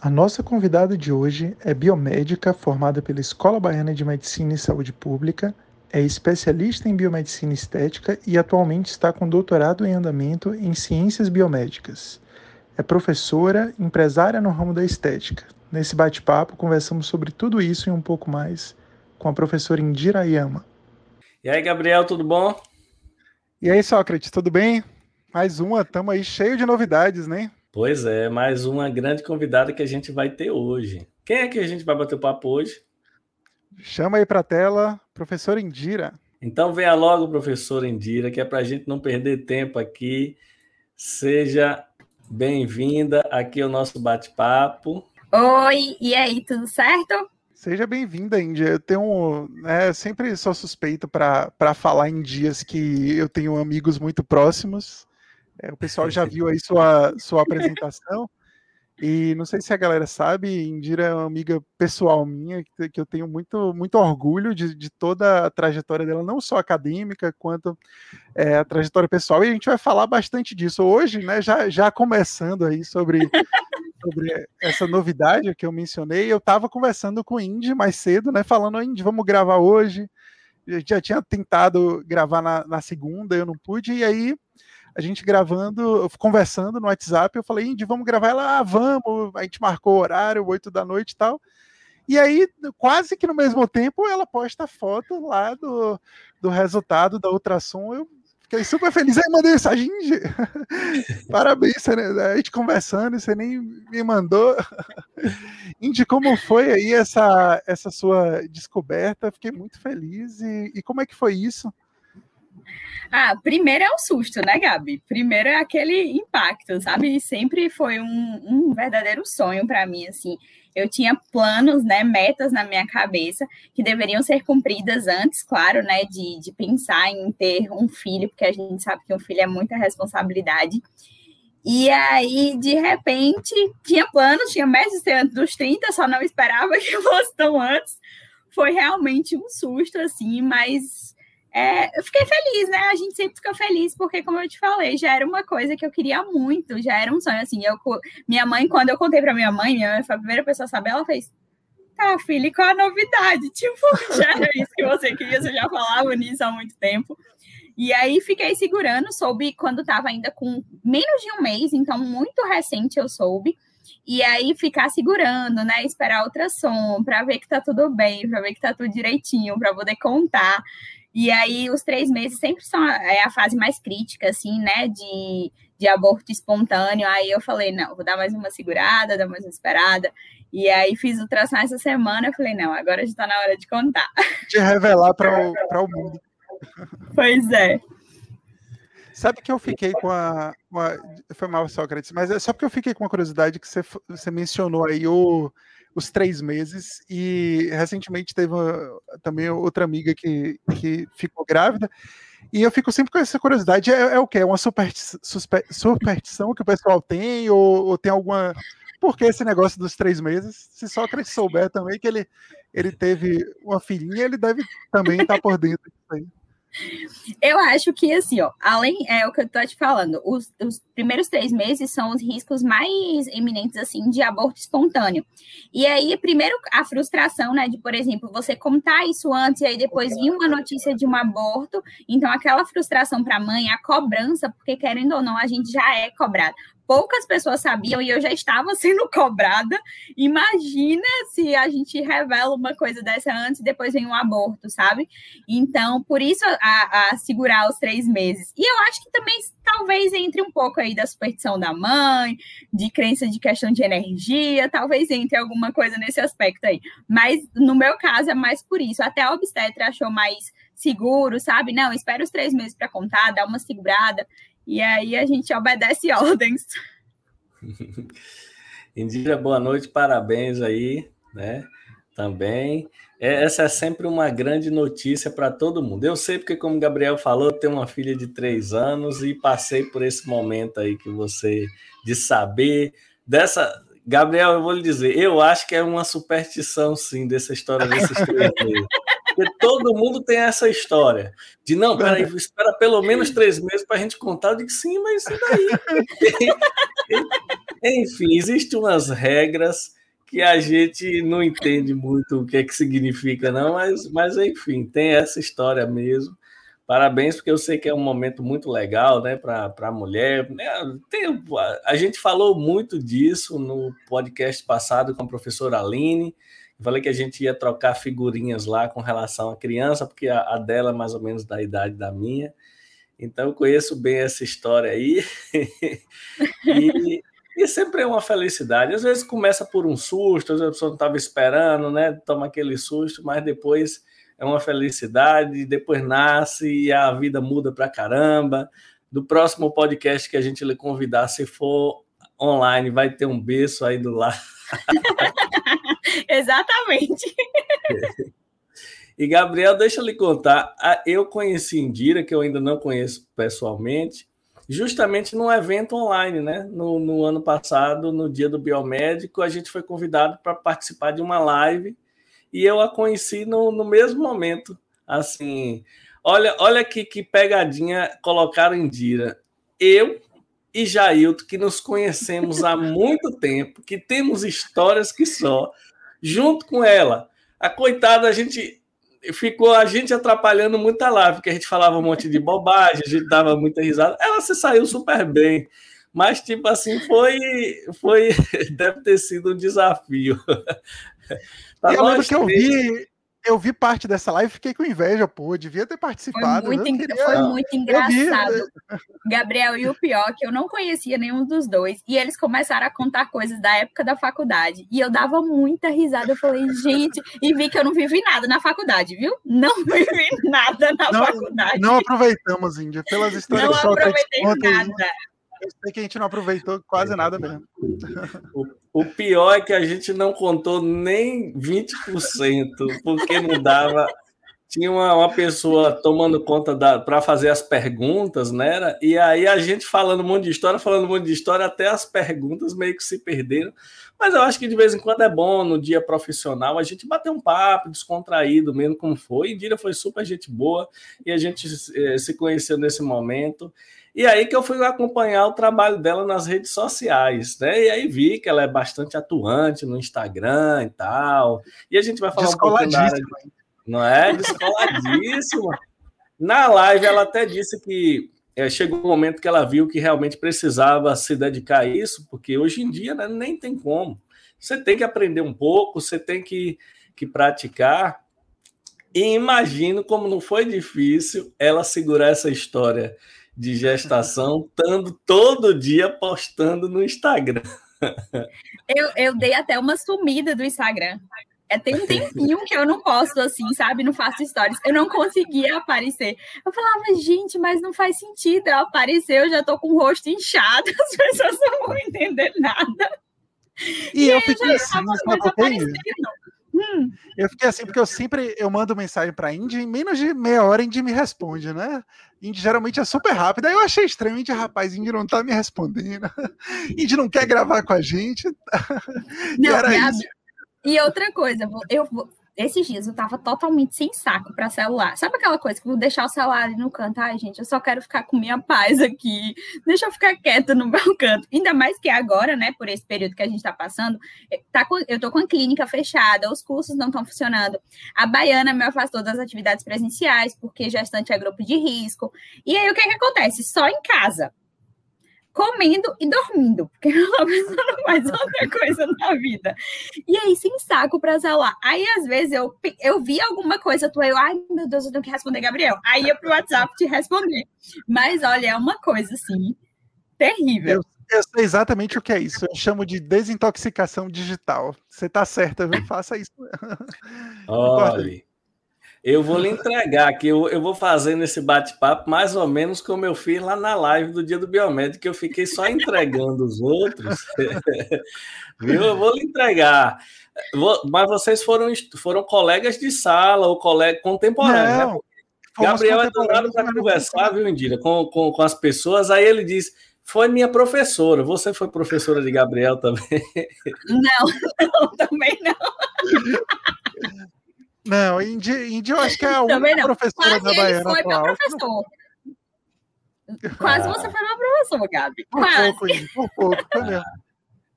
A nossa convidada de hoje é biomédica formada pela Escola Baiana de Medicina e Saúde Pública, é especialista em biomedicina estética e atualmente está com doutorado em andamento em ciências biomédicas. É professora, empresária no ramo da estética. Nesse bate-papo, conversamos sobre tudo isso e um pouco mais com a professora Indira Yama. E aí, Gabriel, tudo bom? E aí, Sócrates, tudo bem? Mais uma, estamos aí cheio de novidades, né? Pois é, mais uma grande convidada que a gente vai ter hoje. Quem é que a gente vai bater o papo hoje? Chama aí para a tela, professora Indira. Então venha logo, professora Indira, que é para a gente não perder tempo aqui. Seja bem-vinda aqui ao nosso bate-papo. Oi, e aí, tudo certo? Seja bem-vinda, Índia. Eu tenho, né, sempre sou suspeito para falar em dias que eu tenho amigos muito próximos. É, o pessoal já viu aí sua, sua apresentação. E não sei se a galera sabe, Indira é uma amiga pessoal minha, que eu tenho muito, muito orgulho de, de toda a trajetória dela, não só acadêmica, quanto é, a trajetória pessoal. E a gente vai falar bastante disso hoje, né? Já, já começando aí sobre, sobre essa novidade que eu mencionei. Eu estava conversando com o Indy mais cedo, né? Falando, Indy, vamos gravar hoje. Eu já tinha tentado gravar na, na segunda, eu não pude, e aí a gente gravando, conversando no WhatsApp, eu falei, Indy, vamos gravar? Ela, ah, vamos, a gente marcou o horário, 8 da noite e tal. E aí, quase que no mesmo tempo, ela posta foto lá do, do resultado da ultrassom. Eu fiquei super feliz. Aí mandei mensagem, parabéns, né? a gente conversando, você nem me mandou. Indy, como foi aí essa, essa sua descoberta? Fiquei muito feliz. E, e como é que foi isso? Ah, primeiro é o susto, né, Gabi? Primeiro é aquele impacto, sabe? E sempre foi um, um verdadeiro sonho para mim, assim. Eu tinha planos, né, metas na minha cabeça que deveriam ser cumpridas antes, claro, né, de, de pensar em ter um filho, porque a gente sabe que um filho é muita responsabilidade. E aí, de repente, tinha planos, tinha metas antes dos 30, só não esperava que fosse tão antes. Foi realmente um susto, assim, mas é, eu fiquei feliz, né? A gente sempre fica feliz, porque, como eu te falei, já era uma coisa que eu queria muito, já era um sonho. Assim, eu, minha mãe, quando eu contei para minha mãe, minha mãe foi a primeira pessoa a saber, ela fez. Tá, filha, e qual a novidade? Tipo, já era isso que você queria, você já falava nisso há muito tempo. E aí fiquei segurando, soube quando estava ainda com menos de um mês, então muito recente eu soube. E aí ficar segurando, né? Esperar ultrassom para ver que tá tudo bem, para ver que tá tudo direitinho, para poder contar. E aí, os três meses sempre são é a fase mais crítica, assim, né, de, de aborto espontâneo. Aí eu falei, não, vou dar mais uma segurada, dar mais uma esperada. E aí fiz o ultrassom essa semana, eu falei, não, agora já está na hora de contar. De revelar para o, o mundo. Pois é. Sabe que eu fiquei com a, com a, Foi mal, Sócrates, mas é só porque eu fiquei com uma curiosidade que você, você mencionou aí o os três meses. E recentemente teve uma, também outra amiga que, que ficou grávida. E eu fico sempre com essa curiosidade: é, é o que? É uma superstição, que o pessoal tem? Ou, ou, tem alguma. Por que esse negócio dos três meses? Se Sócrates souber também que ele, ele teve uma filhinha, ele deve também estar por dentro disso aí. Eu acho que, assim, ó, além, é o que eu tô te falando, os, os, primeiros três meses são os riscos mais eminentes, assim, de aborto espontâneo. E aí, primeiro, a frustração, né, de, por exemplo, você contar isso antes e aí depois vir uma notícia de um aborto. Então, aquela frustração para a mãe, a cobrança, porque querendo ou não, a gente já é cobrado poucas pessoas sabiam e eu já estava sendo cobrada. Imagina se a gente revela uma coisa dessa antes e depois vem um aborto, sabe? Então, por isso a, a, segurar os três meses. E eu acho que também talvez entre um pouco aí da superstição da mãe, de crença de questão de energia, talvez entre alguma coisa nesse aspecto aí. Mas no meu caso é mais por isso. Até a obstetra achou mais seguro, sabe? Não, espera os três meses para contar, dá uma segurada. E aí a gente obedece ordens. Indira, boa noite, parabéns aí, né? Também. É, essa é sempre uma grande notícia para todo mundo. Eu sei porque, como o Gabriel falou, tenho uma filha de três anos e passei por esse momento aí que você de saber dessa. Gabriel, eu vou lhe dizer, eu acho que é uma superstição, sim, dessa história desses três meses. Porque todo mundo tem essa história. De não, peraí, espera pelo menos três meses para a gente contar. Eu digo, sim, mas e daí? Enfim, existem umas regras que a gente não entende muito o que é que significa, não, mas, mas enfim, tem essa história mesmo. Parabéns, porque eu sei que é um momento muito legal né, para a mulher. É, tem, a gente falou muito disso no podcast passado com a professora Aline. Falei que a gente ia trocar figurinhas lá com relação à criança, porque a, a dela é mais ou menos da idade da minha. Então eu conheço bem essa história aí. e, e sempre é uma felicidade. Às vezes começa por um susto, às vezes a pessoa não estava esperando, né? Toma aquele susto, mas depois é uma felicidade, depois nasce e a vida muda para caramba. Do próximo podcast que a gente lhe convidar, se for online, vai ter um berço aí do lado. Exatamente. E Gabriel, deixa eu lhe contar, eu conheci Indira, que eu ainda não conheço pessoalmente, justamente num evento online, né? No, no ano passado, no dia do biomédico, a gente foi convidado para participar de uma live e eu a conheci no, no mesmo momento. Assim, olha, olha que, que pegadinha colocaram em Dira. Eu e Jailton, que nos conhecemos há muito tempo, que temos histórias que só, junto com ela. A coitada, a gente ficou a gente atrapalhando muita live, porque a gente falava um monte de bobagem, a gente dava muita risada. Ela se saiu super bem. Mas, tipo assim, foi, foi. Deve ter sido um desafio. Tá eu lembro que eu vi, eu vi parte dessa live e fiquei com inveja, pô, devia ter participado. Foi muito, queria... foi muito engraçado. Gabriel, e o pior, que eu não conhecia nenhum dos dois, e eles começaram a contar coisas da época da faculdade, e eu dava muita risada, eu falei, gente, e vi que eu não vivi nada na faculdade, viu? Não vivi nada na não, faculdade. Não aproveitamos, Índia, pelas histórias Não aproveitei nada. Eu sei que a gente não aproveitou quase nada mesmo. O, pior é que a gente não contou nem 20%, porque não dava. Tinha uma, uma pessoa tomando conta para fazer as perguntas, né? E aí a gente falando um monte de história, falando um monte de história, até as perguntas meio que se perderam. Mas eu acho que de vez em quando é bom, no dia profissional, a gente bater um papo descontraído, mesmo como foi. Indira foi super gente boa e a gente eh, se conheceu nesse momento. E aí que eu fui acompanhar o trabalho dela nas redes sociais, né? E aí vi que ela é bastante atuante no Instagram e tal. E a gente vai falar um pouco da área, não é? Descoladíssima. Na live ela até disse que é, chegou um momento que ela viu que realmente precisava se dedicar a isso, porque hoje em dia né, nem tem como. Você tem que aprender um pouco, você tem que, que praticar. E imagino como não foi difícil ela segurar essa história de gestação, estando todo dia postando no Instagram. Eu, eu dei até uma sumida do Instagram. É, tem um tempinho que eu não posto assim, sabe? Não faço stories. Eu não conseguia aparecer. Eu falava, gente, mas não faz sentido eu aparecer, eu já tô com o rosto inchado, as pessoas não vão entender nada. E, e eu fiquei assim, aparecendo. Hum. Eu fiquei assim, porque eu sempre eu mando mensagem para a Indy, em menos de meia hora a Indy me responde, né? Indy geralmente é super rápida. Aí eu achei estranho, Indy, rapaz, Indy não tá me respondendo. Indy não quer gravar com a gente. Não, e era. E outra coisa, eu vou, esses dias eu tava totalmente sem saco para celular. Sabe aquela coisa que vou deixar o celular ali no canto? Ai, gente, eu só quero ficar com minha paz aqui. Deixa eu ficar quieta no meu canto. Ainda mais que agora, né, por esse período que a gente tá passando, eh, tá com, eu tô com a clínica fechada, os cursos não estão funcionando. A Baiana me afastou das atividades presenciais, porque gestante é grupo de risco. E aí o que, que acontece? Só em casa comendo e dormindo, porque pessoa não faz outra coisa na vida. E aí, sem saco pra celular. Aí, às vezes, eu, eu vi alguma coisa, tu eu, ai, meu Deus, eu tenho que responder, Gabriel. Aí ia pro WhatsApp te responder. Mas, olha, é uma coisa, assim, terrível. Eu, eu sei exatamente o que é isso. Eu chamo de desintoxicação digital. Você tá certa, viu? Faça isso. Olha. Eu vou lhe entregar que eu, eu vou fazer nesse bate-papo mais ou menos como eu fiz lá na live do dia do biomédico, que eu fiquei só entregando os outros. Viu? Eu vou lhe entregar. Vou, mas vocês foram, foram colegas de sala ou colega contemporâneos, né? Gabriel é danado para conversar, viu, Indira, com, com, com as pessoas. Aí ele diz: foi minha professora. Você foi professora de Gabriel também? Não, não também não. Não, Indy, Indy eu acho que é a única professora Quase da Baiana foi atual. Meu professor. Quase você foi meu professor, Gabi. Por Quase. pouco, Indy, por pouco, foi mesmo.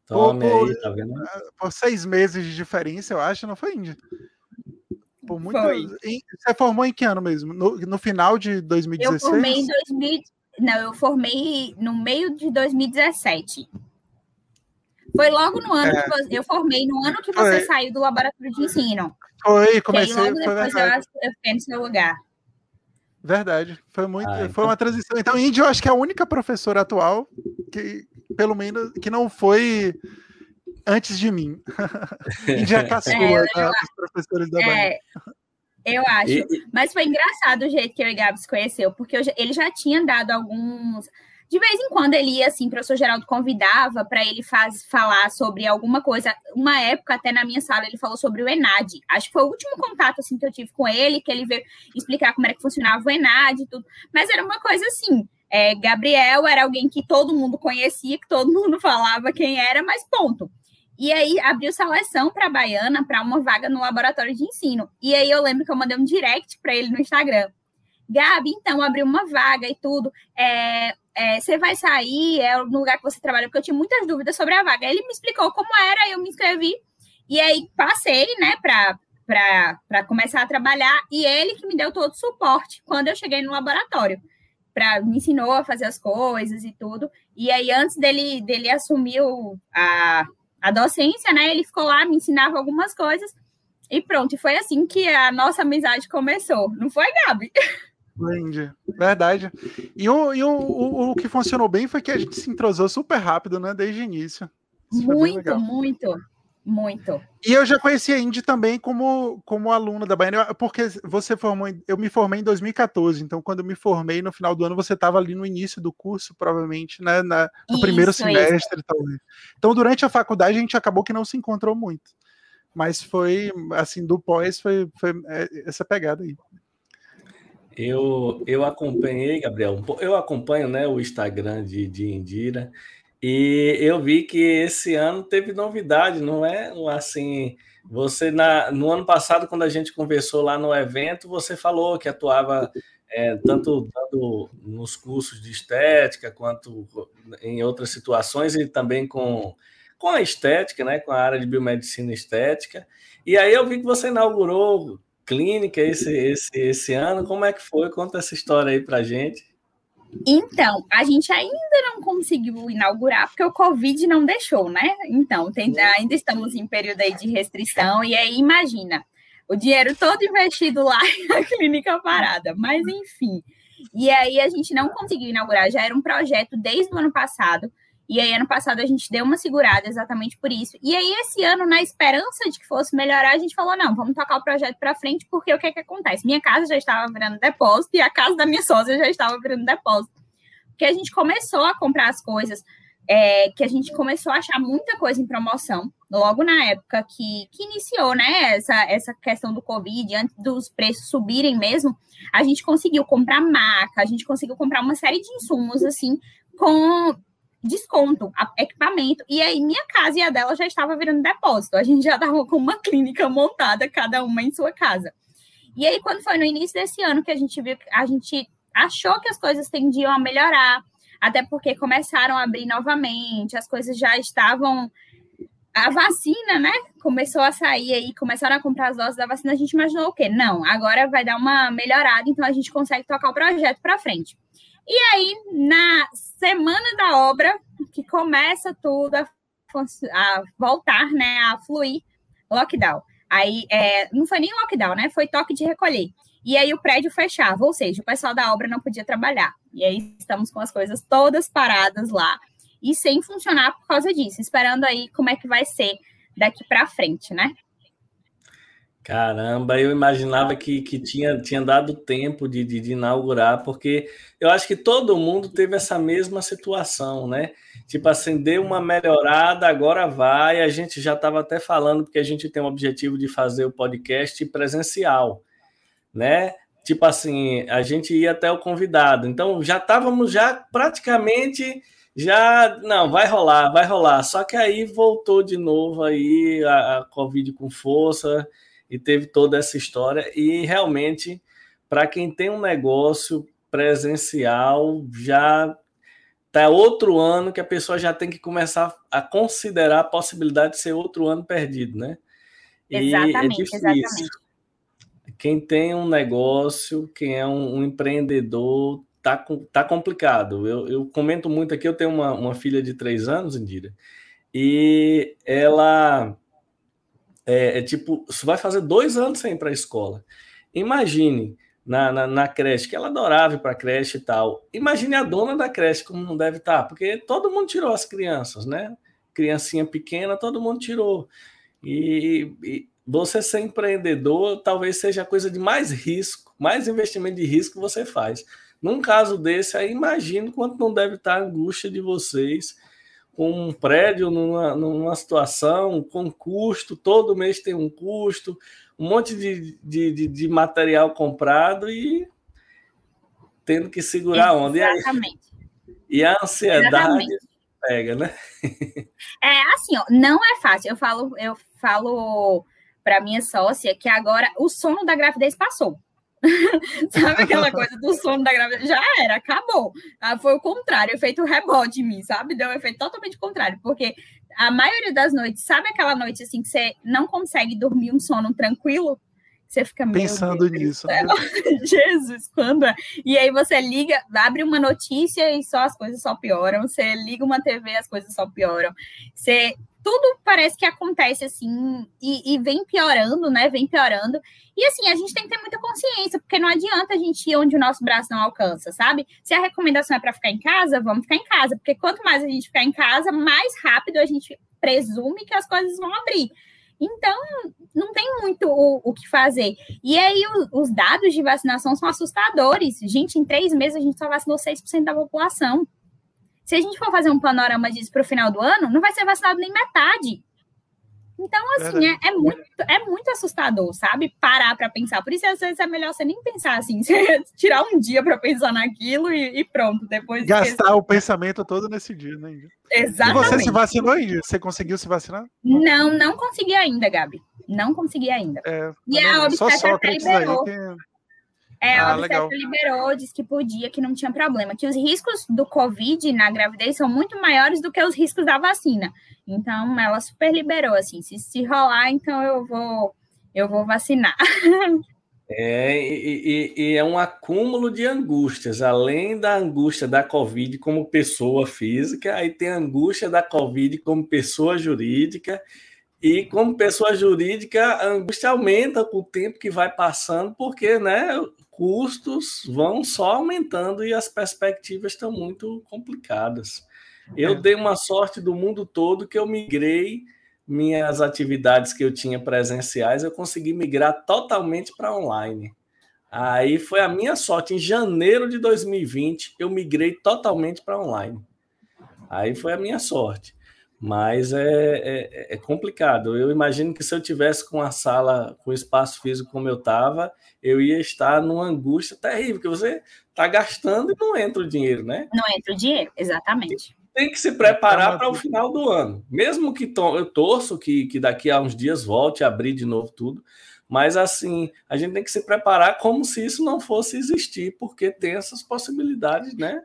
Tome por, aí, tá vendo? Por seis meses de diferença, eu acho, não foi, Índia? Por muito... Você formou em que ano mesmo? No, no final de 2016? Eu formei em 2000... Não, eu formei no meio de 2017. Foi logo no ano é. que você, eu formei, no ano que você foi. saiu do laboratório de ensino. Foi, comecei. logo depois eu, eu fiquei no seu lugar. Verdade. Foi muito, ah, então... foi uma transição. Então, Índia, eu acho que é a única professora atual que, pelo menos, que não foi antes de mim. Índia é caçula é, dos professores da é, Eu acho. E... Mas foi engraçado o jeito que eu e Gabs conheceu, porque eu, ele já tinha dado alguns de vez em quando ele ia, assim, o professor Geraldo convidava para ele faz, falar sobre alguma coisa. Uma época, até na minha sala, ele falou sobre o ENAD. Acho que foi o último contato, assim, que eu tive com ele, que ele veio explicar como era que funcionava o ENAD e tudo. Mas era uma coisa assim. É, Gabriel era alguém que todo mundo conhecia, que todo mundo falava quem era, mas ponto. E aí abriu seleção para a Baiana para uma vaga no laboratório de ensino. E aí eu lembro que eu mandei um direct para ele no Instagram. Gabi, então, abriu uma vaga e tudo. É, é, você vai sair, é no lugar que você trabalha, porque eu tinha muitas dúvidas sobre a vaga. Ele me explicou como era, eu me inscrevi, e aí passei, né, para começar a trabalhar, e ele que me deu todo o suporte quando eu cheguei no laboratório. Pra, me ensinou a fazer as coisas e tudo. E aí, antes dele, dele assumir a, a docência, né, ele ficou lá, me ensinava algumas coisas, e pronto. Foi assim que a nossa amizade começou. Não foi, Gabi? Entendi. Verdade. E, o, e o, o, o, que funcionou bem foi que a gente se entrosou super rápido, né? Desde o início. Isso muito, muito, muito. E eu já conheci a Indy também como, como aluna da Baiana, porque você formou, eu me formei em 2014, então quando eu me formei no final do ano, você estava ali no início do curso, provavelmente, né? Na, no isso, primeiro semestre, talvez. Então, durante a faculdade, a gente acabou que não se encontrou muito. Mas foi, assim, do pós, foi, foi é, essa pegada aí. Eu, eu acompanhei, Gabriel, eu acompanho né, o Instagram de, de Indira e eu vi que esse ano teve novidade, não é assim. Você, na, no ano passado, quando a gente conversou lá no evento, você falou que atuava é, tanto, nos cursos de estética quanto em outras situações e também com, com a estética, né, com a área de biomedicina estética. E aí eu vi que você inaugurou clínica esse, esse, esse ano. Como é que foi? Conta essa história aí pra gente. Então, a gente ainda não conseguiu inaugurar porque o Covid não deixou, né? Então, tem, ainda estamos em período aí de restrição, e aí imagina, o dinheiro todo investido lá e a clínica parada. Mas enfim. E aí a gente não conseguiu inaugurar, já era um projeto desde o ano passado. E aí, ano passado, a gente deu uma segurada exatamente por isso. E aí, esse ano, na esperança de que fosse melhorar, a gente falou: não, vamos tocar o projeto para frente, porque o que é que acontece? Minha casa já estava virando depósito e a casa da minha sócia já estava virando depósito. Porque a gente começou a comprar as coisas, é, que a gente começou a achar muita coisa em promoção, logo na época que, que iniciou, né, essa, essa questão do Covid, antes dos preços subirem mesmo, a gente conseguiu comprar maca, a gente conseguiu comprar uma série de insumos, assim, com desconto, equipamento. E aí minha casa e a dela já estava virando depósito. A gente já estava com uma clínica montada, cada uma em sua casa. E aí, quando foi no início desse ano que a gente viu, a gente achou que as coisas tendiam a melhorar, até porque começaram a abrir novamente, as coisas já estavam. A vacina, né? Começou a sair aí, começaram a comprar as doses da vacina. A gente imaginou o quê? Não, agora vai dar uma melhorada, então a gente consegue tocar o projeto para frente. E aí, na semana da obra, que começa tudo a, a voltar, né, a fluir, lockdown. Aí, é, não foi nem lockdown, né? Foi toque de recolher. E aí o prédio fechava, ou seja, o pessoal da obra não podia trabalhar. E aí estamos com as coisas todas paradas lá e sem funcionar por causa disso, esperando aí como é que vai ser daqui para frente, né? Caramba, eu imaginava que, que tinha, tinha dado tempo de, de, de, inaugurar, porque eu acho que todo mundo teve essa mesma situação, né? Tipo assim, deu uma melhorada, agora vai. A gente já estava até falando, porque a gente tem o objetivo de fazer o podcast presencial, né? Tipo assim, a gente ia até o convidado. Então já estávamos já praticamente já não vai rolar, vai rolar. Só que aí voltou de novo aí a, a Covid com força e teve toda essa história. E realmente, para quem tem um negócio presencial, já tá outro ano que a pessoa já tem que começar a considerar a possibilidade de ser outro ano perdido, né? E é exatamente, é exatamente. Quem tem um negócio, quem é um, um empreendedor, tá, tá complicado. Eu, eu, comento muito aqui, eu tenho uma, uma filha de três anos, Indira, e ela é, é tipo, vai fazer dois anos sem ir para a escola. Imagine na, na, na, creche, que ela adorava ir para a creche e tal. Imagine a dona da creche como não deve estar, tá, porque todo mundo tirou as crianças, né? Criancinha pequena, todo mundo tirou. E, e você ser empreendedor talvez seja a coisa de mais risco, mais investimento de risco que você faz. Num caso desse, aí imagino quanto não deve estar a angústia de vocês com um prédio numa, numa situação, com custo, todo mês tem um custo, um monte de, de, de, de material comprado e tendo que segurar a onda. Exatamente. E, a ansiedade Exatamente. pega, né? É assim, ó, não é fácil. Eu falo, eu falo para minha sócia que agora o sono da gravidez passou. sabe aquela coisa do sono da gravidez? Já era, acabou. Ah, foi o contrário, efeito rebote em mim, sabe? Deu um efeito totalmente contrário, porque a maioria das noites, sabe aquela noite assim que você não consegue dormir um sono tranquilo? Você fica pensando nisso. Né? Jesus, quando é? E aí você liga, abre uma notícia e só as coisas só pioram. Você liga uma TV, as coisas só pioram. Você tudo parece que acontece assim e, e, vem piorando, né? Vem piorando. E assim, a gente tem que ter muita consciência, porque não adianta a gente ir onde o nosso braço não alcança, sabe? Se a recomendação é para ficar em casa, vamos ficar em casa, porque quanto mais a gente ficar em casa, mais rápido a gente presume que as coisas vão abrir. Então, não tem muito o, o que fazer. E aí, o, os dados de vacinação são assustadores. Gente, em três meses a gente só vacinou 6% da população. Se a gente for fazer um panorama disso para o final do ano, não vai ser vacinado nem metade. Então, assim, é, é, muito, é muito assustador, sabe? Parar para pensar. Por isso, às vezes, é melhor você nem pensar assim. Você tirar um dia para pensar naquilo e, e, pronto. Depois. Gastar o pensamento todo nesse dia, né, Índia? Exatamente. E você se vacinou, Índia? Você conseguiu se vacinar? Não, não consegui ainda, Gabi. Não consegui ainda. É, e a obstetra liberou. Que... É, ah, a liberou, disse que podia, que não tinha problema. Que os riscos do Covid na gravidez são muito maiores do que os riscos da vacina. Então, ela super liberou, assim, se, se rolar, então eu vou, eu vou vacinar. É, e, e, e, é um acúmulo de angústias, além da angústia da Covid como pessoa física, aí tem a angústia da Covid como pessoa jurídica, e como pessoa jurídica, a angústia aumenta com o tempo que vai passando, porque né, custos vão só aumentando e as perspectivas estão muito complicadas. Eu é. dei uma sorte do mundo todo que eu migrei minhas atividades que eu tinha presenciais, eu consegui migrar totalmente para online. Aí foi a minha sorte. Em janeiro de 2020, eu migrei totalmente para online. Aí foi a minha sorte. Mas é, é, é, complicado. Eu imagino que se eu tivesse com a sala, com espaço físico como eu estava, eu ia estar numa angústia terrível, porque você está gastando e não entra o dinheiro, né? Não entra o dinheiro, exatamente. Tem que se preparar para o final do ano. Mesmo que to eu torço que, que daqui a uns dias volte a abrir de novo tudo, mas assim, a gente tem que se preparar como se isso não fosse existir, porque tem essas possibilidades, né?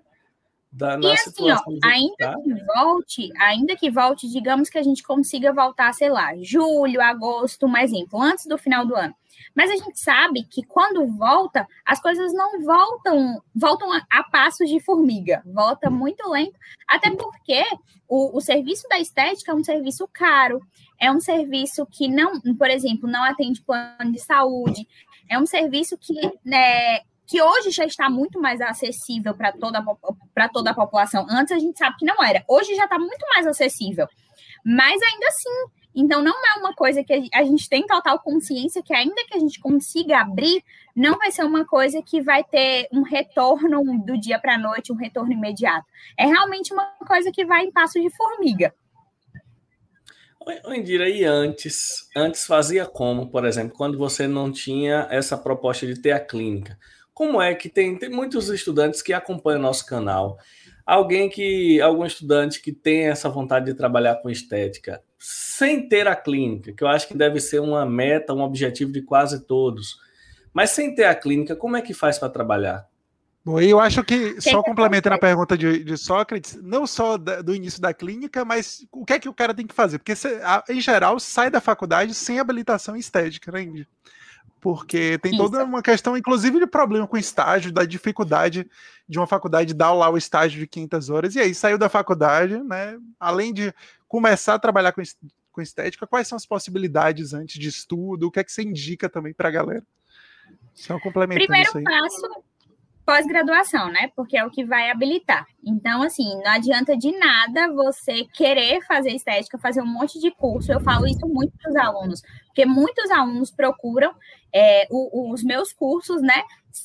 Da, e assim, ó, ainda que volte, ainda que volte, digamos que a gente consiga voltar, sei lá, julho, agosto, um exemplo, antes do final do ano. Mas a gente sabe que quando volta, as coisas não voltam, voltam a, a passos de formiga, volta muito lento, até porque o, o serviço da estética é um serviço caro, é um serviço que não, por exemplo, não atende plano de saúde, é um serviço que né, que hoje já está muito mais acessível para toda, toda a população. Antes a gente sabe que não era. Hoje já está muito mais acessível. Mas ainda assim, então não é uma coisa que a gente tem total consciência que ainda que a gente consiga abrir, não vai ser uma coisa que vai ter um retorno do dia para a noite, um retorno imediato. É realmente uma coisa que vai em passo de formiga. Indira, e antes? Antes fazia como, por exemplo, quando você não tinha essa proposta de ter a clínica? Como é que tem, tem muitos estudantes que acompanham o nosso canal. Alguém que, algum estudante que tem essa vontade de trabalhar com estética, sem ter a clínica, que eu acho que deve ser uma meta, um objetivo de quase todos. Mas sem ter a clínica, como é que faz para trabalhar? Bom, eu acho que, só que complementando a pergunta de, de Sócrates, não só da, do início da clínica, mas o que é que o cara tem que fazer? Porque, você, a, em geral, sai da faculdade sem habilitação estética, né, Indy? Porque tem Isso. toda uma questão, inclusive, de problema com estágio, da dificuldade de uma faculdade dar lá o estágio de 500 horas, e aí saiu da faculdade, né? Além de começar a trabalhar com, com estética, quais são as possibilidades antes de estudo? O que é que você indica também para a galera? Só complementando Primeiro isso aí. passo pós-graduação, né? Porque é o que vai habilitar. Então, assim, não adianta de nada você querer fazer estética, fazer um monte de curso. Eu falo isso muito para os alunos, porque muitos alunos procuram é, o, os meus cursos, né?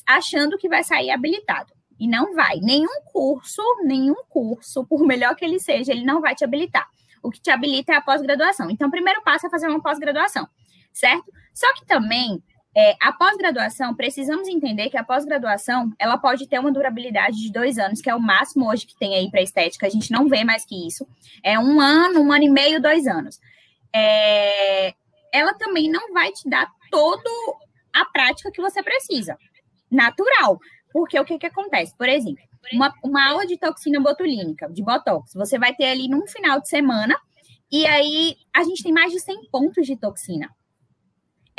Achando que vai sair habilitado. E não vai. Nenhum curso, nenhum curso, por melhor que ele seja, ele não vai te habilitar. O que te habilita é a pós-graduação. Então, o primeiro passo é fazer uma pós-graduação, certo? Só que também é, a pós-graduação, precisamos entender que a pós-graduação ela pode ter uma durabilidade de dois anos, que é o máximo hoje que tem aí para estética. A gente não vê mais que isso. É um ano, um ano e meio, dois anos. É, ela também não vai te dar toda a prática que você precisa. Natural. Porque o que, que acontece? Por exemplo, uma, uma aula de toxina botulínica, de botox, você vai ter ali num final de semana, e aí a gente tem mais de 100 pontos de toxina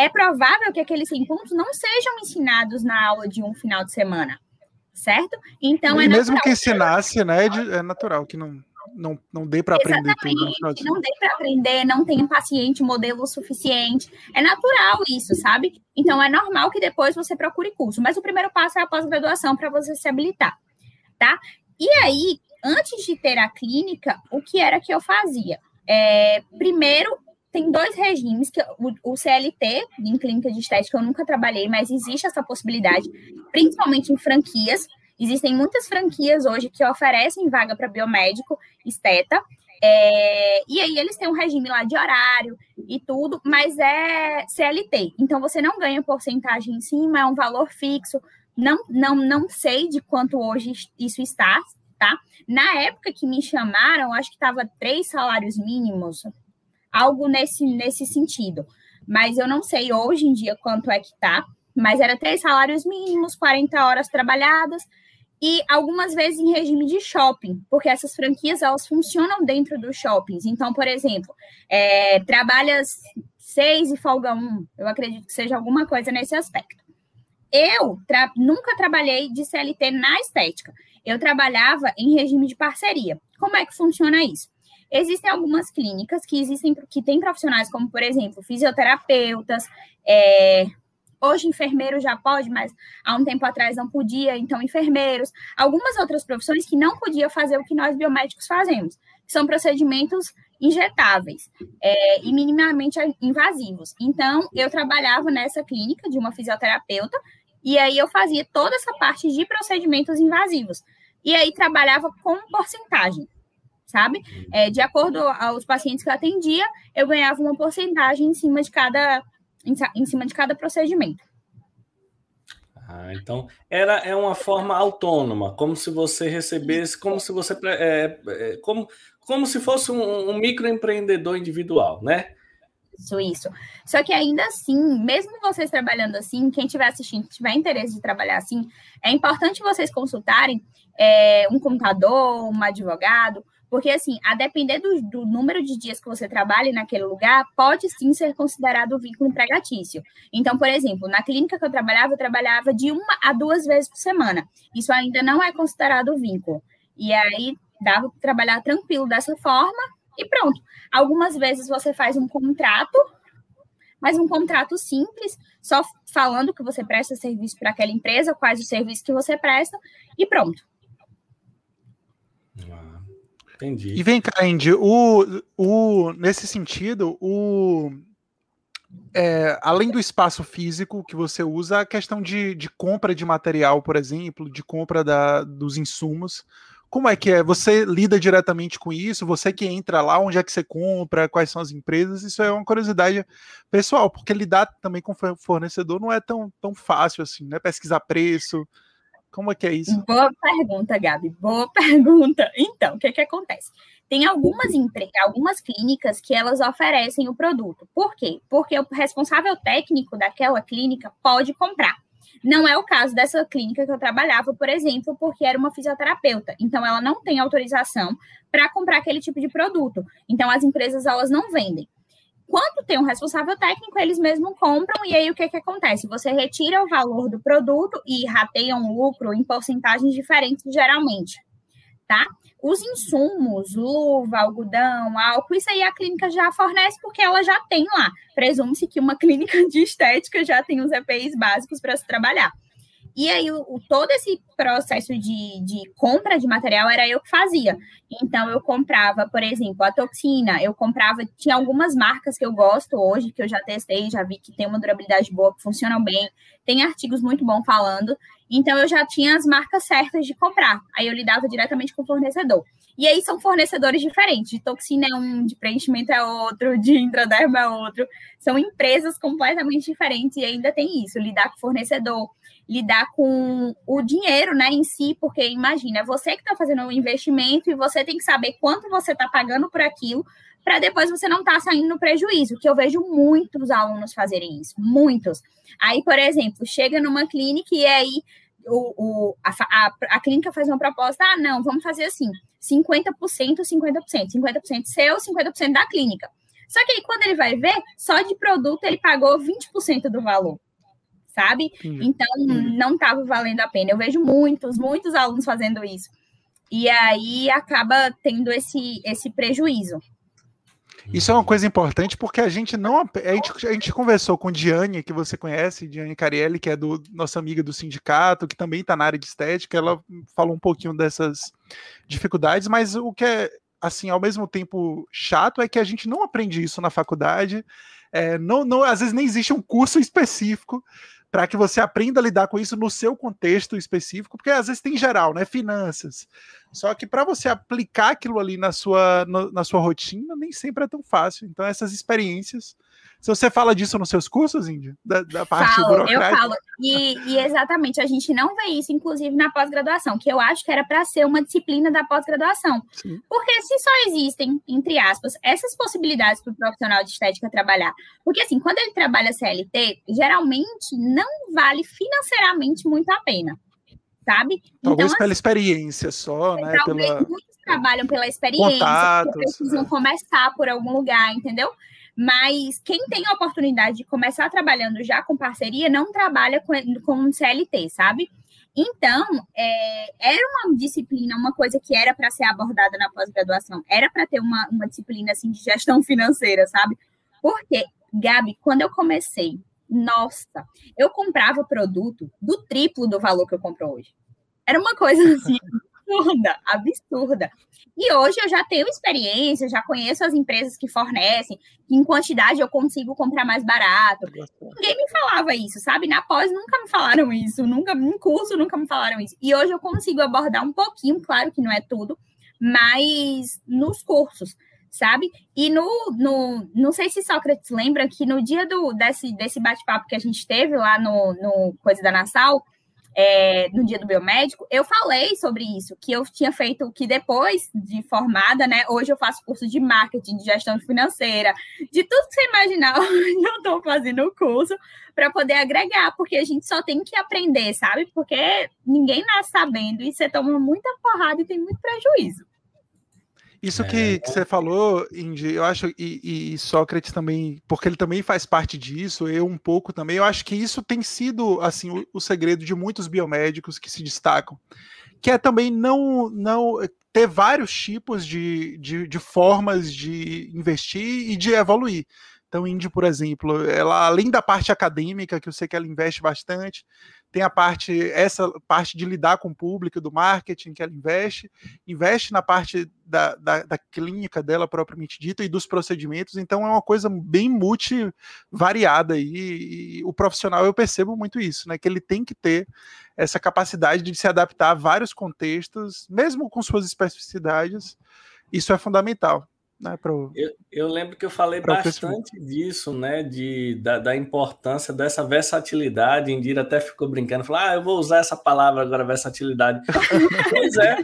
é provável que aqueles 100 pontos não sejam ensinados na aula de um final de semana, certo? Então e é mesmo que ensinasse, né, é natural que não não, não dê para aprender tudo. Não dê para aprender, não tenha paciente, modelo suficiente. É natural isso, sabe? Então é normal que depois você procure curso, mas o primeiro passo é a pós-graduação para você se habilitar, tá? E aí, antes de ter a clínica, o que era que eu fazia? É, primeiro, tem dois regimes, que o, o, CLT, em clínica de estética, eu nunca trabalhei, mas existe essa possibilidade, principalmente em franquias. Existem muitas franquias hoje que oferecem vaga para biomédico, esteta, é, e aí eles têm um regime lá de horário e tudo, mas é CLT. Então você não ganha porcentagem em cima, é um valor fixo. Não, não, não sei de quanto hoje isso está, tá? Na época que me chamaram, acho que estava três salários mínimos, algo nesse, nesse sentido. Mas eu não sei hoje em dia quanto é que tá, mas era três salários mínimos, 40 horas trabalhadas, e algumas vezes em regime de shopping, porque essas franquias elas funcionam dentro dos shoppings. Então, por exemplo, é, trabalha seis e folga um, eu acredito que seja alguma coisa nesse aspecto. Eu tra nunca trabalhei de CLT na estética. Eu trabalhava em regime de parceria. Como é que funciona isso? Existem algumas clínicas que existem que têm profissionais como, por exemplo, fisioterapeutas, é, hoje enfermeiro já pode, mas há um tempo atrás não podia, então enfermeiros, algumas outras profissões que não podiam fazer o que nós biomédicos fazemos, que são procedimentos injetáveis é, e minimamente invasivos. Então, eu trabalhava nessa clínica de uma fisioterapeuta e aí eu fazia toda essa parte de procedimentos invasivos. E aí trabalhava com porcentagem sabe? É, de acordo aos pacientes que eu atendia, eu ganhava uma porcentagem em cima de cada, em, em cima de cada procedimento. Ah, então era é uma forma autônoma, como se você recebesse, como se você é, é, como, como se fosse um, um microempreendedor individual, né? Isso, isso. Só que ainda assim, mesmo vocês trabalhando assim, quem estiver assistindo, tiver interesse de trabalhar assim, é importante vocês consultarem é, um contador, um advogado, porque, assim, a depender do, do, número de dias que você trabalha naquele lugar, pode sim ser considerado vínculo empregatício. Então, por exemplo, na clínica que eu trabalhava, eu trabalhava de uma a duas vezes por semana. Isso ainda não é considerado vínculo. E aí, dava para trabalhar tranquilo dessa forma e pronto. Algumas vezes você faz um contrato, mas um contrato simples, só falando que você presta serviço para aquela empresa, quais os serviços que você presta, e pronto. Entendi. E vem cá, Andy, o, o, nesse sentido, o, é, além do espaço físico que você usa, a questão de, de compra de material, por exemplo, de compra da, dos insumos, como é que é? Você lida diretamente com isso? Você que entra lá, onde é que você compra, quais são as empresas? Isso é uma curiosidade pessoal, porque lidar também com fornecedor não é tão, tão fácil assim, né? Pesquisar preço, como é que é isso? Boa pergunta, Gabi. Boa pergunta. Então, o que, que acontece? Tem algumas empre... algumas clínicas que elas oferecem o produto. Por quê? Porque o responsável técnico daquela clínica pode comprar. Não é o caso dessa clínica que eu trabalhava, por exemplo, porque era uma fisioterapeuta. Então, ela não tem autorização para comprar aquele tipo de produto. Então, as empresas elas não vendem. Quando tem um responsável técnico, eles mesmos compram, e aí o que, que acontece? Você retira o valor do produto e rateia um lucro em porcentagens diferentes, geralmente, tá? Os insumos, luva, algodão, álcool, isso aí a clínica já fornece porque ela já tem lá. Presume-se que uma clínica de estética já tem os EPIs básicos para se trabalhar. E aí, o, o, todo esse processo de, de compra de material era eu que fazia. Então, eu comprava, por exemplo, a toxina, eu comprava, tinha algumas marcas que eu gosto hoje, que eu já testei, já vi que tem uma durabilidade boa, que funcionam bem, tem artigos muito bons falando. Então, eu já tinha as marcas certas de comprar. Aí, eu lidava diretamente com o fornecedor. E aí, são fornecedores diferentes. De toxina é um, de preenchimento é outro, de intraderma é outro. São empresas completamente diferentes e ainda tem isso, lidar com fornecedor lidar com o dinheiro, né, em si, porque imagina, você que está fazendo um investimento e você tem que saber quanto você está pagando por aquilo para depois você não estar tá saindo no prejuízo, que eu vejo muitos alunos fazerem isso, muitos. Aí, por exemplo, chega numa clínica e aí o, o a, a, a, clínica faz uma proposta, ah, não, vamos fazer assim, 50%, 50%, 50% seu, 50% da clínica. Só que aí, quando ele vai ver, só de produto ele pagou 20% do valor sabe? Então, não estava valendo a pena. Eu vejo muitos, muitos alunos fazendo isso. E aí acaba tendo esse, esse prejuízo. Isso é uma coisa importante porque a gente não. A gente, a gente conversou com Diane, que você conhece, Diane Carielli, que é do nossa amiga do sindicato, que também está na área de estética. Ela falou um pouquinho dessas dificuldades, mas o que é, assim, ao mesmo tempo chato é que a gente não aprende isso na faculdade. É, não, não, às vezes nem existe um curso específico para que você aprenda a lidar com isso no seu contexto específico, porque às vezes tem geral, né? Finanças. Só que para você aplicar aquilo ali na sua, no, na sua rotina, nem sempre é tão fácil. Então, essas experiências você fala disso nos seus cursos, Índia? Da, da parte falo, burocrática? Eu falo. E, e, exatamente, a gente não vê isso, inclusive, na pós-graduação, que eu acho que era para ser uma disciplina da pós-graduação. Porque se só existem, entre aspas, essas possibilidades para o profissional de estética trabalhar. Porque, assim, quando ele trabalha CLT, geralmente não vale financeiramente muito a pena. Sabe? Talvez então, pela assim, experiência só, né? Talvez pela... muitos trabalham pela experiência, precisam é. começar por algum lugar, entendeu? Mas quem tem a oportunidade de começar trabalhando já com parceria não trabalha com, com um CLT, sabe? Então, é, era uma disciplina, uma coisa que era para ser abordada na pós-graduação, era para ter uma, uma disciplina assim de gestão financeira, sabe? Porque, Gabi, quando eu comecei, nossa, eu comprava produto do triplo do valor que eu compro hoje. Era uma coisa assim, absurda, absurda. E hoje eu já tenho experiência, já conheço as empresas que fornecem, que em quantidade eu consigo comprar mais barato. Ninguém me falava isso, sabe? Na pós nunca me falaram isso, nunca, em curso nunca me falaram isso. E hoje eu consigo abordar um pouquinho, claro que não é tudo, mas nos cursos sabe? E no, no não sei se Sócrates lembra que no dia do, desse, desse bate-papo que a gente teve lá no, no Coisa da Nassau, é, no dia do biomédico, eu falei sobre isso, que eu tinha feito, que depois de formada, né, hoje eu faço curso de marketing, de gestão financeira, de tudo que você imaginar, eu estou fazendo o curso para poder agregar, porque a gente só tem que aprender, sabe? Porque ninguém nasce sabendo e você toma muita porrada e tem muito prejuízo. Isso que, é. que, você falou, Indy, eu acho, e, e, Sócrates também, porque ele também faz parte disso, eu um pouco também, eu acho que isso tem sido, assim, o, o segredo de muitos biomédicos que se destacam, que é também não, não ter vários tipos de, de, de formas de investir e de evoluir. Então, Indy, por exemplo, ela, além da parte acadêmica, que eu sei que ela investe bastante, tem a parte, essa parte de lidar com o público, do marketing que ela investe, investe na parte da, da, da, clínica dela propriamente dita e dos procedimentos, então é uma coisa bem multivariada e, e o profissional eu percebo muito isso, né, que ele tem que ter essa capacidade de se adaptar a vários contextos, mesmo com suas especificidades, isso é fundamental. Né, pro, eu, eu, lembro que eu falei bastante disso, né? De, da, da, importância dessa versatilidade. Indira até ficou brincando, falou: Ah, eu vou usar essa palavra agora, versatilidade. pois é,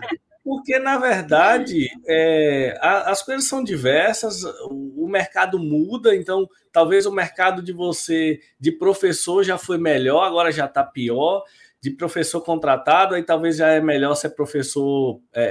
porque, na verdade, é, a, as coisas são diversas, o, o, mercado muda, então talvez o mercado de você, de professor, já foi melhor, agora já está pior. De professor contratado, aí talvez já é melhor ser professor, é,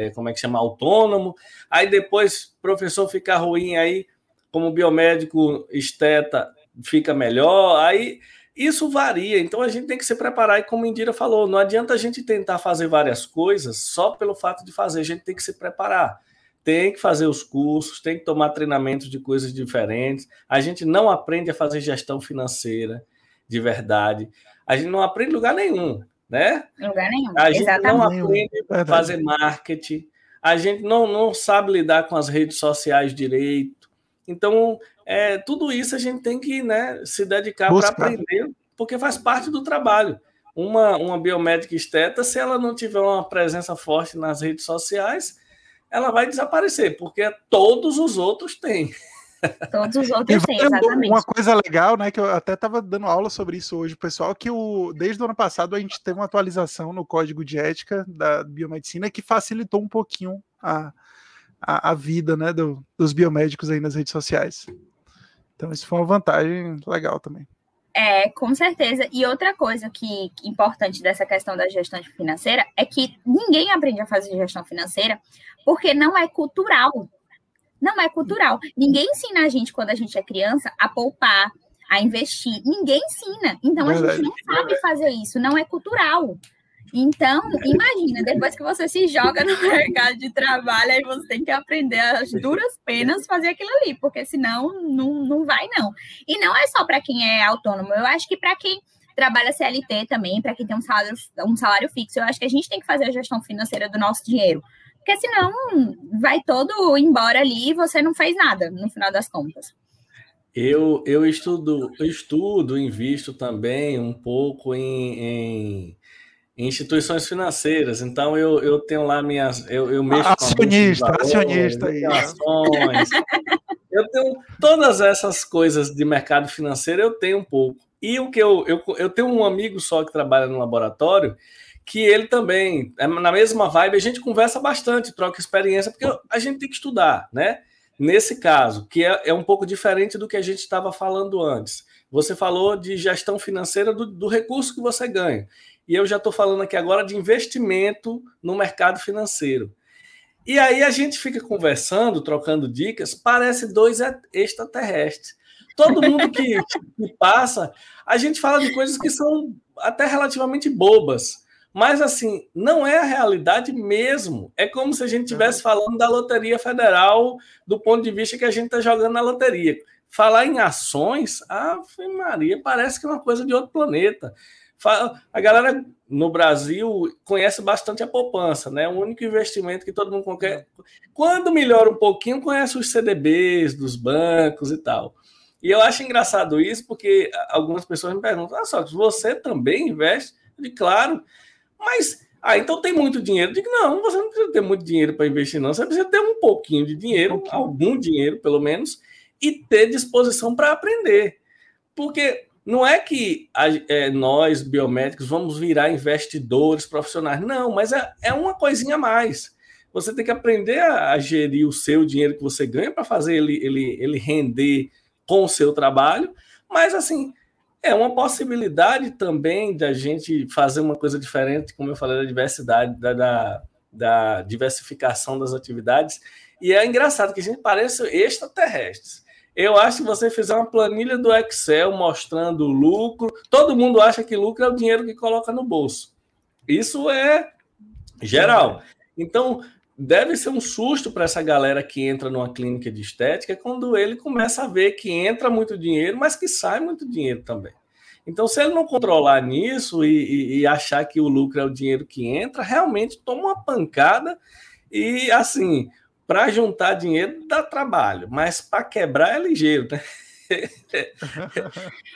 é, é, como é que chama, autônomo. Aí depois, professor fica ruim, aí, como biomédico esteta, fica melhor. Aí isso varia, então a gente tem que se preparar, e como Indira falou, não adianta a gente tentar fazer várias coisas só pelo fato de fazer, a gente tem que se preparar. Tem que fazer os cursos, tem que tomar treinamentos de coisas diferentes. A gente não aprende a fazer gestão financeira de verdade. A gente não aprende em lugar nenhum, né? Lugar nenhum. A gente Exatamente. não aprende a fazer marketing. A gente não, não sabe lidar com as redes sociais direito. Então, é, tudo isso a gente tem que né, se dedicar para aprender, porque faz parte do trabalho. Uma, uma biomédica esteta, se ela não tiver uma presença forte nas redes sociais, ela vai desaparecer, porque todos os outros têm. Todos os outros têm, exatamente. Uma coisa legal, né, que eu até estava dando aula sobre isso hoje, pessoal, que o, desde o ano passado a gente teve uma atualização no código de ética da biomedicina que facilitou um pouquinho a, a, a vida né, do, dos biomédicos aí nas redes sociais. Então, isso foi uma vantagem legal também. É, com certeza. E outra coisa que, que importante dessa questão da gestão financeira é que ninguém aprende a fazer gestão financeira porque não é cultural. Não é cultural. Ninguém ensina a gente, quando a gente é criança, a poupar, a investir. Ninguém ensina. Então, a gente não sabe fazer isso. Não é cultural. Então, imagina, depois que você se joga no mercado de trabalho, aí você tem que aprender as duras penas fazer aquilo ali, porque senão não, não vai, não. E não é só para quem é autônomo, eu acho que para quem trabalha CLT também, para quem tem um salário, um salário fixo, eu acho que a gente tem que fazer a gestão financeira do nosso dinheiro. Porque senão vai todo embora ali e você não fez nada, no final das contas. Eu, eu estudo, eu estudo, invisto também um pouco em, em instituições financeiras. Então eu, eu tenho lá minhas. Eu, eu mexo acionista, com acionista aí. Ações. eu tenho todas essas coisas de mercado financeiro, eu tenho um pouco. E o que eu, eu, eu tenho um amigo só que trabalha no laboratório, que ele também, é na mesma vibe, a gente conversa bastante, troca experiência, porque a gente tem que estudar, né? Nesse caso, que é, é um pouco diferente do que a gente estava falando antes. Você falou de gestão financeira do, do recurso que você ganha. E eu já estou falando aqui agora de investimento no mercado financeiro. E aí a gente fica conversando, trocando dicas, parece dois extraterrestres. Todo mundo que, que passa, a gente fala de coisas que são até relativamente bobas. Mas, assim, não é a realidade mesmo. É como se a gente estivesse falando da Loteria Federal do ponto de vista que a gente está jogando na loteria. Falar em ações, ah, Maria, parece que é uma coisa de outro planeta. A galera no Brasil conhece bastante a poupança, né? O único investimento que todo mundo quer. Quando melhora um pouquinho, conhece os CDBs dos bancos e tal. E eu acho engraçado isso, porque algumas pessoas me perguntam: ah, só você também investe? Eu digo, claro, mas. Ah, então tem muito dinheiro. Eu digo, não, você não precisa ter muito dinheiro para investir, não. Você precisa ter um pouquinho de dinheiro, um algum dinheiro, pelo menos, e ter disposição para aprender. Porque não é que a, é, nós, biomédicos, vamos virar investidores profissionais. Não, mas é, é uma coisinha a mais. Você tem que aprender a, a gerir o seu dinheiro que você ganha para fazer ele, ele, ele render com o seu trabalho. Mas, assim, é uma possibilidade também da gente fazer uma coisa diferente, como eu falei, da diversidade, da, da, da diversificação das atividades. E é engraçado que a gente parece extraterrestres. Eu acho que você fizer uma planilha do Excel mostrando o lucro, todo mundo acha que lucro é o dinheiro que coloca no bolso. Isso é geral. Então, deve ser um susto para essa galera que entra numa clínica de estética quando ele começa a ver que entra muito dinheiro, mas que sai muito dinheiro também. Então, se ele não controlar nisso e, e, e achar que o lucro é o dinheiro que entra, realmente toma uma pancada e assim para juntar dinheiro dá trabalho, mas para quebrar é ligeiro, né?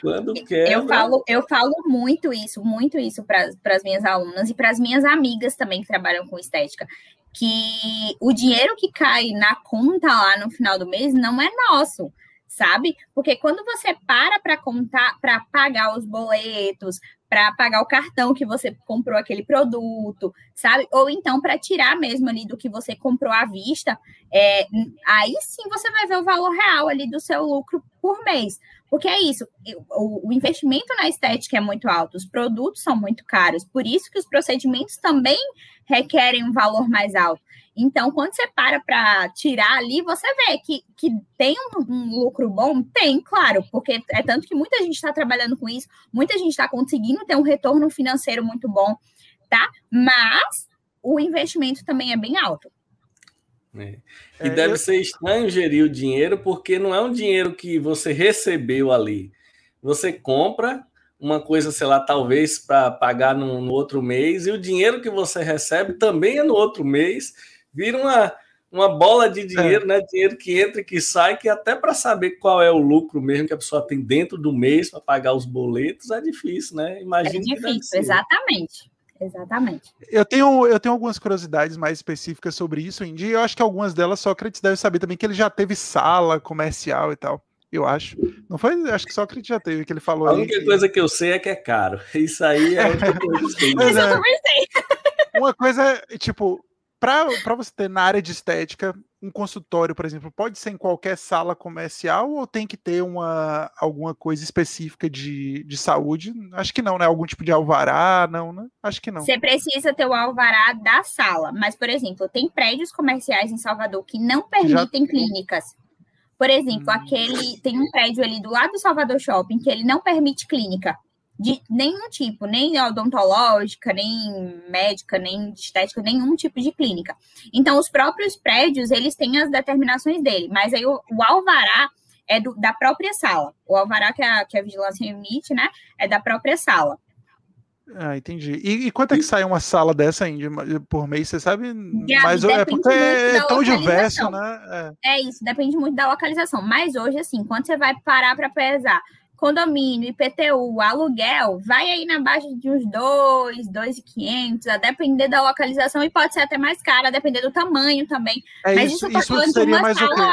Quando quebra... Eu falo, eu falo muito isso, muito isso para as minhas alunas e para as minhas amigas também que trabalham com estética. Que o dinheiro que cai na conta lá no final do mês não é nosso. sabe? Porque quando você para para contar, para pagar os boletos, para pagar o cartão que você comprou aquele produto, sabe? Ou então para tirar mesmo ali do que você comprou à vista, é, aí sim você vai ver o valor real ali do seu lucro por mês. Porque é isso, o, investimento na estética é muito alto, os produtos são muito caros, por isso que os procedimentos também requerem um valor mais alto. Então, quando você para para tirar ali, você vê que, que tem um, um, lucro bom? Tem, claro, porque é tanto que muita gente está trabalhando com isso, muita gente está conseguindo ter um retorno financeiro muito bom, tá? Mas o investimento também é bem alto. É. E é, deve eu... ser estranho gerir o dinheiro, porque não é um dinheiro que você recebeu ali. Você compra uma coisa, sei lá, talvez para pagar no, no, outro mês, e o dinheiro que você recebe também é no outro mês, vira uma, uma bola de dinheiro, é. né? Dinheiro que entra e que sai, que até para saber qual é o lucro mesmo que a pessoa tem dentro do mês para pagar os boletos é difícil, né? Imagina. É difícil, exatamente. Exatamente. Eu tenho, eu tenho algumas curiosidades mais específicas sobre isso, Indy. Eu acho que algumas delas Sócrates deve saber também que ele já teve sala comercial e tal. Eu acho. Não foi? Acho que Sócrates já teve, que ele falou. A única que... coisa que eu sei é que é caro. Isso aí é outra coisa. Mas, é, uma coisa, tipo, para você ter na área de estética, um consultório, por exemplo, pode ser em qualquer sala comercial ou tem que ter uma, alguma coisa específica de, de saúde? Acho que não, né? Algum tipo de alvará, não, né? Acho que não. Você precisa ter o alvará da sala, mas, por exemplo, tem prédios comerciais em Salvador que não permitem Já... clínicas. Por exemplo, hum. aquele tem um prédio ali do lado do Salvador Shopping que ele não permite clínica de nenhum tipo, nem odontológica, nem médica, nem estética, nenhum tipo de clínica. Então, os próprios prédios, eles têm as determinações dele, mas aí o, o alvará é do, da própria sala. O alvará que a, que a vigilância emite, né, é da própria sala. Ah, entendi. E, e, quanto é que sai uma sala dessa Índia por mês? Você sabe? Mas é porque é tão diverso, né? É. é. isso, depende muito da localização. Mas hoje, assim, quando você vai parar para pesar condomínio, IPTU, aluguel, vai aí na baixa de uns 2, 2,500, a depender da localização e pode ser até mais cara, a depender do tamanho também. É Mas isso, isso, tá isso seria mais sala...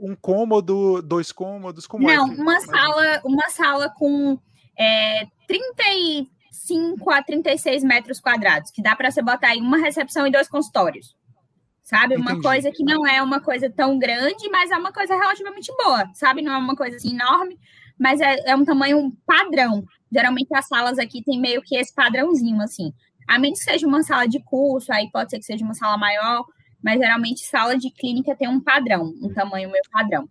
Um cômodo, dois cômodos, como é Não, é uma sala, uma sala com é, 35 a 36 metros quadrados, que dá para você botar aí uma recepção e dois consultórios. Sabe? Uma Entendi. coisa que não é uma coisa tão grande, mas é uma coisa relativamente boa, sabe? Não é uma coisa assim enorme, mas é, é um tamanho padrão. Geralmente as salas aqui tem meio que esse padrãozinho, assim. A menos que seja uma sala de curso, aí pode ser que seja uma sala maior, mas geralmente sala de clínica tem um padrão, um tamanho meio padrão.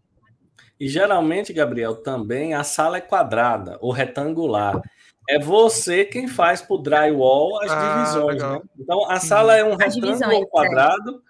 E geralmente, Gabriel, também a sala é quadrada ou retangular. É você quem faz para o drywall as ah, divisões, né? Então a sala é um retângulo ou quadrado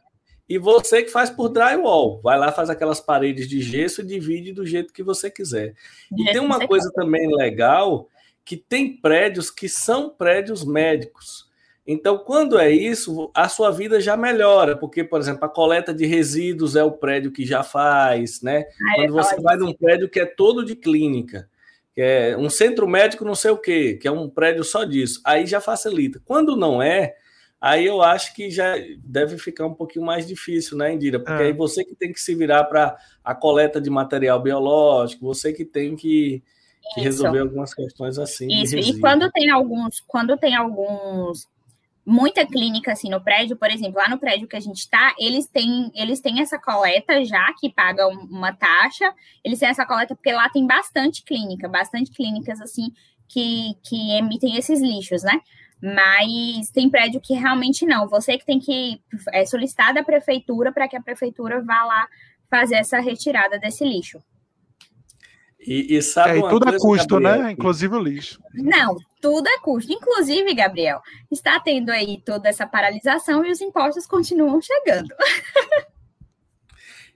e você que faz por drywall. Vai lá, faz aquelas paredes de gesso e divide do jeito que você quiser. E tem uma coisa também legal, que tem prédios que são prédios médicos. Então, quando é isso, a sua vida já melhora, porque, por exemplo, a coleta de resíduos é o prédio que já faz, né? Ah, quando você vai num prédio que é todo de clínica, que é um centro médico não sei o quê, que é um prédio só disso, aí já facilita. Quando não é, aí eu acho que já deve ficar um pouquinho mais difícil, né, Indira? Porque é. aí você que tem que se virar para a coleta de material biológico, você que tem que, que resolver algumas questões assim. Isso, e quando tem alguns, quando tem alguns muita clínica assim no prédio, por exemplo, lá no prédio que a gente está, eles têm, eles têm essa coleta já que paga uma taxa, eles têm essa coleta porque lá tem bastante clínica, bastante clínicas assim que, que emitem esses lixos, né? Mas tem prédio que realmente não. Você que tem que é, solicitar da prefeitura para que a prefeitura vá lá fazer essa retirada desse lixo. E, e sabe é, e tudo é custo, né? Gabriel? né? Inclusive o lixo. Não, tudo é custo. Inclusive, Gabriel, está tendo aí toda essa paralisação e os impostos continuam chegando.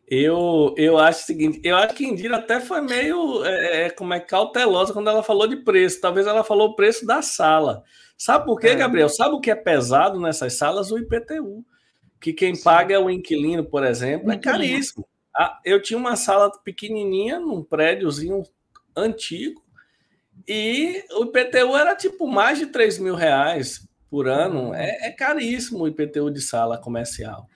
Eu, eu acho o seguinte, eu acho que Indira até foi meio é, é, como é cautelosa quando ela falou de preço. Talvez ela falou o preço da sala. Sabe por quê, é. Gabriel? Sabe o que é pesado nessas salas? O IPTU. Que quem Sim. paga é o inquilino, por exemplo, é caríssimo. Ah, eu tinha uma sala pequenininha num prédiozinho antigo e o IPTU era tipo mais de 3 mil reais por ano. Uhum. É, é caríssimo o IPTU de sala comercial.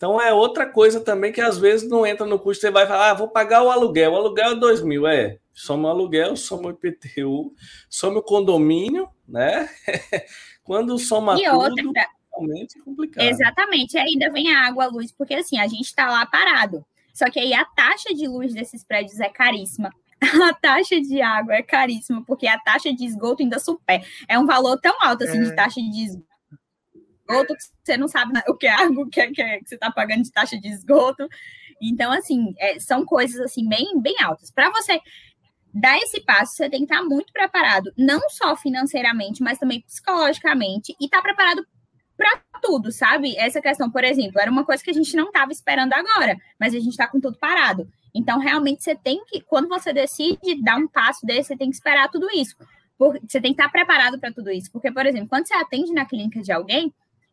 Então é outra coisa também que às vezes não entra no custo. Você vai falar, ah, vou pagar o aluguel. O aluguel é 2 mil. É, soma o aluguel, soma o IPTU, soma o condomínio, né? Quando soma e tudo, outra, realmente é complicado. Exatamente. E ainda vem a água, a luz, porque assim, a gente está lá parado. Só que aí a taxa de luz desses prédios é caríssima. A taxa de água é caríssima, porque a taxa de esgoto ainda super. É um valor tão alto assim é. de taxa de esgoto esgoto, você não sabe o que é água, o que, é, que, é, que você está pagando de taxa de esgoto. Então, assim, é, são coisas assim bem, bem altas. Para você dar esse passo, você tem que estar muito preparado, não só financeiramente, mas também psicologicamente, e estar tá preparado para tudo, sabe? Essa questão, por exemplo, era uma coisa que a gente não estava esperando agora, mas a gente está com tudo parado. Então, realmente, você tem que, quando você decide dar um passo desse, você tem que esperar tudo isso. você tem que estar preparado para tudo isso. Porque, por exemplo, quando você atende na clínica de alguém,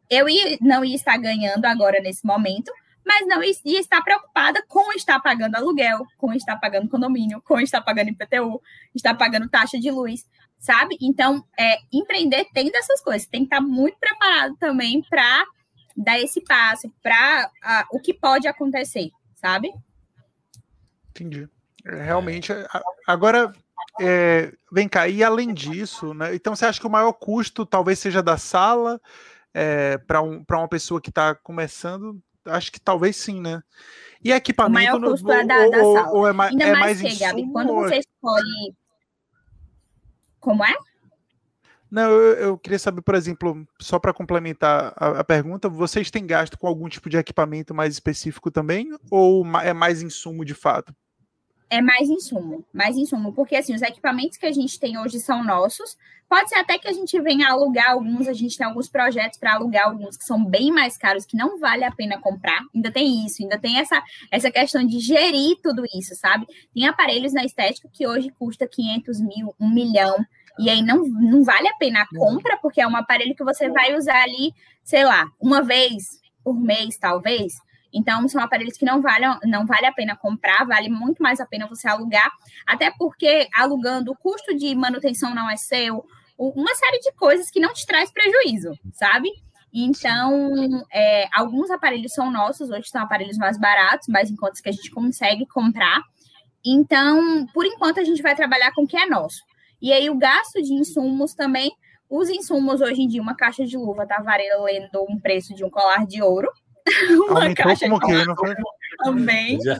eu ia, não ia estar ganhando agora nesse momento, mas não ia estar preocupada com estar pagando aluguel, com estar pagando condomínio, com estar pagando IPTU, estar pagando taxa de luz, sabe? Então, é, empreender tem dessas coisas, tem que estar muito preparado também para dar esse passo, para o que pode acontecer, sabe? Entendi. É, realmente, agora, é, vem cá, e além disso, né? Então você acha que o maior custo talvez seja da sala? É, para um, uma pessoa que está começando, acho que talvez sim, né? E equipamento. O maior custo é da, da ou, sala. Ou é, Ainda é mais, mais que, Gabi, quando ou... você escolhe. Como é? Não, eu, eu, queria saber, por exemplo, só para complementar a, a, pergunta, vocês têm gasto com algum tipo de equipamento mais específico também? Ou é mais insumo de fato? É mais insumo, mais insumo, porque assim, os equipamentos que a gente tem hoje são nossos. Pode ser até que a gente venha alugar alguns, a gente tem alguns projetos para alugar alguns que são bem mais caros, que não vale a pena comprar. Ainda tem isso, ainda tem essa, essa questão de gerir tudo isso, sabe? Tem aparelhos na estética que hoje custa 500 mil, 1 milhão, e aí não, não vale a pena a compra, porque é um aparelho que você vai usar ali, sei lá, uma vez por mês, talvez. Então, são aparelhos que não, valem, não vale a pena comprar, vale muito mais a pena você alugar, até porque alugando o custo de manutenção não é seu, uma série de coisas que não te traz prejuízo, sabe? Então, é, alguns aparelhos são nossos, hoje são aparelhos mais baratos, mais em contas que a gente consegue comprar. Então, por enquanto, a gente vai trabalhar com o que é nosso. E aí, o gasto de insumos também, os insumos hoje em dia, uma caixa de luva está valendo um preço de um colar de ouro, uma Aumentou caixa como que, não foi? Também. Já,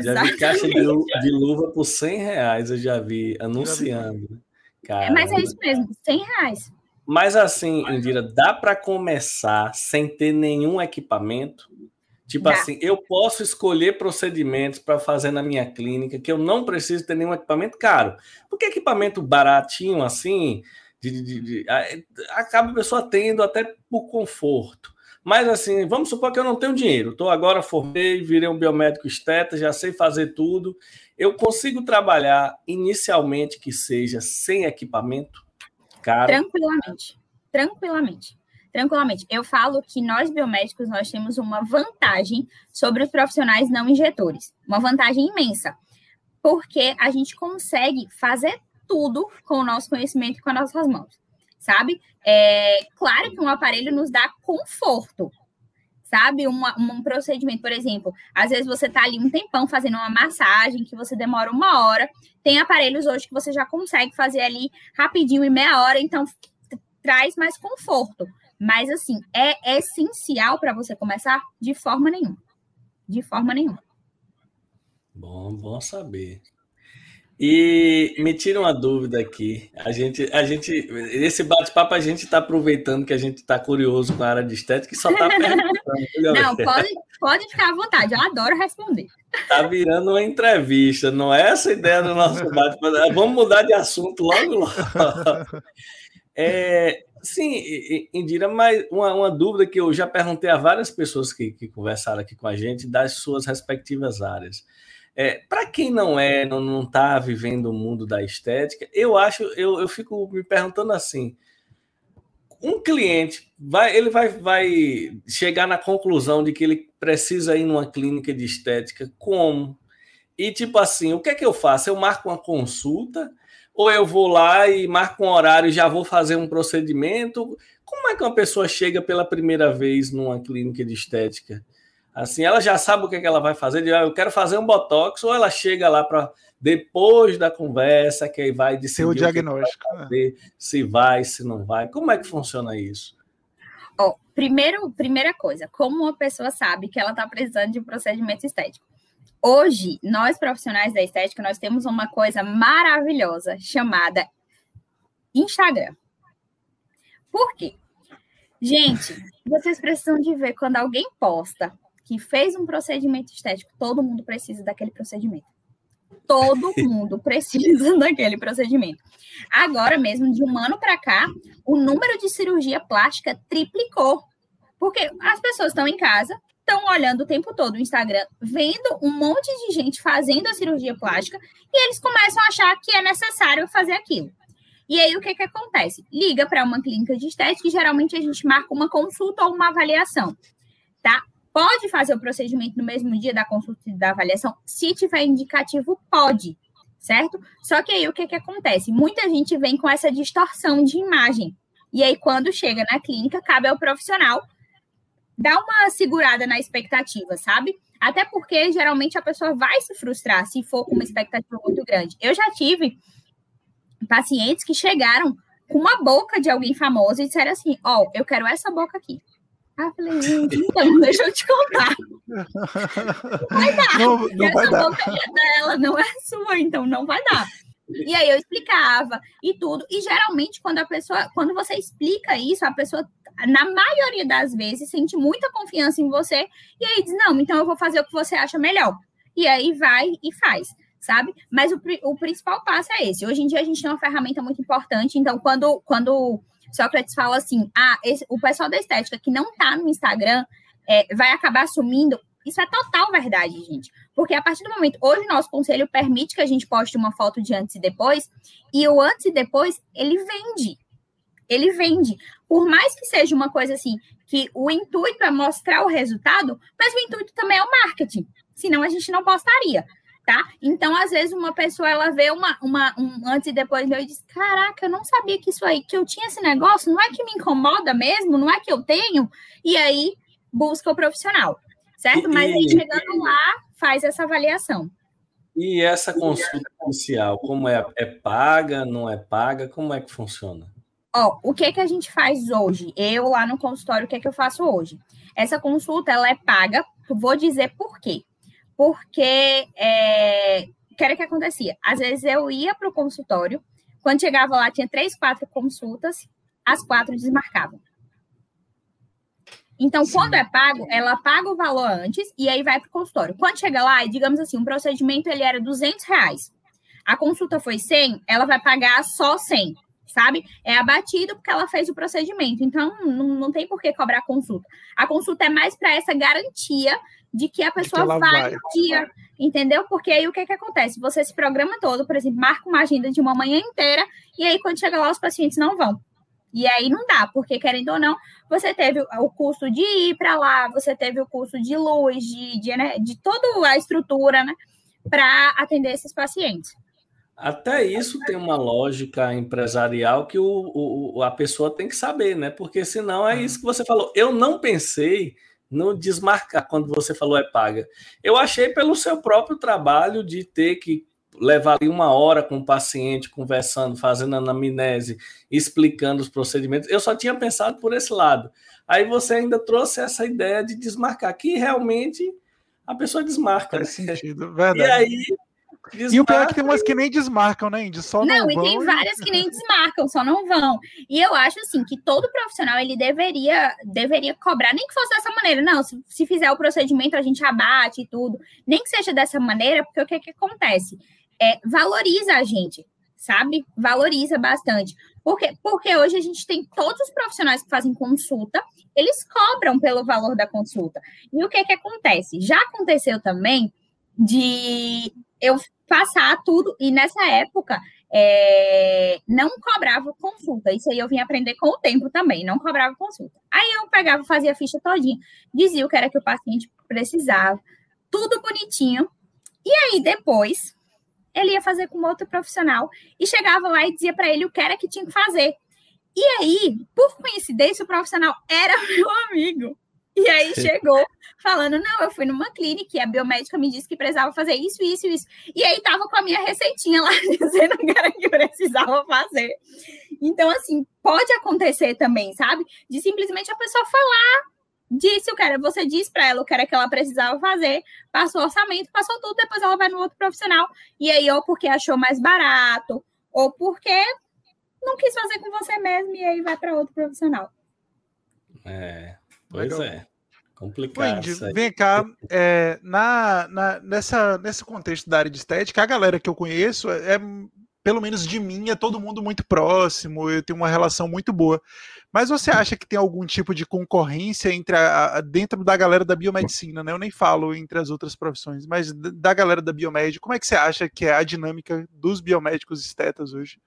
já vi caixa de, de, luva por 100 reais, eu já vi anunciando. Cara. É, mas é isso mesmo, 100 reais. Mas assim, Indira, dá para começar sem ter nenhum equipamento? Tipo dá. assim, eu posso escolher procedimentos para fazer na minha clínica que eu não preciso ter nenhum equipamento caro. Porque equipamento baratinho assim, de, de, de, acaba a pessoa tendo até por conforto. Mas assim, vamos supor que eu não tenho dinheiro. Estou agora formei, virei um biomédico esteta, já sei fazer tudo. Eu consigo trabalhar inicialmente que seja sem equipamento? Cara. Tranquilamente. Tranquilamente. Tranquilamente. Eu falo que nós biomédicos nós temos uma vantagem sobre os profissionais não injetores. Uma vantagem imensa. Porque a gente consegue fazer tudo com o nosso conhecimento e com as nossas mãos sabe? É, claro que um aparelho nos dá conforto, sabe? Uma, um procedimento, por exemplo, às vezes você está ali um tempão fazendo uma massagem que você demora uma hora. Tem aparelhos hoje que você já consegue fazer ali rapidinho em meia hora, então traz mais conforto. Mas assim, é essencial para você começar de forma nenhuma. De forma nenhuma. Bom, bom saber. E me tira uma dúvida aqui. A gente, a gente, esse bate-papo a gente está aproveitando que a gente está curioso com a área de estética e só está perguntando. Não, pode, pode ficar à vontade. Eu adoro responder. Tá virando uma entrevista, não é essa a ideia do nosso bate-papo. Vamos mudar de assunto logo, logo. É, sim, Indira, mas uma, uma, dúvida que eu já perguntei a várias pessoas que, que conversaram aqui com a gente das suas respectivas áreas. É, para quem não é, não está vivendo o mundo da estética, eu acho, eu, eu fico me perguntando assim: um cliente vai, ele vai, vai chegar na conclusão de que ele precisa ir numa clínica de estética, como? E tipo assim, o que é que eu faço? Eu marco uma consulta ou eu vou lá e marco um horário e já vou fazer um procedimento? Como é que uma pessoa chega pela primeira vez numa clínica de estética? Assim, ela já sabe o que, é que ela vai fazer, de, ah, eu quero fazer um botox, ou ela chega lá para depois da conversa que aí vai decidir o diagnóstico, o vai fazer, se vai, se não vai. Como é que funciona isso? Oh, primeiro, primeira coisa, como uma pessoa sabe que ela está precisando de um procedimento estético? Hoje, nós profissionais da estética, nós temos uma coisa maravilhosa chamada Instagram. Por quê? Gente, vocês precisam de ver quando alguém posta que fez um procedimento estético, todo mundo precisa daquele procedimento. Todo mundo precisa daquele procedimento. Agora mesmo, de um ano para cá, o número de cirurgia plástica triplicou. Porque as pessoas estão em casa, estão olhando o tempo todo o Instagram, vendo um monte de gente fazendo a cirurgia plástica, e eles começam a achar que é necessário fazer aquilo. E aí, o que, que acontece? Liga para uma clínica de estética e geralmente a gente marca uma consulta ou uma avaliação, tá? Pode fazer o procedimento no mesmo dia da consulta e da avaliação? Se tiver indicativo, pode, certo? Só que aí o que, que acontece? Muita gente vem com essa distorção de imagem. E aí, quando chega na clínica, cabe ao profissional dar uma segurada na expectativa, sabe? Até porque geralmente a pessoa vai se frustrar se for com uma expectativa muito grande. Eu já tive pacientes que chegaram com uma boca de alguém famoso e disseram assim: Ó, oh, eu quero essa boca aqui. Ah, eu falei, gente, então, deixa eu te contar. Não vai dar. Não, não Essa vai dar. boca é dela, não é sua, então não vai dar. E aí eu explicava e tudo. E geralmente, quando a pessoa, quando você explica isso, a pessoa, na maioria das vezes, sente muita confiança em você, e aí diz: Não, então eu vou fazer o que você acha melhor. E aí vai e faz sabe? Mas o, o principal passo é esse. Hoje em dia a gente tem uma ferramenta muito importante, então quando, quando Sócrates fala assim, ah, esse, o pessoal da estética que não tá no Instagram é, vai acabar assumindo. Isso é total verdade, gente. Porque a partir do momento, hoje nosso conselho permite que a gente poste uma foto de antes e depois, e o antes e depois, ele vende. Ele vende. Por mais que seja uma coisa assim, que o intuito é mostrar o resultado, mas o intuito também é o marketing. Senão a gente não postaria tá? Então, às vezes, uma pessoa ela vê uma, uma, um antes e depois meu e diz: Caraca, eu não sabia que isso aí, que eu tinha esse negócio, não é que me incomoda mesmo, não é que eu tenho, e aí busca o profissional, certo? Mas aí chegando lá, faz essa avaliação. E essa consulta inicial, como é? É paga, não é paga? Como é que funciona? Ó, o que que a gente faz hoje? Eu lá no consultório, o que que eu faço hoje? Essa consulta, ela é paga, vou dizer por quê porque é, o que era que acontecia? Às vezes eu ia para o consultório, quando chegava lá tinha três, quatro consultas, as quatro desmarcavam. Então, Sim. quando é pago, ela paga o valor antes e aí vai para o consultório. Quando chega lá, digamos assim, um procedimento ele era 200 reais. A consulta foi 100, ela vai pagar só 100, sabe? É abatido porque ela fez o procedimento. Então, não, não tem por que cobrar a consulta. A consulta é mais para essa garantia de que a pessoa que vai, no dia, entendeu? Porque aí o que, que acontece? Você se programa todo, por exemplo, marca uma agenda de uma manhã inteira, e aí quando chega lá, os pacientes não vão. E aí não dá, porque querendo ou não, você teve o custo de ir para lá, você teve o custo de luz, de, de, né, de toda a estrutura, né, para atender esses pacientes. Até isso tem uma lógica empresarial que o, o, a pessoa tem que saber, né? Porque senão é isso que você falou. Eu não pensei no desmarcar quando você falou é paga. Eu achei pelo seu próprio trabalho de ter que levar ali uma hora com o paciente conversando, fazendo anamnese, explicando os procedimentos. Eu só tinha pensado por esse lado. Aí você ainda trouxe essa ideia de desmarcar, que realmente a pessoa desmarca. Faz né? sentido, verdade. E aí Desmarca. E o pior é que tem umas que nem desmarcam, né, Indy? Só não, não e tem várias que nem desmarcam, só não vão. E eu acho, assim, que todo profissional, ele deveria, deveria cobrar, nem que fosse dessa maneira. Não, se, se fizer o procedimento, a gente abate e tudo. Nem que seja dessa maneira, porque o que, que acontece? É, valoriza a gente, sabe? Valoriza bastante. Porque, porque hoje a gente tem todos os profissionais que fazem consulta, eles cobram pelo valor da consulta. E o que, que acontece? Já aconteceu também de eu passar tudo, e nessa época é, não cobrava consulta. Isso aí eu vim aprender com o tempo também, não cobrava consulta. Aí eu pegava, fazia a ficha todinha, dizia o que era que o paciente precisava, tudo bonitinho. E aí depois ele ia fazer com outro profissional e chegava lá e dizia para ele o que era que tinha que fazer. E aí, por coincidência, o profissional era meu amigo. E aí chegou falando: não, eu fui numa clínica e a biomédica me disse que precisava fazer isso, isso, isso. E aí tava com a minha receitinha lá dizendo que era que precisava fazer. Então, assim, pode acontecer também, sabe? De simplesmente a pessoa falar, disse o que era, você disse para ela o que era que ela precisava fazer, passou o orçamento, passou tudo, depois ela vai no outro profissional. E aí, ou porque achou mais barato, ou porque não quis fazer com você mesmo, e aí vai para outro profissional. É, Pois Legal. é. Complicado. Wendy, vem cá, é, na, na, nessa, nesse contexto da área de estética, a galera que eu conheço é, é, pelo menos de mim, é todo mundo muito próximo, eu tenho uma relação muito boa. Mas você acha que tem algum tipo de concorrência entre a, a, dentro da galera da biomedicina, né? Eu nem falo entre as outras profissões, mas da galera da biomédica, como é que você acha que é a dinâmica dos biomédicos estetas hoje?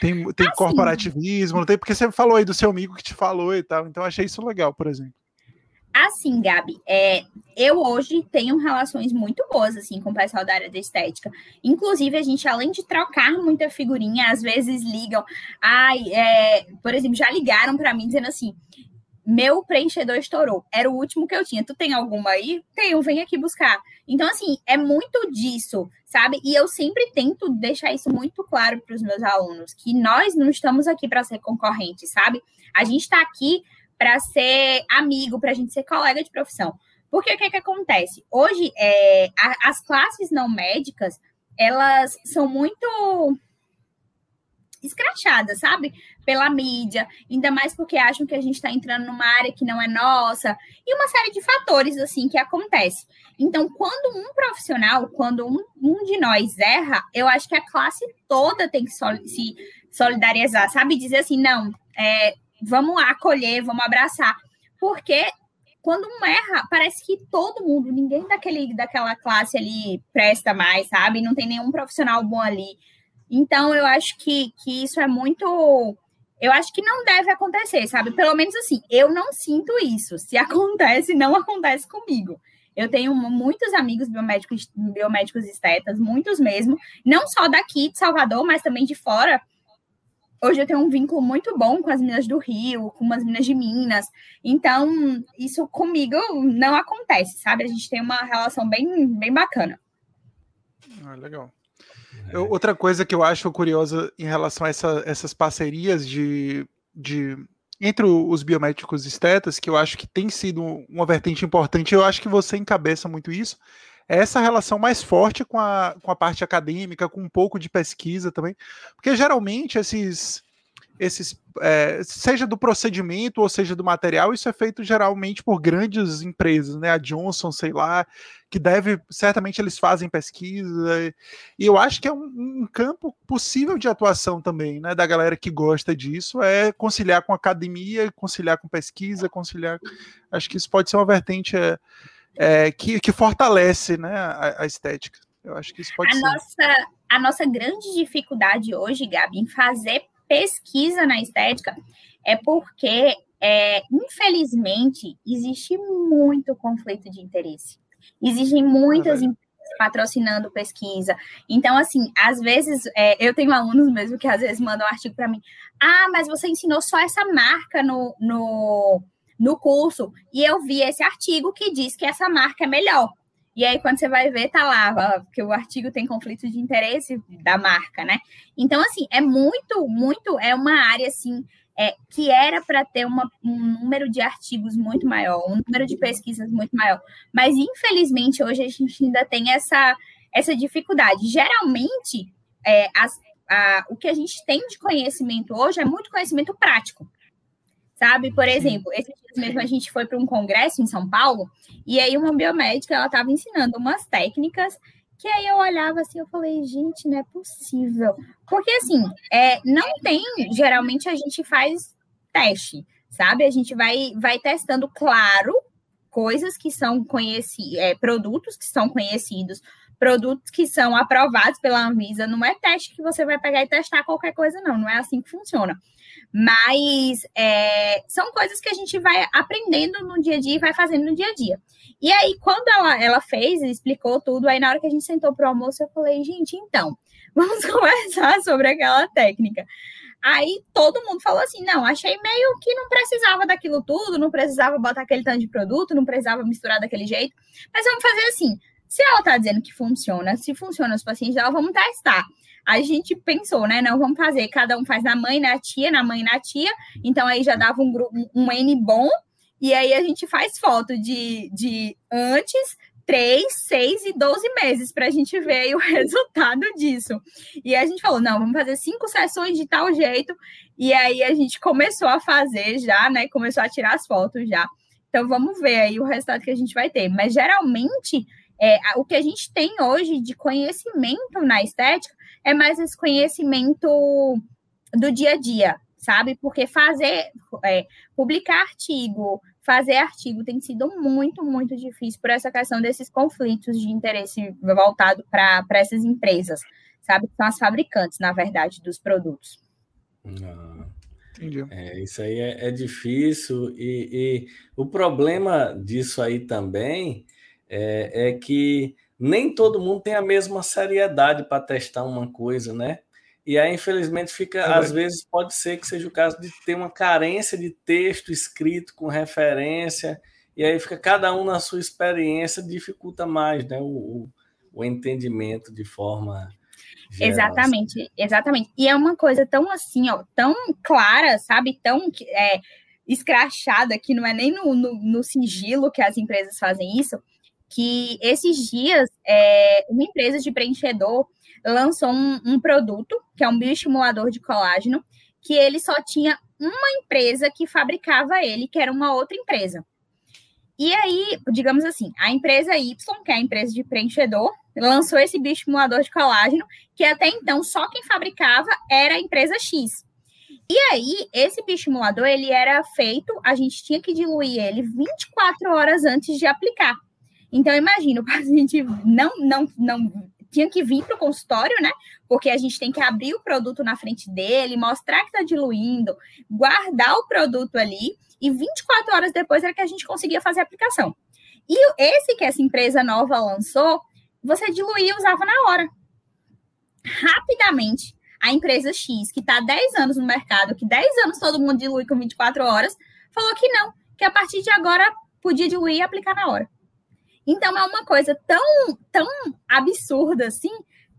Tem, tem assim, corporativismo, não tem, porque você falou aí do seu amigo que te falou e tal, então achei isso legal, por exemplo. Assim, Gabi, é, eu hoje tenho relações muito boas assim com o pessoal da área da estética. Inclusive, a gente, além de trocar muita figurinha, às vezes ligam. Ai, é, por exemplo, já ligaram para mim dizendo assim: meu preenchedor estourou. Era o último que eu tinha. Tu tem alguma aí? Tenho, vem aqui buscar. Então, assim, é muito disso, sabe? E eu sempre tento deixar isso muito claro para os meus alunos, que nós não estamos aqui para ser concorrentes, sabe? A gente está aqui para ser amigo, para a gente ser colega de profissão. Porque o que, que acontece? Hoje, é, a, as classes não médicas, elas são muito escrachada, sabe? Pela mídia, ainda mais porque acham que a gente está entrando numa área que não é nossa, e uma série de fatores assim que acontece. Então, quando um profissional, quando um, um de nós erra, eu acho que a classe toda tem que se solidarizar, sabe? Dizer assim, não, é, vamos acolher, vamos abraçar. Porque quando um erra, parece que todo mundo, ninguém daquele, daquela classe ali presta mais, sabe? Não tem nenhum profissional bom ali. Então, eu acho que, que isso é muito. Eu acho que não deve acontecer, sabe? Pelo menos assim, eu não sinto isso. Se acontece, não acontece comigo. Eu tenho muitos amigos biomédicos, biomédicos estetas, muitos mesmo, não só daqui de Salvador, mas também de fora. Hoje eu tenho um vínculo muito bom com as minas do Rio, com as minas de Minas. Então, isso comigo não acontece, sabe? A gente tem uma relação bem, bem bacana. Ah, legal. Eu, outra coisa que eu acho curiosa em relação a essa, essas parcerias de, de entre os biomédicos estetas, que eu acho que tem sido uma vertente importante, eu acho que você encabeça muito isso, é essa relação mais forte com a, com a parte acadêmica, com um pouco de pesquisa também, porque geralmente esses esses, é, seja do procedimento ou seja do material, isso é feito geralmente por grandes empresas, né? A Johnson, sei lá, que deve, certamente eles fazem pesquisa, e eu acho que é um, um, campo possível de atuação também, né? Da galera que gosta disso, é conciliar com academia, conciliar com pesquisa, conciliar. Acho que isso pode ser uma vertente é, é, que, que fortalece né, a, a estética. Eu acho que isso pode a ser. Nossa, a nossa grande dificuldade hoje, Gabi, em fazer pesquisa na estética é porque, é, infelizmente, existe muito conflito de interesse. Existem muitas empresas patrocinando pesquisa. Então, assim, às vezes, é, eu tenho alunos mesmo que às vezes mandam um artigo para mim. Ah, mas você ensinou só essa marca no, no, no curso. E eu vi esse artigo que diz que essa marca é melhor. E aí, quando você vai ver, tá lá, porque o artigo tem conflito de interesse da marca, né? Então, assim, é muito, muito, é uma área, assim, é, que era para ter uma, um número de artigos muito maior, um número de pesquisas muito maior. Mas, infelizmente, hoje a gente ainda tem essa, essa dificuldade. Geralmente, é, as, a, o que a gente tem de conhecimento hoje é muito conhecimento prático sabe? Por exemplo, esse mesmo a gente foi para um congresso em São Paulo e aí uma biomédica ela estava ensinando umas técnicas que aí eu olhava assim, eu falei, gente, não é possível. Porque assim, é, não tem, geralmente a gente faz teste, sabe? A gente vai, vai testando, claro, coisas que são conhecidos, é, produtos que são conhecidos, produtos que são aprovados pela Anvisa. Não é teste que você vai pegar e testar qualquer coisa, não. Não é assim que funciona. Mas é, são coisas que a gente vai aprendendo no dia a dia e vai fazendo no dia a dia. E aí, quando ela, ela fez, explicou tudo, aí na hora que a gente sentou para o almoço, eu falei, gente, então, vamos conversar sobre aquela técnica. Aí todo mundo falou assim: não, achei meio que não precisava daquilo tudo, não precisava botar aquele tanto de produto, não precisava misturar daquele jeito. Mas vamos fazer assim: se ela tá dizendo que funciona, se funciona os pacientes dela, vamos testar. A gente pensou, né? Não, vamos fazer. Cada um faz na mãe, na tia, na mãe, na tia. Então aí já dava um, um N bom. E aí a gente faz foto de, de antes, 3, 6 e 12 meses para a gente ver o resultado disso. E a gente falou: não, vamos fazer cinco sessões de tal jeito. E aí a gente começou a fazer já, né? Começou a tirar as fotos já. Então vamos ver aí o resultado que a gente vai ter. Mas geralmente é, o que a gente tem hoje de conhecimento na estética é mais esse conhecimento do dia a dia, sabe? Porque fazer, é, publicar artigo, fazer artigo tem sido muito, muito difícil por essa questão desses conflitos de interesse voltado para essas empresas, sabe? Que são as fabricantes, na verdade, dos produtos. Ah, é, isso aí é, é difícil, e, e, o problema disso aí também é, é que nem todo mundo tem a mesma seriedade para testar uma coisa, né? E aí, infelizmente, fica, é às vezes, pode ser que seja o caso de ter uma carência de texto escrito com referência, e aí fica cada um na sua experiência, dificulta mais né, o, o, o entendimento de forma. Geral. Exatamente, exatamente. E é uma coisa tão assim, ó, tão clara, sabe? Tão é, escrachada que não é nem no, no, no sigilo que as empresas fazem isso, que esses dias é, uma empresa de preenchedor lançou um, um produto, que é um bioestimulador de colágeno, que ele só tinha uma empresa que fabricava ele, que era uma outra empresa. E aí, digamos assim, a empresa Y, que é a empresa de preenchedor, lançou esse bioestimulador de colágeno, que até então só quem fabricava era a empresa X. E aí, esse bioestimulador, ele era feito, a gente tinha que diluir ele 24 horas antes de aplicar. Então, imagina, o paciente não, não, não tinha que vir para o consultório, né? Porque a gente tem que abrir o produto na frente dele, mostrar que está diluindo, guardar o produto ali, e 24 horas depois era que a gente conseguia fazer a aplicação. E esse que essa empresa nova lançou, você diluía e usava na hora. Rapidamente, a empresa X, que está há 10 anos no mercado, que 10 anos todo mundo dilui com 24 horas, falou que não, que a partir de agora podia diluir e aplicar na hora. Então é uma coisa tão, tão absurda assim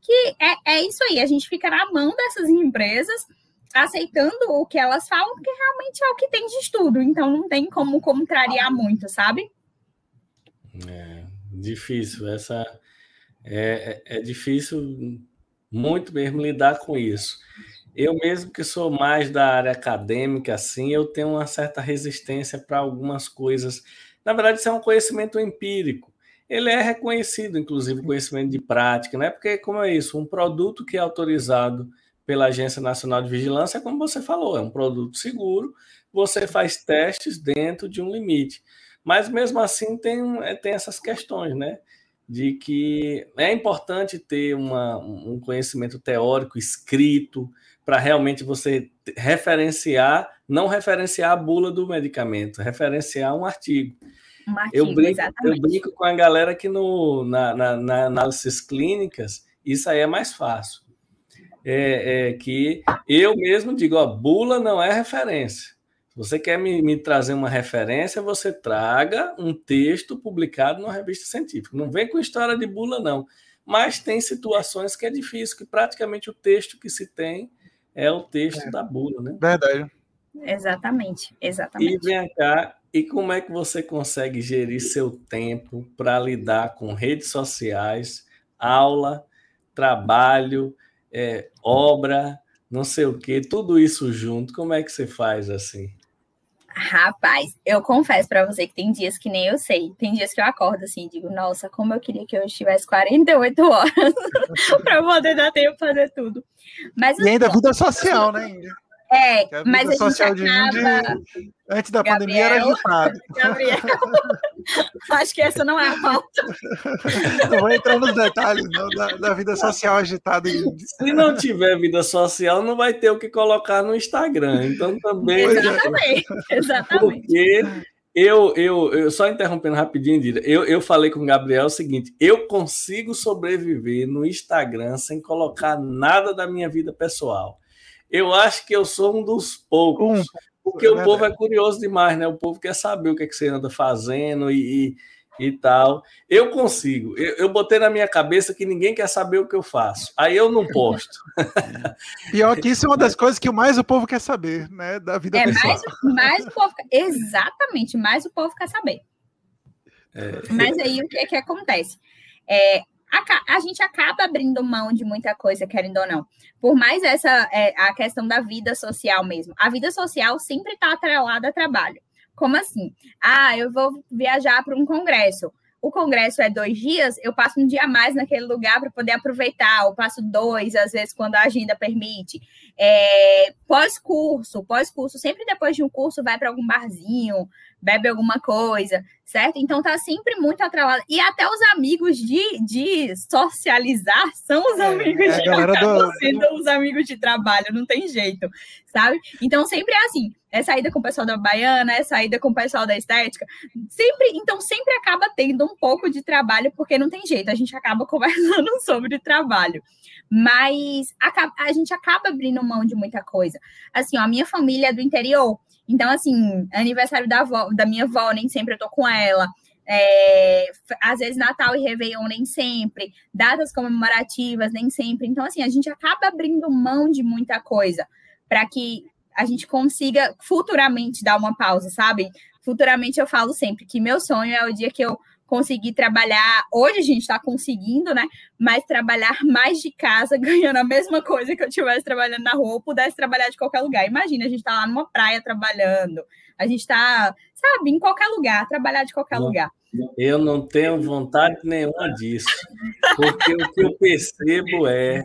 que é, é isso aí, a gente fica na mão dessas empresas aceitando o que elas falam, porque realmente é o que tem de estudo, então não tem como contrariar muito, sabe? É difícil, essa é, é, é difícil muito mesmo lidar com isso. Eu mesmo que sou mais da área acadêmica, assim, eu tenho uma certa resistência para algumas coisas. Na verdade, isso é um conhecimento empírico ele é reconhecido, inclusive, conhecimento de prática, né? Porque, como é isso, um produto que é autorizado pela Agência Nacional de Vigilância, como você falou, é um produto seguro, você faz testes dentro de um limite. Mas mesmo assim tem, é, tem essas questões, né? De que é importante ter uma, um conhecimento teórico escrito para realmente você referenciar, não referenciar a bula do medicamento, referenciar um artigo. Um artigo, eu, brinco, eu brinco com a galera que no, na, na, na análises clínicas, isso aí é mais fácil. É, é, que eu mesmo digo, ó, bula não é referência. Se você quer me, me, trazer uma referência, você traga um texto publicado numa revista científica. Não vem com história de bula, não. Mas tem situações que é difícil, que praticamente o texto que se tem é o texto é. da bula, né? Verdade. Exatamente, exatamente. E vem cá, e como é que você consegue gerir seu tempo para lidar com redes sociais, aula, trabalho, é, obra, não sei o que, tudo isso junto? Como é que você faz assim? Rapaz, eu confesso para você que tem dias que nem eu sei. Tem dias que eu acordo assim e digo, nossa, como eu queria que eu estivesse 48 horas para poder dar tempo para fazer tudo. Mas, e ainda vida social, né, Índia? É, mas a gente acaba... antes da Gabriel, pandemia era agitado. Gabriel, acho que essa não é a pauta. Não vou entrar nos detalhes não, da, da, vida social agitada. Se não tiver vida social, não vai ter o que colocar no Instagram. Então também. Exatamente. Exatamente. Porque eu, eu, eu só interrompendo rapidinho, Dira, eu, eu falei com o Gabriel o seguinte: eu consigo sobreviver no Instagram sem colocar nada da minha vida pessoal. Eu acho que eu sou um dos poucos. Um, porque é o povo é curioso demais, né? O povo quer saber o que, é que você anda fazendo e, e, e tal. Eu consigo. Eu, eu, botei na minha cabeça que ninguém quer saber o que eu faço. Aí eu não posto. Pior que isso é uma das coisas que mais o povo quer saber, né? Da vida é, pessoal. Mais, mais o povo, exatamente, mais o povo quer saber. É. Mas aí o que é que acontece? É, a, gente acaba abrindo mão de muita coisa, querendo ou não. Por mais essa é, a questão da vida social mesmo. A vida social sempre está atrelada a trabalho. Como assim? Ah, eu vou viajar para um congresso. O congresso é dois dias, eu passo um dia a mais naquele lugar para poder aproveitar, eu passo dois, às vezes, quando a agenda permite. É, pós-curso, pós-curso, sempre depois de um curso, vai para algum barzinho, bebe alguma coisa, certo? Então tá sempre muito atrelado. E até os amigos de, de socializar são os é, amigos é, de do... sendo os amigos de trabalho, não tem jeito, sabe? Então sempre é assim, é saída com o pessoal da baiana, é saída com o pessoal da estética. Sempre, então sempre acaba tendo um pouco de trabalho, porque não tem jeito, a gente acaba conversando sobre trabalho. Mas a, a gente acaba abrindo mão de muita coisa. Assim, ó, a minha família é do interior, então, assim, aniversário da, avó, da minha avó, nem sempre eu tô com ela. É, às vezes Natal e Réveillon nem sempre, datas comemorativas nem sempre. Então, assim, a gente acaba abrindo mão de muita coisa para que a gente consiga futuramente dar uma pausa, sabe? Futuramente eu falo sempre que meu sonho é o dia que eu conseguir trabalhar. Hoje a gente está conseguindo, né? Mas trabalhar mais de casa, ganhando a mesma coisa que eu estivesse trabalhando na rua, ou pudesse trabalhar de qualquer lugar. Imagina, a gente está lá numa praia trabalhando, a gente está, sabe, em qualquer lugar, trabalhar de qualquer não, lugar. Eu não tenho vontade nenhuma disso, porque o que eu percebo é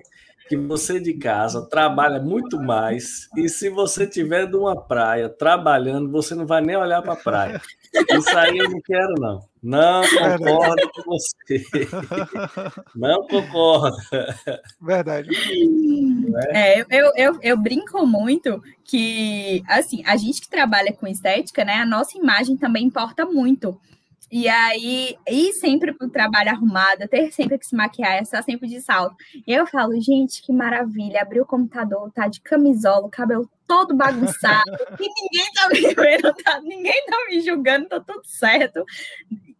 que você de casa trabalha muito mais e se você tiver de uma praia trabalhando, você não vai nem olhar para a praia. Isso aí eu não quero, não. Não concordo com você. Não concordo. Verdade. É, eu, eu, eu brinco muito que, assim, a gente que trabalha com estética, né, a nossa imagem também importa muito. E aí, ir sempre para o trabalho arrumada, ter sempre que se maquiar, estar sempre de salto. E eu falo, gente, que maravilha, abrir o computador, tá de camisola, o cabelo todo bagunçado, e ninguém tá me vendo, tá, ninguém tá me julgando, tá tudo certo.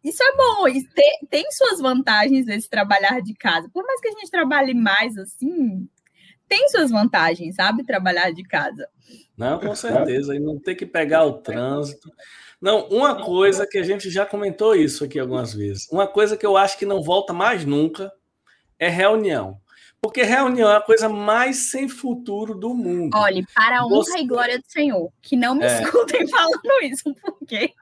Isso é bom, tem, tem suas vantagens esse trabalhar de casa. Por mais que a gente trabalhe mais assim, tem suas vantagens, sabe? Trabalhar de casa. Não, com certeza. E não ter que pegar o trânsito. Não, uma coisa que a gente já comentou isso aqui algumas vezes. Uma coisa que eu acho que não volta mais nunca é reunião. Porque reunião é a coisa mais sem futuro do mundo. Olhe, para a honra Você... e glória do Senhor, que não me é. escutem falando isso, porque.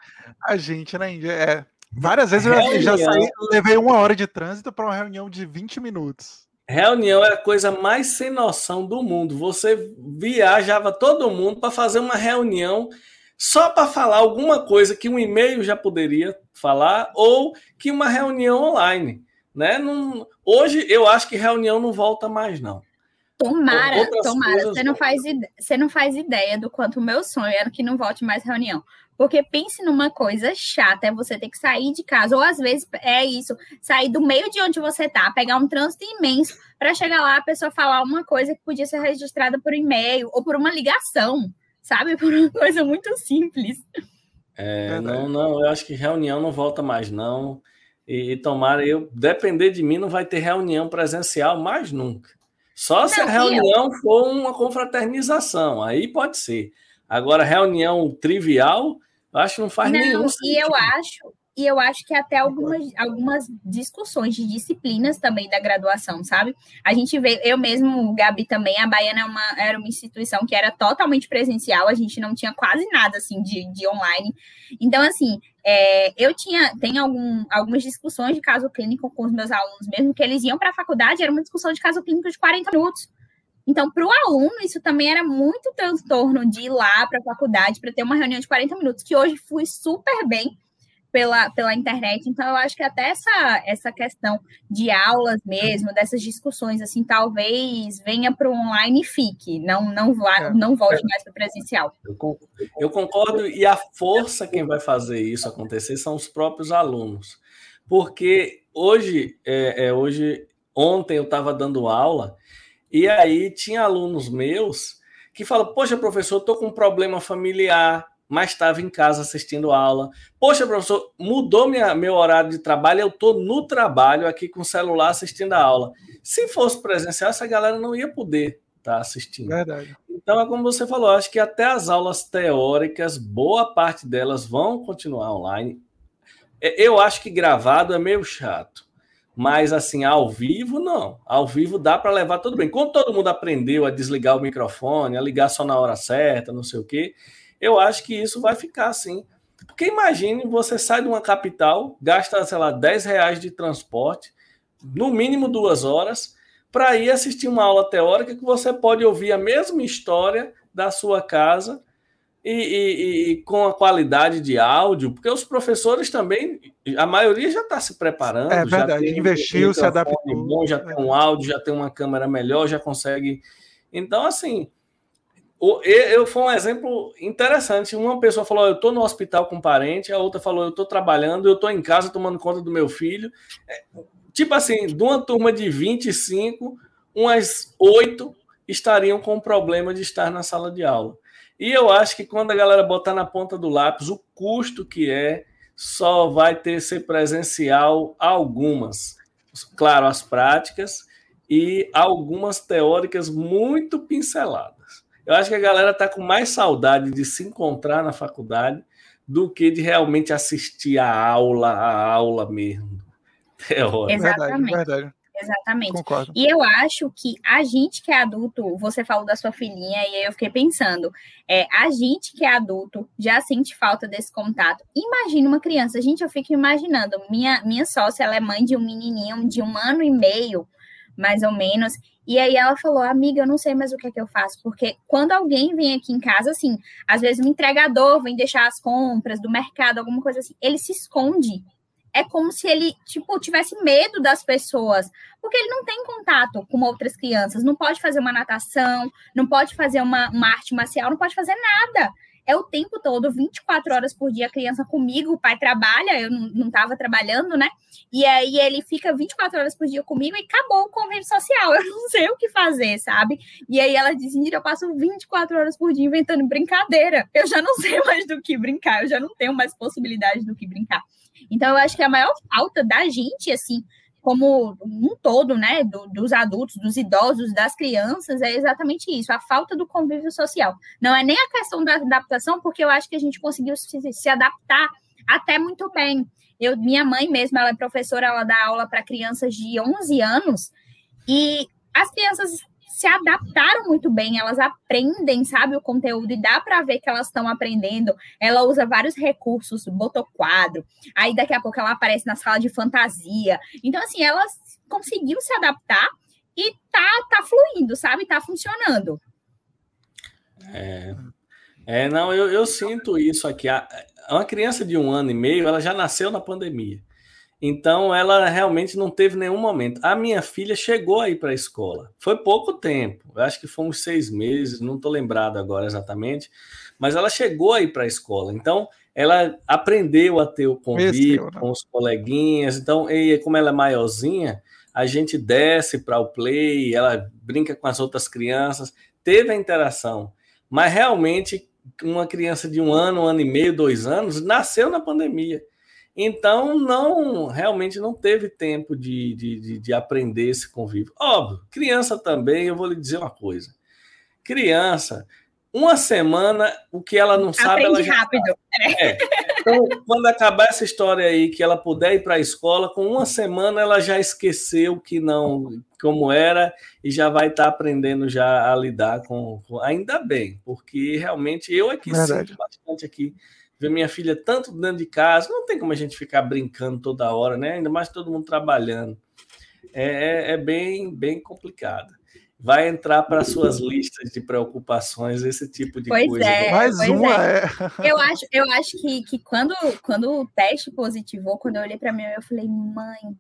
A gente, né, Índia? É. Várias vezes reunião... eu já saí, levei uma hora de trânsito para uma reunião de 20 minutos. Reunião é a coisa mais sem noção do mundo. Você viajava todo mundo para fazer uma reunião só para falar alguma coisa que um e-mail já poderia falar ou que uma reunião online. Né? Não, hoje eu acho que reunião não volta mais, não. Tomara, tomara. Você não, faz ideia, você não faz ideia do quanto o meu sonho era que não volte mais reunião. Porque pense numa coisa chata, é você ter que sair de casa, ou às vezes é isso, sair do meio de onde você tá, pegar um trânsito imenso para chegar lá a pessoa falar uma coisa que podia ser registrada por e-mail ou por uma ligação sabe? Por uma coisa muito simples. É, não, não, eu acho que reunião não volta mais, não. E, e tomara, eu, depender de mim, não vai ter reunião presencial mais nunca. Só não, se a reunião eu... for uma confraternização, aí pode ser. Agora, reunião trivial, acho que não faz não, nenhum sentido. E eu acho, e eu acho que até algumas, algumas discussões de disciplinas também da graduação, sabe? A gente vê, eu mesmo, Gabi, também, a Baiana é uma, era uma instituição que era totalmente presencial, a gente não tinha quase nada, assim, de, de online. Então, assim, é, eu tinha, tem algum, algumas discussões de caso clínico com os meus alunos mesmo, que eles iam para a faculdade, era uma discussão de caso clínico de 40 minutos. Então, para o aluno, isso também era muito transtorno de ir lá para a faculdade para ter uma reunião de 40 minutos, que hoje fui super bem pela, pela internet. Então, eu acho que até essa, essa questão de aulas mesmo, dessas discussões, assim, talvez venha para o online e fique, não, não, vá, é. não volte mais para o presencial. Eu concordo, e a força quem vai fazer isso acontecer são os próprios alunos. Porque hoje, é, é hoje ontem eu estava dando aula, e aí tinha alunos meus que fala: Poxa, professor, estou com um problema familiar, mas estava em casa assistindo aula. Poxa, professor, mudou minha, meu horário de trabalho, eu estou no trabalho aqui com o celular assistindo a aula. Se fosse presencial, essa galera não ia poder estar tá assistindo. Verdade. Então, é como você falou, acho que até as aulas teóricas, boa parte delas vão continuar online. É, eu acho que gravado é meio chato. Mas assim, ao vivo, não. Ao vivo dá para levar tudo bem. Quando todo mundo aprendeu a desligar o microfone, a ligar só na hora certa, não sei o quê, eu acho que isso vai ficar assim. Porque imagine, você sai de uma capital, gasta, sei lá, 10 reais de transporte, no mínimo duas horas, para ir assistir uma aula teórica que você pode ouvir a mesma história da sua casa e, e, e, com a qualidade de áudio, porque os professores também, a maioria já está se preparando. É verdade, investiu, um se adaptou. Bom, já tem um áudio, já tem uma câmera melhor, já consegue. Então, assim, eu, foi um exemplo interessante. Uma pessoa falou: Eu estou no hospital com um parente, a outra falou: Eu estou trabalhando, eu estou em casa tomando conta do meu filho. É, tipo assim, de uma turma de 25, umas oito estariam com o problema de estar na sala de aula. E eu acho que quando a galera botar na ponta do lápis o custo que é, só vai ter ser presencial algumas. Claro, as práticas e algumas teóricas muito pinceladas. Eu acho que a galera está com mais saudade de se encontrar na faculdade do que de realmente assistir a aula, a aula mesmo. Teórica. Exatamente. Verdade, verdade. Exatamente. Concordo. E eu acho que a gente que é adulto, você falou da sua filhinha, e aí eu fiquei pensando, é, a gente que é adulto já sente falta desse contato. Imagina uma criança, gente, eu fico imaginando, minha, minha sócia, ela é mãe de um menininho de um ano e meio, mais ou menos, e aí ela falou, amiga, eu não sei mais o que é que eu faço, porque quando alguém vem aqui em casa, assim, às vezes o entregador vem deixar as compras do mercado, alguma coisa assim, ele se esconde é como se ele, tipo, tivesse medo das pessoas, porque ele não tem contato com outras crianças, não pode fazer uma natação, não pode fazer uma, uma arte marcial, não pode fazer nada. É o tempo todo, 24 horas por dia, a criança comigo, o pai trabalha, eu não estava trabalhando, né? E aí ele fica 24 horas por dia comigo e acabou o convívio social. Eu não sei o que fazer, sabe? E aí ela diz: eu passo 24 horas por dia inventando brincadeira. Eu já não sei mais do que brincar, eu já não tenho mais possibilidade do que brincar. Então, eu acho que a maior falta da gente, assim, como um todo, né, do, dos adultos, dos idosos, das crianças, é exatamente isso, a falta do convívio social. Não é nem a questão da adaptação, porque eu acho que a gente conseguiu se, se adaptar até muito bem. Eu, minha mãe mesmo, ela é professora, ela dá aula para crianças de 11 anos, e as crianças se adaptaram muito bem, elas aprendem, sabe, o conteúdo e dá para ver que elas estão aprendendo. Ela usa vários recursos, botou quadro, aí daqui a pouco ela aparece na sala de fantasia. Então, assim, ela conseguiu se adaptar e tá, tá fluindo, sabe? Tá funcionando. É, é não, eu, eu sinto isso aqui. Uma criança de um ano e meio, ela já nasceu na pandemia. Então, ela realmente não teve nenhum momento. A minha filha chegou aí para a escola. Foi pouco tempo, eu acho que foi uns seis meses, não estou lembrado agora exatamente, mas ela chegou aí para a escola. Então, ela aprendeu a ter o convívio né? com os coleguinhas. Então, e como ela é maiorzinha, a gente desce para o play, ela brinca com as outras crianças, teve a interação. Mas realmente, uma criança de um ano, um ano e meio, dois anos, nasceu na pandemia. Então, não realmente não teve tempo de, de, de, aprender esse convívio. Óbvio, criança também, eu vou lhe dizer uma coisa. Criança, uma semana, o que ela não sabe, Aprende ela já rápido. Sabe. É. Então, quando acabar essa história aí, que ela puder ir para a escola, com uma semana ela já esqueceu que não, como era, e já vai estar tá aprendendo já a lidar com, com, Ainda bem, porque realmente eu aqui Verdade. sinto bastante aqui ver minha filha tanto dentro de casa, não tem como a gente ficar brincando toda hora, né? Ainda mais todo mundo trabalhando. É, é, é bem, bem complicado. Vai entrar para suas listas de preocupações esse tipo de pois coisa. É, Mais uma é. é. Eu acho, eu acho que, que quando, quando o teste positivou, quando eu olhei para mim, eu falei, mãe,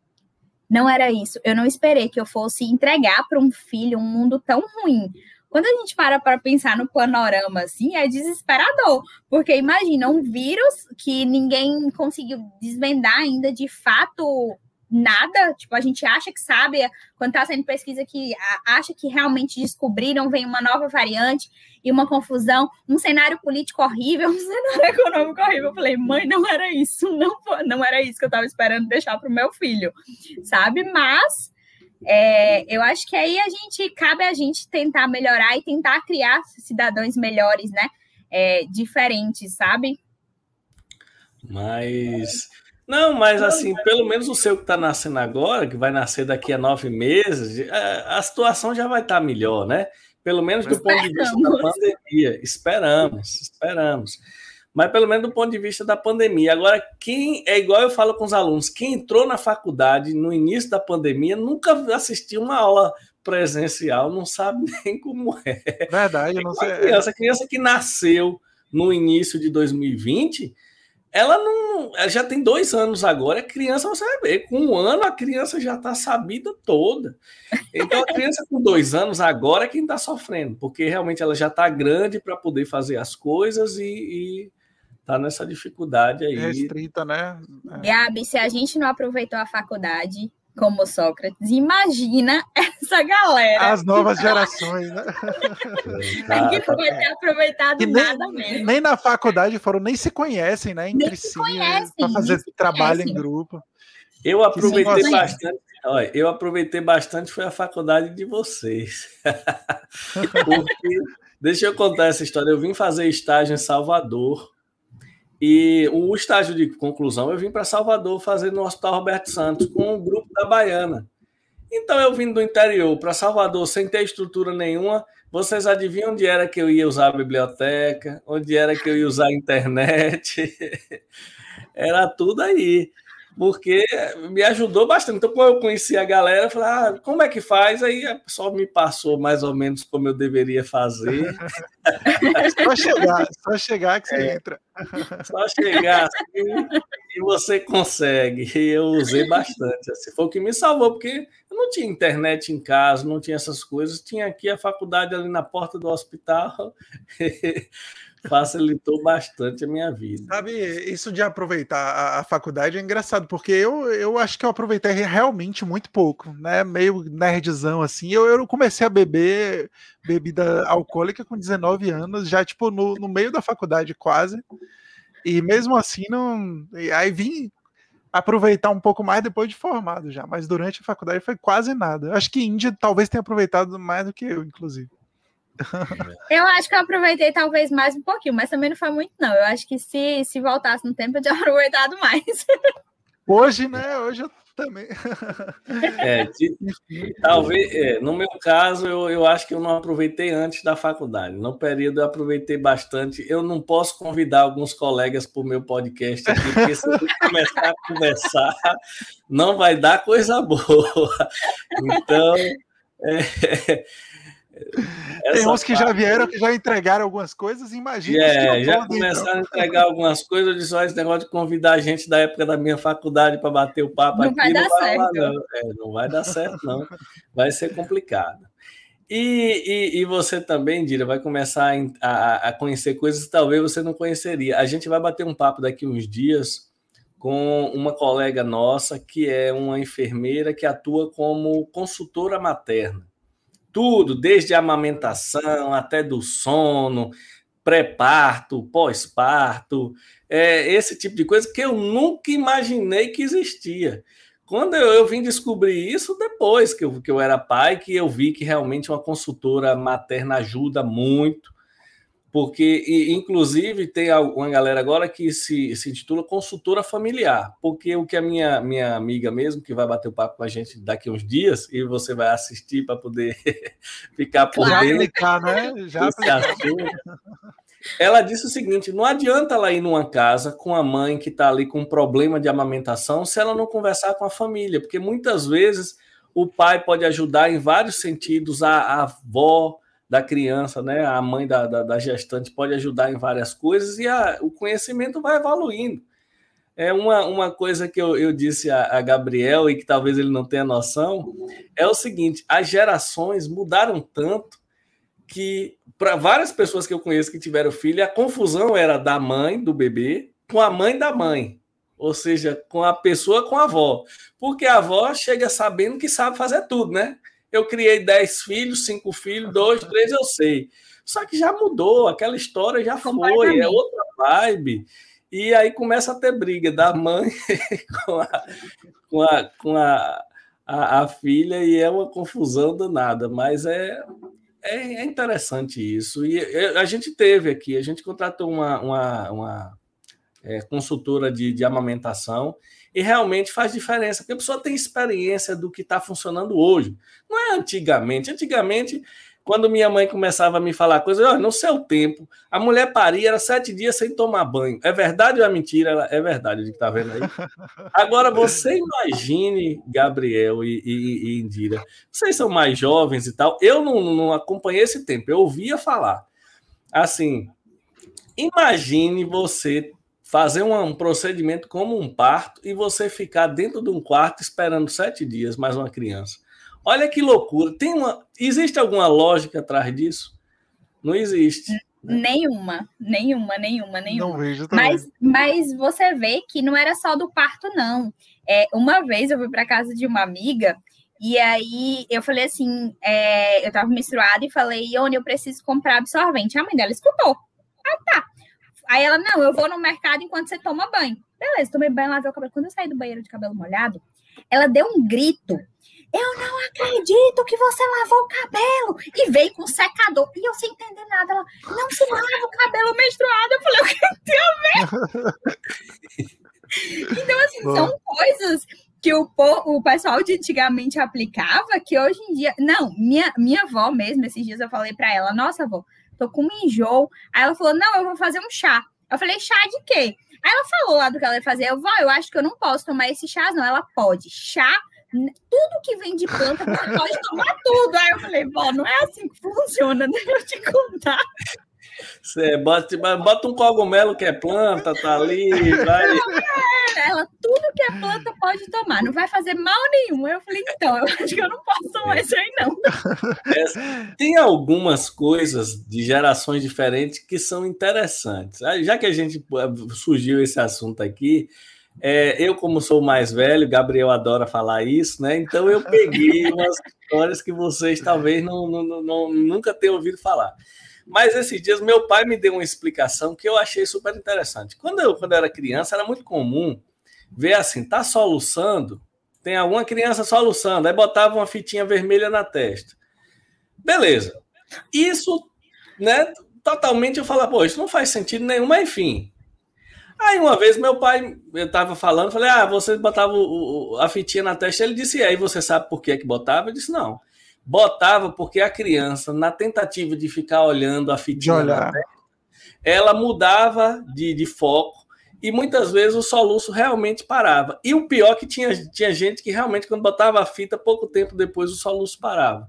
não era isso. Eu não esperei que eu fosse entregar para um filho um mundo tão ruim. Quando a gente para para pensar no panorama assim, é desesperador, porque imagina um vírus que ninguém conseguiu desvendar ainda de fato nada, tipo, a gente acha que sabe, quando está sendo pesquisa que acha que realmente descobriram, vem uma nova variante e uma confusão, um cenário político horrível, um cenário econômico horrível. Eu falei, mãe, não era isso, não, não era isso que eu estava esperando deixar para o meu filho, sabe? Mas é, eu acho que aí a gente cabe a gente tentar melhorar e tentar criar cidadãos melhores, né? É, diferentes, sabe? Mas não, mas assim, pelo menos o seu que está nascendo agora, que vai nascer daqui a nove meses, a, a situação já vai estar tá melhor, né? Pelo menos do ponto de vista da pandemia. Esperamos, esperamos. Mas pelo menos do ponto de vista da pandemia. Agora, quem é igual eu falo com os alunos, quem entrou na faculdade no início da pandemia nunca assistiu uma aula presencial, não sabe nem como é. Verdade, não sei. Criança, criança que nasceu no início de 2020 ela não. Ela já tem dois anos agora, a criança você vai ver. Com um ano, a criança já está sabida toda. Então, a criança com dois anos agora é quem está sofrendo, porque realmente ela já está grande para poder fazer as coisas e, está nessa dificuldade aí. Restrita, né? É. Gabi, se a gente não aproveitou a faculdade, como Sócrates. Imagina essa galera. As novas gerações, né? que não vai ter aproveitado nem, nada mesmo. Nem na faculdade foram, nem se conhecem, né? Entre nem si, para fazer trabalho em grupo. Eu aproveitei bastante. Olha, eu aproveitei bastante foi a faculdade de vocês. Porque, deixa eu contar essa história. Eu vim fazer estágio em Salvador e o estágio de conclusão, eu vim para Salvador fazer no Hospital Roberto Santos com o grupo da Baiana. Então, eu vim do interior para Salvador sem ter estrutura nenhuma. Vocês adivinham onde era que eu ia usar a biblioteca? Onde era que eu ia usar a internet? era tudo aí porque me ajudou bastante. Então, quando eu conheci a galera, eu falei, ah, como é que faz? Aí a pessoa me passou mais ou menos como eu deveria fazer. só chegar, só chegar que você é, entra. Só chegar assim, e você consegue. E eu usei bastante. Assim, foi o que me salvou, porque eu não tinha internet em casa, não tinha essas coisas. Tinha aqui a faculdade ali na porta do hospital. facilitou bastante a minha vida. Sabe, isso de aproveitar a, a, faculdade é engraçado, porque eu, eu acho que eu aproveitei realmente muito pouco, né? Meio nerdzão assim. Eu, eu comecei a beber bebida alcoólica com 19 anos, já tipo no, no meio da faculdade quase. E mesmo assim não. Aí vim aproveitar um pouco mais depois de formado já, mas durante a faculdade foi quase nada. Acho que Índia talvez tenha aproveitado mais do que eu, inclusive. Eu acho que eu aproveitei talvez mais um pouquinho, mas também não foi muito, não. Eu acho que se, se voltasse no tempo, eu tinha aproveitado mais. Hoje, né? Hoje eu também. É, talvez, é, no meu caso, eu, eu acho que eu não aproveitei antes da faculdade. No período eu aproveitei bastante. Eu não posso convidar alguns colegas para o meu podcast aqui, porque se eu começar a conversar, não vai dar coisa boa. Então, é, tem uns que já vieram, que já entregaram algumas coisas, imagina. É, já podem, começaram então. a entregar algumas coisas. Eu disse: olha, esse negócio de convidar a gente da época da minha faculdade para bater o papo não aqui vai não vai lá, não. É, não vai dar certo, não. Vai ser complicado. E, e, e, você também, Dira, vai começar a, a, conhecer coisas que talvez você não conheceria. A gente vai bater um papo daqui uns dias com uma colega nossa que é uma enfermeira que atua como consultora materna tudo, desde a amamentação até do sono, pré-parto, pós-parto, é, esse tipo de coisa que eu nunca imaginei que existia. Quando eu, eu, vim descobrir isso depois que eu, que eu era pai, que eu vi que realmente uma consultora materna ajuda muito, porque, inclusive, tem uma galera agora que se, se intitula consultora familiar, porque o que a minha, minha amiga mesmo, que vai bater o papo com a gente daqui a uns dias, e você vai assistir para poder ficar por dentro. né? Já ela disse o seguinte: não adianta ela ir numa casa com a mãe que está ali com um problema de amamentação se ela não conversar com a família, porque muitas vezes o pai pode ajudar em vários sentidos, a, a avó, da criança, né? A mãe da, da, da gestante pode ajudar em várias coisas e a, o conhecimento vai evoluindo. É uma, uma coisa que eu, eu disse a, a Gabriel e que talvez ele não tenha noção é o seguinte: as gerações mudaram tanto que para várias pessoas que eu conheço que tiveram filho, a confusão era da mãe do bebê com a mãe da mãe. ou seja, com a pessoa, com a avó. Porque a avó chega sabendo que sabe fazer tudo, né? Eu criei dez filhos, cinco filhos, dois, três, eu sei. Só que já mudou, aquela história já foi, é outra vibe. E aí começa a ter briga da mãe com a, com a, com a, a, a filha e é uma confusão danada, mas é, é, é interessante isso. E a gente teve aqui, a gente contratou uma, uma, uma é, consultora de, de amamentação e realmente faz diferença, porque a pessoa tem experiência do que está funcionando hoje. Não é antigamente. Antigamente quando minha mãe começava a me falar coisas, oh, no seu tempo, a mulher paria, era sete dias sem tomar banho. É verdade ou é mentira? É verdade, que tá vendo aí. Agora, você imagine, Gabriel e, e, e, Indira, vocês são mais jovens e tal, eu não, não acompanhei esse tempo, eu ouvia falar. Assim, imagine você fazer um, um procedimento como um parto e você ficar dentro de um quarto esperando sete dias mais uma criança. Olha que loucura. Tem uma, existe alguma lógica atrás disso? Não existe. Nenhuma, nenhuma, nenhuma, nenhuma. Não vejo também. Mas, mas você vê que não era só do parto, não. É, uma vez eu fui para casa de uma amiga e aí eu falei assim: é, eu tava menstruada e falei, Ione, eu preciso comprar absorvente. A mãe dela escutou. Ah, tá. Aí ela, não, eu vou no mercado enquanto você toma banho. Beleza, tomei banho, lavei o cabelo. Quando eu saí do banheiro de cabelo molhado, ela deu um grito eu não acredito que você lavou o cabelo. E veio com secador. E eu sem entender nada. Ela, não se lava o cabelo menstruado. Eu falei, o que tem a ver? então, assim, são coisas que o, o pessoal de antigamente aplicava que hoje em dia. Não, minha, minha avó mesmo, esses dias eu falei para ela: Nossa, avó, tô com um enjoo. Aí ela falou: Não, eu vou fazer um chá. Eu falei: Chá de quê? Aí ela falou lá do que ela ia fazer. Eu, vó, eu acho que eu não posso tomar esse chá, não. Ela pode. Chá tudo que vem de planta, você pode tomar tudo. Aí eu falei, bom, não é assim que funciona, deixa eu te contar. Você bota, bota um cogumelo que é planta, tá ali, vai. É, ela, tudo que é planta pode tomar, não vai fazer mal nenhum. Eu falei, então, eu acho que eu não posso tomar isso aí, não. É, tem algumas coisas de gerações diferentes que são interessantes. Já que a gente surgiu esse assunto aqui, é, eu, como sou mais velho, Gabriel adora falar isso, né? Então eu peguei umas histórias que vocês talvez não, não, não, nunca tenham ouvido falar. Mas esses dias meu pai me deu uma explicação que eu achei super interessante. Quando eu, quando eu era criança, era muito comum ver assim, tá soluçando, tem alguma criança soluçando, aí botava uma fitinha vermelha na testa. Beleza. Isso, né, totalmente eu falava, pô, isso não faz sentido nenhum, mas enfim, Aí uma vez meu pai, eu tava falando, falei, ah, você botava o, o, a fitinha na testa. Ele disse, e aí você sabe por que que botava? Eu disse, não. Botava porque a criança, na tentativa de ficar olhando a fitinha testa, ela mudava de, de foco e muitas vezes o soluço realmente parava. E o pior é que tinha, tinha gente que realmente, quando botava a fita, pouco tempo depois o soluço parava.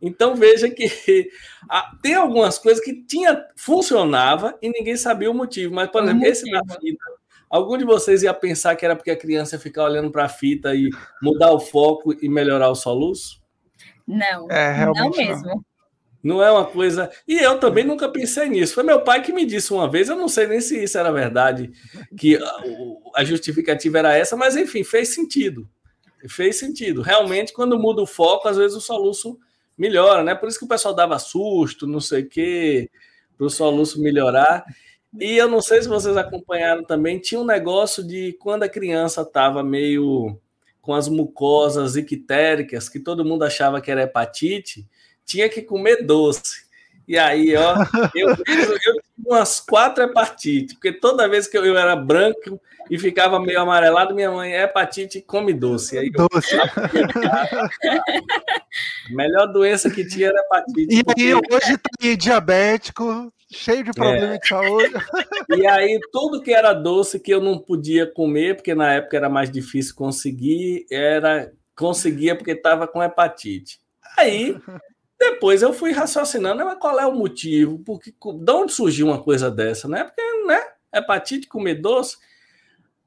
Então veja que tem algumas coisas que tinha funcionava e ninguém sabia o motivo. Mas, por exemplo, esse da fita, algum de vocês ia pensar que era porque a criança ia ficar olhando para a fita e mudar o foco e melhorar o soluço? Não, é, não mesmo. Não. Não é uma coisa. E eu também nunca pensei nisso. Foi meu pai que me disse uma vez, eu não sei nem se isso era verdade, que a justificativa era essa, mas enfim, fez sentido. Fez sentido. Realmente, quando muda o foco, às vezes o soluço melhora, né? Por isso que o pessoal dava susto, não sei o quê, para o soluço melhorar. E eu não sei se vocês acompanharam também, tinha um negócio de quando a criança estava meio com as mucosas ictéricas, que todo mundo achava que era hepatite, tinha que comer doce. E aí, ó, eu, eu, eu tive umas quatro hepatites, porque toda vez que eu, eu era branco, e ficava meio amarelado. Minha mãe, é hepatite, come doce. Aí doce. melhor doença que tinha era hepatite. E porque... aí, hoje tá aí diabético, cheio de problema é. de saúde. E aí, tudo que era doce que eu não podia comer, porque na época era mais difícil conseguir, era conseguia porque estava com hepatite. Aí, depois eu fui raciocinando, mas qual é o motivo? Porque, de onde surgiu uma coisa dessa, né? Porque, né? Hepatite, comer doce.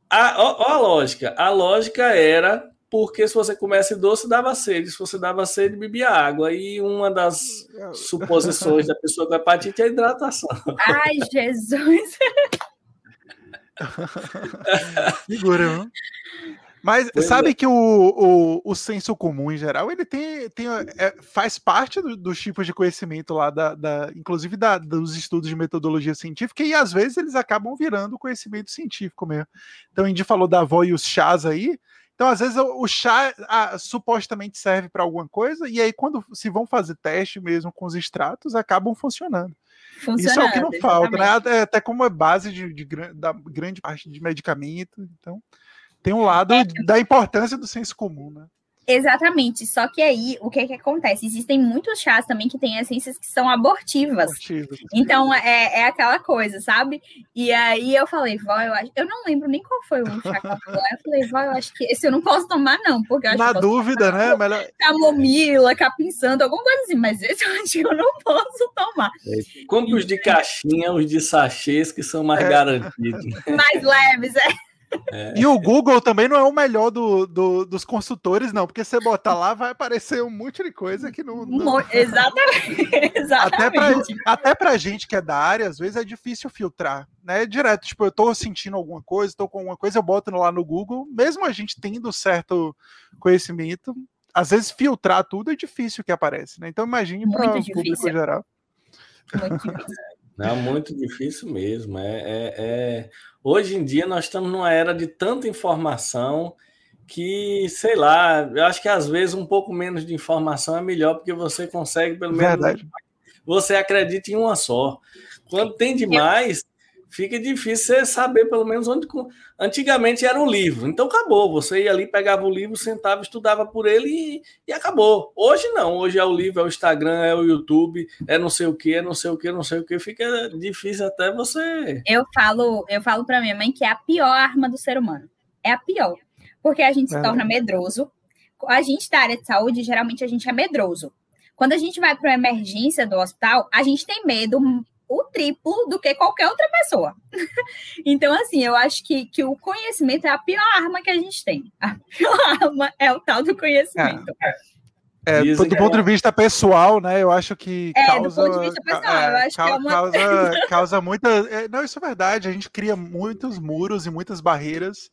A, ó, ó, a lógica. A lógica era porque se você comesse doce, dava sede. Se você dava sede, bebia água. E uma das suposições da pessoa com hepatite é a hidratação. Ai, Jesus! Figura, viu? Mas pois sabe é. que o, o, o, senso comum, em geral, ele tem, tem é, faz parte do, dos tipos de conhecimento lá, da, da inclusive da, dos estudos de metodologia científica, e às vezes eles acabam virando conhecimento científico mesmo. Então, a gente falou da avó e os chás aí. Então, às vezes, o, chá a, supostamente serve para alguma coisa, e aí, quando se vão fazer teste mesmo com os extratos, acabam funcionando. Isso é o que não falta, né? Até, como é base de, de, da grande parte de medicamento. Então tem um lado é. da importância do senso comum, né? Exatamente, só que aí o que que acontece? Existem muitos chás também que têm essências que são abortivas. abortivas então é, é aquela coisa, sabe? E aí eu falei, vó, eu, acho... eu não lembro nem qual foi o chá que eu falei. Eu falei, vó, eu acho que esse eu não posso tomar, não, porque Na dúvida, né? Melhor... Camomila, capinçando, alguma coisa assim, mas esse eu acho que eu não posso tomar. É, compre os de caixinha, os de sachês, que são mais é. garantidos. Mais leves, é. É. E o Google também não é o melhor do, do, dos consultores, não, porque você botar lá vai aparecer um monte de coisa que não. não... Exatamente. Exatamente. Até para até gente que é da área, às vezes é difícil filtrar, né? Direto, tipo, eu tô sentindo alguma coisa, tô com alguma coisa, eu boto lá no Google, mesmo a gente tendo certo conhecimento, às vezes filtrar tudo é difícil que aparece, né? Então imagine para o público geral. Muito difícil. Não, muito difícil mesmo. É, é, é, Hoje em dia nós estamos numa era de tanta informação que, sei lá, eu acho que às vezes um pouco menos de informação é melhor, porque você consegue, pelo menos, Verdade. você acredita em uma só. Quando tem demais, fica difícil você saber pelo menos onde. Antigamente era o livro, então acabou. Você ia ali, pegava o livro, sentava, estudava por ele e, e, acabou. Hoje não, hoje é o livro, é o Instagram, é o YouTube, é não sei o que, é não sei o que, não sei o que. Fica difícil até você. Eu falo, eu falo para minha mãe que é a pior arma do ser humano. É a pior. Porque a gente se torna medroso. A gente da área de saúde, geralmente a gente é medroso. Quando a gente vai para uma emergência do hospital, a gente tem medo o triplo do que qualquer outra pessoa. então, assim, eu acho que, que o conhecimento é a pior arma que a gente tem. A pior arma é o tal do conhecimento. É. É, do ponto de vista pessoal, né? Eu acho que é, causa, do ponto de vista pessoal, é, eu acho ca, que é uma... causa, causa muita. É, não, isso é verdade. A gente cria muitos muros e muitas barreiras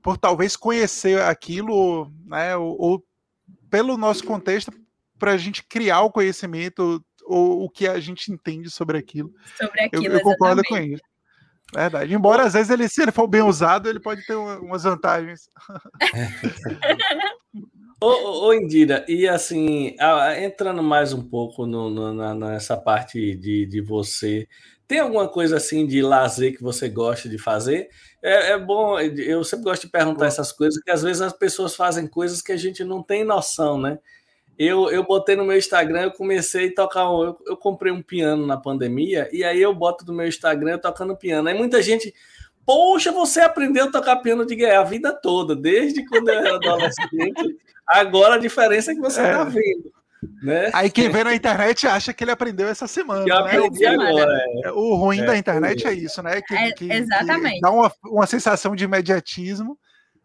por talvez conhecer aquilo, né? Ou, ou pelo nosso contexto, para a gente criar o conhecimento o, o que a gente entende sobre aquilo. Sobre aquilo, eu, eu concordo com isso. Verdade. Embora às vezes ele, se ele for bem usado, ele pode ter umas vantagens. ô, ô, Indira, e assim, entrando mais um pouco no, no, na, nessa parte de, de você, tem alguma coisa assim de lazer que você gosta de fazer? É, é bom, eu sempre gosto de perguntar essas coisas, porque às vezes as pessoas fazem coisas que a gente não tem noção, né? Eu, eu botei no meu Instagram, eu comecei a tocar. Eu, eu comprei um piano na pandemia, e aí eu boto no meu Instagram tocando piano. Aí muita gente. Poxa, você aprendeu a tocar piano de guerra a vida toda, desde quando eu era adolescente. Agora a diferença é que você está é. vendo. Né? Aí quem vê na internet acha que ele aprendeu essa semana. Que né? aprendi agora. É. O ruim é, da internet é isso, né? Que, é, que, exatamente. Que dá uma, uma sensação de imediatismo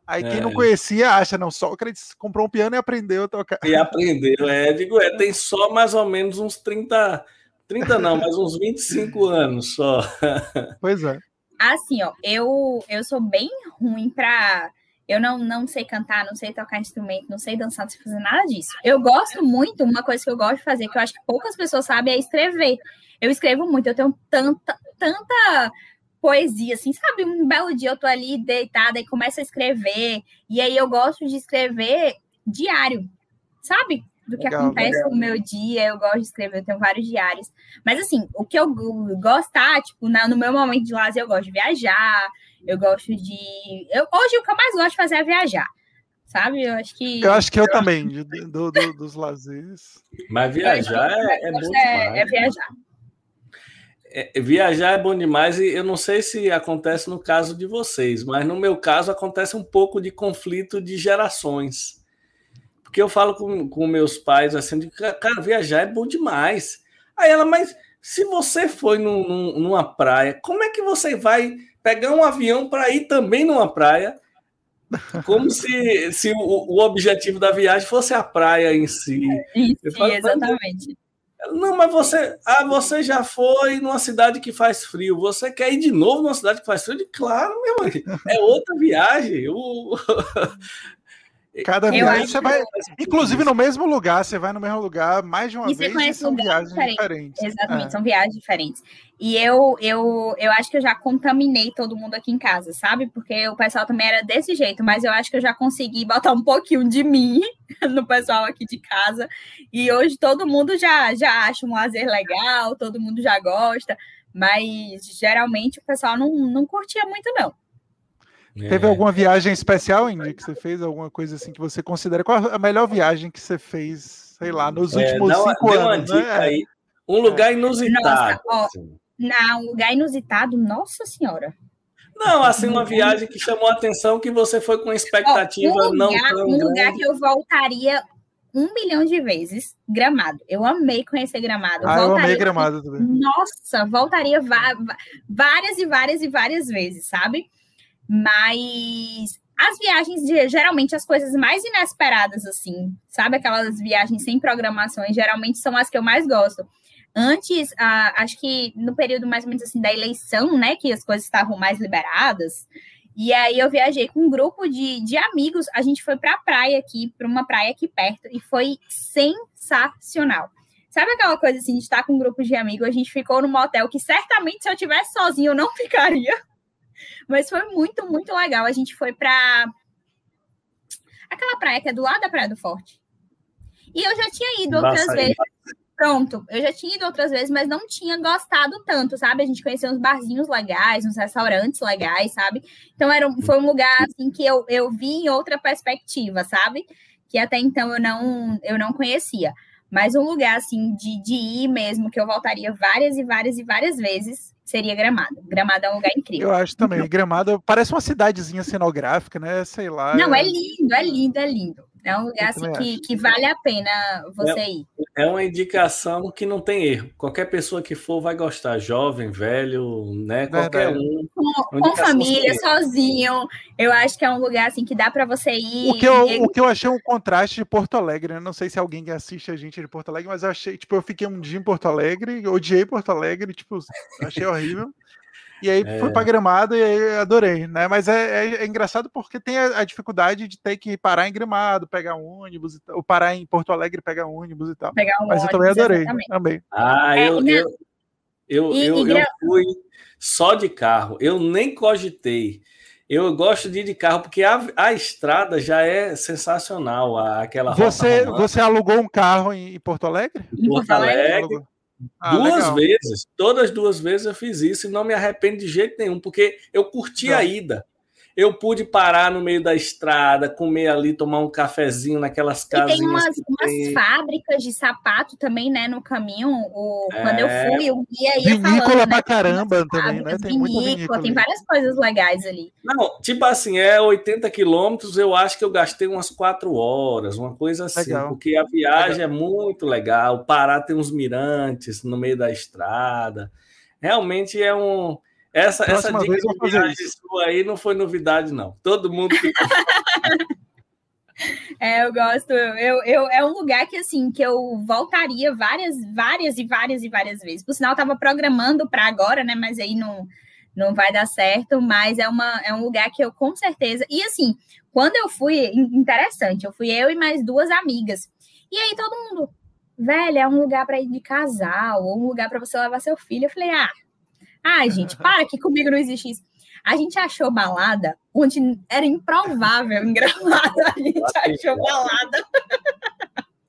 Aí quem é. não conhecia acha, não, Sócrates comprou um piano e aprendeu a tocar. E aprendeu, é, digo, é, tem só mais ou menos uns 30, 30 não, mas uns 25 anos só. Pois é. Assim, ó, eu, eu sou bem ruim para eu não, não sei cantar, não sei tocar instrumento, não sei dançar, não sei fazer nada disso. Eu gosto muito, uma coisa que eu gosto de fazer, que eu acho que poucas pessoas sabem, é escrever. Eu escrevo muito, eu tenho tanta, tanta poesia, assim, sabe? Um belo dia eu tô ali deitada e começo a escrever, e aí eu gosto de escrever diário, sabe? Do que legal, acontece legal. no meu dia, eu gosto de escrever, eu tenho vários diários. Mas assim, o que eu gostar, tipo, na, no meu momento de lazer, eu gosto de viajar, eu gosto de. Eu, hoje o que eu mais gosto de fazer é viajar. Sabe? Eu acho que. Eu acho que eu, eu também, do, do, dos lazeres. Mas viajar é, é bom. É, é viajar. É, viajar é bom demais e eu não sei se acontece no caso de vocês, mas no meu caso acontece um pouco de conflito de gerações. Porque eu falo com, com meus pais assim, de, cara, viajar é bom demais. Aí ela, mas se você foi num, num, numa praia, como é que você vai pegar um avião para ir também numa praia? Como se, se o, o, objetivo da viagem fosse a praia em si. Isso, falo, exatamente. Não, mas você, ah, você já foi numa cidade que faz frio. Você quer ir de novo numa cidade que faz frio? Claro, meu amigo. É outra viagem. O... Cada viagem você vai. Inclusive no mesmo lugar, você vai no mesmo lugar mais de uma e vez. Você conhece e são viagens diferente. diferentes. Exatamente, É. são viagens diferentes. E eu, eu, eu acho que eu já contaminei todo mundo aqui em casa, sabe? Porque o pessoal também era desse jeito, mas eu acho que eu já consegui botar um pouquinho de mim no pessoal aqui de casa. E hoje todo mundo já, já acha um lazer legal, todo mundo já gosta, mas geralmente o pessoal não, não curtia muito, não. Teve É. alguma viagem especial, Indy, que você fez? Alguma coisa assim que você considera? Qual a melhor viagem que você fez, sei lá, nos É, últimos uma- cinco anos? dica né? aí. Um lugar inusitado. Nossa, ó. assim. Na um lugar inusitado, nossa senhora. Não, assim, uma viagem que chamou a atenção que você foi com Ó, expectativa um não lugar, tão um lugar grande. que eu voltaria um milhão de vezes, Gramado. Eu amei conhecer Gramado. Ah, eu amei Gramado também. Nossa, voltaria va- va- várias e várias e várias vezes, sabe? Mas as viagens, geralmente, as coisas mais inesperadas, assim, sabe? Aquelas viagens sem programações, geralmente são as que eu mais gosto. Antes, ah, acho que no período mais ou menos assim da eleição, né, que as coisas estavam mais liberadas, e aí eu viajei com um grupo de, de amigos, a gente foi pra praia aqui, para uma praia aqui perto, e foi sensacional. Sabe aquela coisa assim, de estar com um grupo de amigos, a gente ficou num motel que certamente se eu tivesse sozinho eu não ficaria. Mas foi muito, muito legal. A gente foi pra aquela praia que é do lado da Praia do Forte. E eu já tinha ido outras Baçaí. vezes. Pronto, eu já tinha ido outras vezes, mas não tinha gostado tanto, sabe? A gente conheceu uns barzinhos legais, uns restaurantes legais, sabe? Então era, um- foi um lugar assim que eu, eu vi em outra perspectiva, sabe? Que até então eu não, eu não conhecia. Mas um lugar assim de, de ir mesmo, que eu voltaria várias e várias e várias vezes, seria Gramado. Gramado é um lugar incrível. Eu acho também. Gramado parece uma cidadezinha cenográfica, né? Sei lá. Não, é lindo, é lindo, é lindo. É um lugar assim, que, que vale a pena você ir. É uma indicação que não tem erro. Qualquer pessoa que for vai gostar, jovem, velho, né? Qualquer Verdade. um. Com, com família, sozinho. Eu acho que é um lugar assim que dá para você ir. O que, eu, e- o que eu achei um contraste de Porto Alegre, né? Não sei se alguém que assiste a gente é de Porto Alegre, mas eu achei, tipo, eu fiquei um dia em Porto Alegre, odiei Porto Alegre, tipo, achei horrível. E aí É. fui pra Gramado e aí adorei, né? Mas é, é- é engraçado porque tem a, a dificuldade de ter que parar em Gramado, pegar um ônibus, e tal, ou parar em Porto Alegre, pegar um ônibus e tal. pegar um Mas eu também ônibus, adorei, exatamente. amei. Ah, É, eu, na- eu, eu, e- eu, e eu fui só de carro. Eu nem cogitei. Eu gosto de ir de carro porque a, a estrada já é sensacional. a- Aquela Você, você alugou um carro em, em Porto Alegre? Em Porto Porto Alegre? Ah, duas legal. vezes, todas duas vezes eu fiz isso e não me arrependo de jeito nenhum, porque eu curti Não. a ida. Eu pude parar no meio da estrada, comer ali, tomar um cafezinho naquelas E tem casinhas. umas, que umas fábricas de sapato também, né, no caminho. O, Quando eu É. fui, eu ia, ia Vinícola falando, né, pra tem umas caramba também, né? Tem vinícola, vinícola. tem várias coisas legais ali. Não, tipo assim, é 80 quilômetros, eu acho que eu gastei umas quatro horas, uma coisa assim, Legal. porque a viagem é muito legal. Pará tem uns mirantes no meio da estrada. Realmente é um. Essa, essa dica de vou fazer viagem sua aí não foi novidade, não. Todo mundo fica É, eu gosto. Eu, eu, é um lugar que, assim, que eu voltaria várias, várias e várias e várias vezes. Por sinal, eu tava programando para agora, né? Mas aí não, não vai dar certo. Mas é, uma, é um lugar que eu, com certeza. E, assim, quando eu fui, in- interessante, eu fui eu e mais duas amigas. E aí todo mundo, velho, é um lugar para ir de casal, ou um lugar para você levar seu filho. Eu falei, ah, ai, gente, para que comigo não existe isso. A gente achou balada onde era improvável em Gramado. A gente achou balada.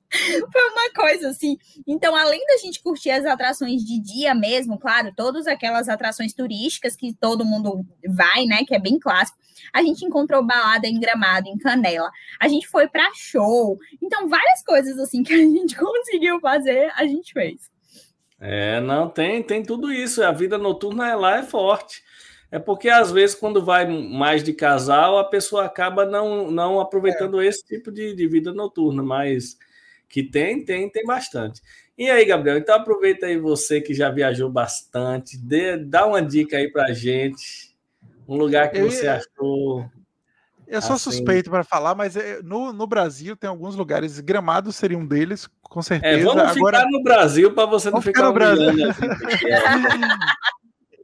Foi uma coisa assim. Então, além da gente curtir as atrações de dia mesmo, claro, todas aquelas atrações turísticas que todo mundo vai, né? Que é bem clássico. A gente encontrou balada em Gramado, em Canela. A gente foi para show. Então, várias coisas assim que a gente conseguiu fazer, a gente fez. É, não, tem, tem tudo isso. A vida noturna lá é forte. É porque, às vezes, quando vai mais de casal, a pessoa acaba não, não aproveitando esse tipo de, de vida noturna, mas que tem, tem, tem bastante. E aí, Gabriel, então aproveita aí você que já viajou bastante, dê, dá uma dica aí pra gente, um lugar que Eu você ia- achou. Eu sou assim, suspeito para falar, mas é, no, no Brasil tem alguns lugares, Gramado seria um deles, com certeza. É, vamos Agora, ficar no Brasil para você não ficar, no Brasil.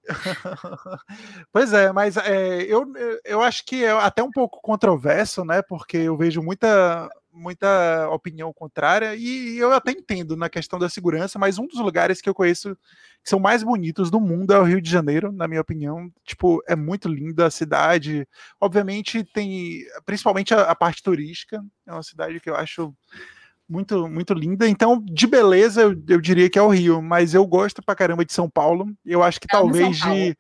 pois é, mas é, eu, eu acho que é até um pouco controverso, né? Porque eu vejo muita, muita opinião contrária e eu até entendo na questão da segurança, mas um dos lugares que eu conheço que são mais bonitos do mundo é o Rio de Janeiro, na minha opinião. Tipo, é muito linda a cidade. Obviamente tem, principalmente a, a parte turística, é uma cidade que eu acho muito, muito linda. Então, de beleza, eu, eu, diria que é o Rio, mas eu gosto pra caramba de São Paulo. Eu acho que talvez de.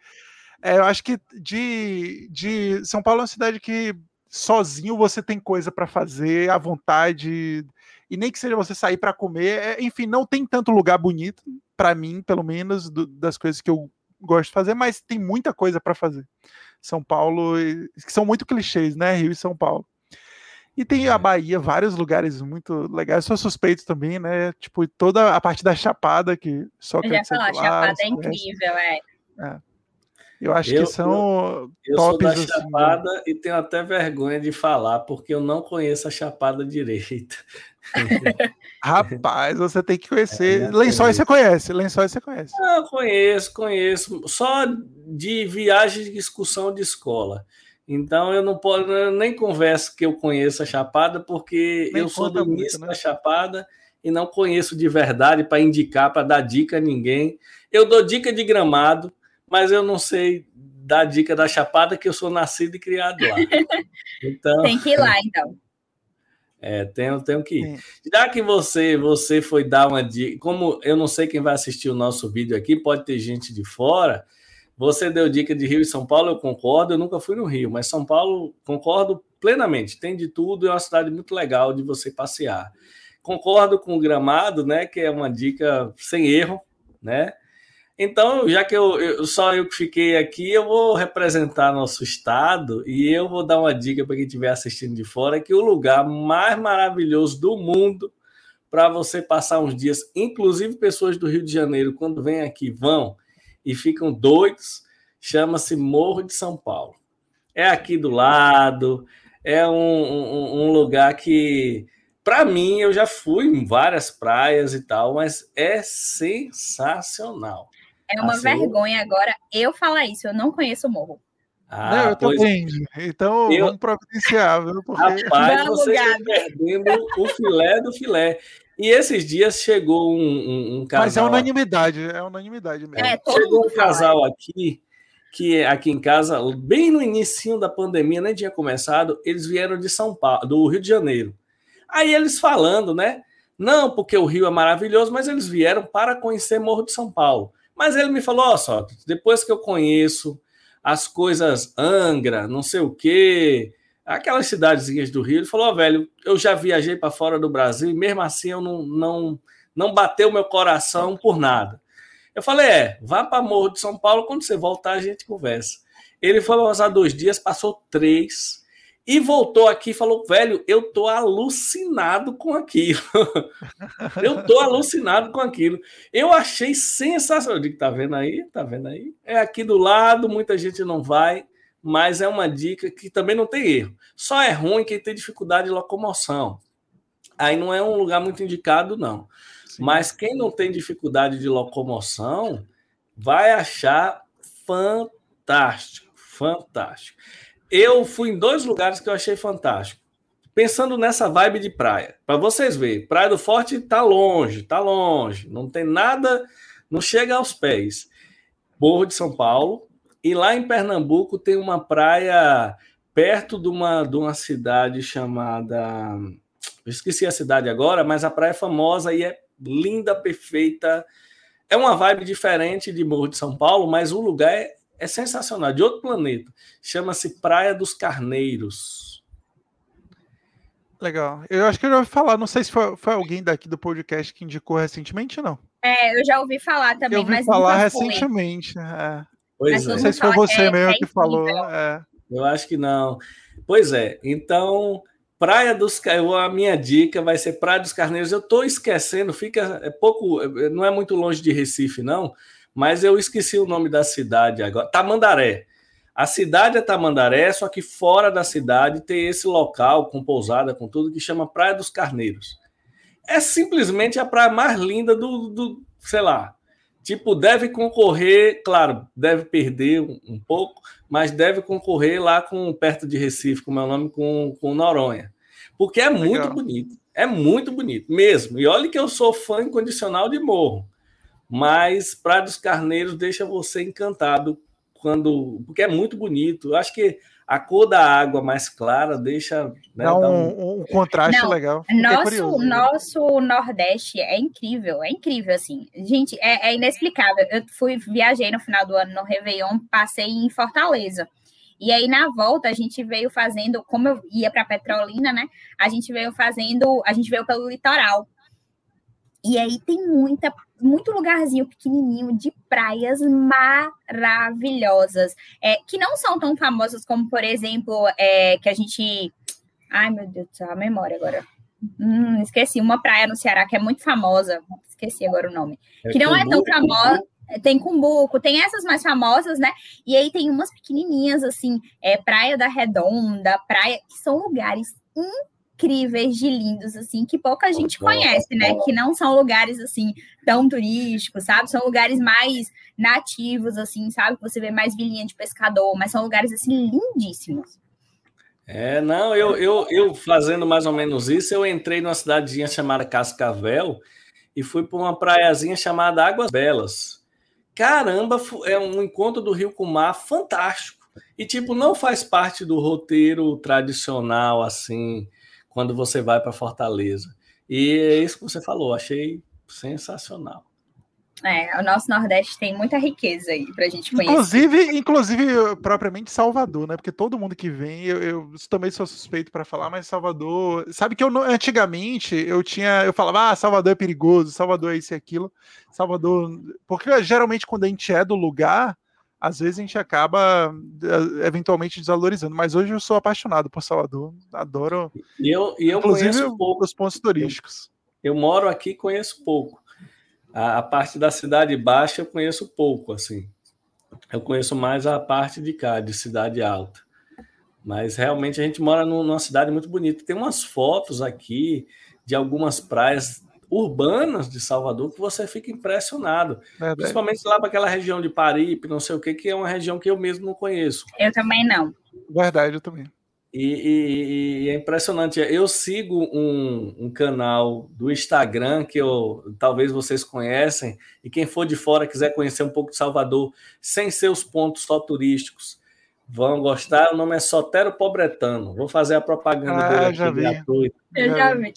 É, eu acho que de, de. São Paulo é uma cidade que sozinho você tem coisa para fazer à vontade. E nem que seja você sair para comer. É, enfim, não tem tanto lugar bonito, para mim, pelo menos, do, das coisas que eu gosto de fazer, mas tem muita coisa para fazer. São Paulo, que são muito clichês, né? Rio e São Paulo. E tem a Bahia, vários lugares muito legais. Sou suspeito também, né? Tipo, toda a parte da Chapada, que só falar, Chapada é incrível, é. é. Eu acho eu, que são eu, eu sou da assim, Chapada né? e tenho até vergonha de falar, porque eu não conheço a Chapada direita. Rapaz, você tem que conhecer. É, lençóis você conhece, lençóis você conhece. Não, conheço, conheço. Só de viagem de excursão de escola. Então eu não posso, eu nem converso que eu conheço a Chapada, porque nem eu sou do início né? da Chapada e não conheço de verdade para indicar, para dar dica a ninguém. Eu dou dica de gramado, mas eu não sei dar dica da Chapada, que eu sou nascido e criado lá. Então, Tem que ir lá, então. É, tenho, tenho que ir. Já que você você foi dar uma dica, como eu não sei quem vai assistir o nosso vídeo aqui, pode ter gente de fora. Você deu dica de Rio e São Paulo, eu concordo. Eu nunca fui no Rio, mas São Paulo concordo plenamente. Tem de tudo, é uma cidade muito legal de você passear. Concordo com o Gramado, né? Que é uma dica sem erro, né? Então, já que eu, eu, só eu que fiquei aqui, eu vou representar nosso estado e eu vou dar uma dica para quem estiver assistindo de fora que o lugar mais maravilhoso do mundo para você passar uns dias, inclusive pessoas do Rio de Janeiro, quando vêm aqui, vão e ficam doidos, chama-se Morro de São Paulo. É aqui do lado, é um, um, um lugar que, para mim, eu já fui em várias praias e tal, mas é sensacional. É uma assim, vergonha agora eu falar isso, eu não conheço o morro. Ah, não, eu também. Então eu... vamos providenciar, viu? Porque... Rapaz, vamos, você está perdendo o filé do filé. E esses dias chegou um, um, um casal. Mas é unanimidade, é unanimidade mesmo. É, chegou um casal aqui, que aqui em casa, bem no início da pandemia, nem tinha começado, eles vieram de São Paulo, do Rio de Janeiro. Aí eles falando, né? Não, porque o Rio é maravilhoso, mas eles vieram para conhecer Morro de São Paulo. Mas ele me falou: Ó, só, depois que eu conheço as coisas Angra, não sei o quê, aquelas cidadezinhas do Rio, ele falou: oh, velho, eu já viajei para fora do Brasil e mesmo assim eu não, não, não bateu meu coração por nada. Eu falei: é, vá para Morro de São Paulo, quando você voltar a gente conversa. Ele foi passar dois dias, passou três e voltou aqui e falou: velho, eu tô alucinado com aquilo. eu tô alucinado com aquilo. Eu achei sensacional. Eu digo, tá vendo aí? Tá vendo aí? É aqui do lado, muita gente não vai, mas é uma dica que também não tem erro. Só é ruim quem tem dificuldade de locomoção. Aí não é um lugar muito indicado, não. Sim. Mas quem não tem dificuldade de locomoção vai achar fantástico, fantástico. Eu fui em dois lugares que eu achei fantástico. Pensando nessa vibe de praia, para vocês verem, Praia do Forte tá longe, tá longe, não tem nada, não chega aos pés. Morro de São Paulo, e lá em Pernambuco tem uma praia perto de uma, de uma cidade chamada. Eu esqueci a cidade agora, mas a praia é famosa e é linda, perfeita. É uma vibe diferente de Morro de São Paulo, mas o lugar é é sensacional, de outro planeta. Chama-se Praia dos Carneiros. Legal. Eu acho que eu já ouvi falar, não sei se foi, foi alguém daqui do podcast que indicou recentemente, não. É, eu já ouvi falar também, eu ouvi mas falar recentemente. É. Pois é. Não sei se foi você é, mesmo é que falou. É. Eu acho que não. Pois é. Então, Praia dos a minha dica vai ser Praia dos Carneiros. Eu estou esquecendo, fica é pouco, não é muito longe de Recife, não mas eu esqueci o nome da cidade agora. Tamandaré. A cidade é Tamandaré, só que fora da cidade tem esse local com pousada, com tudo, que chama Praia dos Carneiros. É simplesmente a praia mais linda do, do sei lá. Tipo, deve concorrer, claro, deve perder um, um, pouco, mas deve concorrer lá com perto de Recife, como é o nome, com, com Noronha. Porque é Legal. muito bonito. É muito bonito, mesmo. E olha que eu sou fã incondicional de morro. Mas Praia dos Carneiros deixa você encantado quando. Porque é muito bonito. Eu acho que a cor da água mais clara deixa. Né, Dá um, um, contraste Não, legal. Nosso, curioso, né? nosso Nordeste é incrível, é incrível, assim. Gente, é, é, inexplicável. Eu fui, viajei no final do ano no Réveillon, passei em Fortaleza. E aí, na volta, a gente veio fazendo, como eu ia para Petrolina, né? A gente veio fazendo, a gente veio pelo litoral. E aí tem muita, muito lugarzinho pequenininho de praias maravilhosas, é, que não são tão famosas como, por exemplo, é, que a gente. Ai, meu Deus do céu, a memória agora. Hum, esqueci, uma praia no Ceará que é muito famosa, esqueci agora o nome. É que não é tão famosa. Tem Cumbuco, tem essas mais famosas, né? E aí tem umas pequenininhas, assim, é, Praia da Redonda, Praia, que são lugares incríveis de lindos, assim, que pouca gente conhece, né? Que não são lugares, assim, tão turísticos, sabe? São lugares mais nativos, assim, sabe? Você vê mais vilinha de pescador, mas são lugares, assim, lindíssimos. É, não, eu, eu, eu fazendo mais ou menos isso, eu entrei numa cidadezinha chamada Cascavel e fui para uma praiazinha chamada Águas Belas. Caramba, é um encontro do Rio com o mar fantástico. E, tipo, não faz parte do roteiro tradicional, assim, quando você vai para Fortaleza. E é isso que você falou, achei sensacional. É, o nosso Nordeste tem muita riqueza aí para a gente conhecer. Inclusive, inclusive, propriamente Salvador, né? Porque todo mundo que vem, eu, eu também sou suspeito para falar, mas Salvador. Sabe que eu antigamente eu tinha. Eu falava, ah, Salvador é perigoso, Salvador é isso e aquilo. Salvador. Porque geralmente quando a gente é do lugar, às vezes a gente acaba eh, eventualmente desvalorizando. Mas hoje eu sou apaixonado por Salvador, adoro. E eu, e eu inclusive, conheço pouco os pontos turísticos. Eu, eu moro aqui e conheço pouco. A, a, parte da cidade baixa eu conheço pouco, assim. Eu conheço mais a parte de cá, de cidade alta. Mas realmente a gente mora numa cidade muito bonita. Tem umas fotos aqui de algumas praias urbanas de Salvador que você fica impressionado. Verdade. Principalmente lá para aquela região de Paripe, não sei o que, que é uma região que eu mesmo não conheço. Eu também não. Verdade, eu também. E, e, e, é impressionante. Eu sigo um, um, canal do Instagram que eu talvez vocês conhecem, e quem for de fora quiser conhecer um pouco de Salvador, sem seus pontos só turísticos, vão gostar. O nome é Sotero Pobretano. Vou fazer a propaganda ah, dele já vi. gratuito. Eu já vi.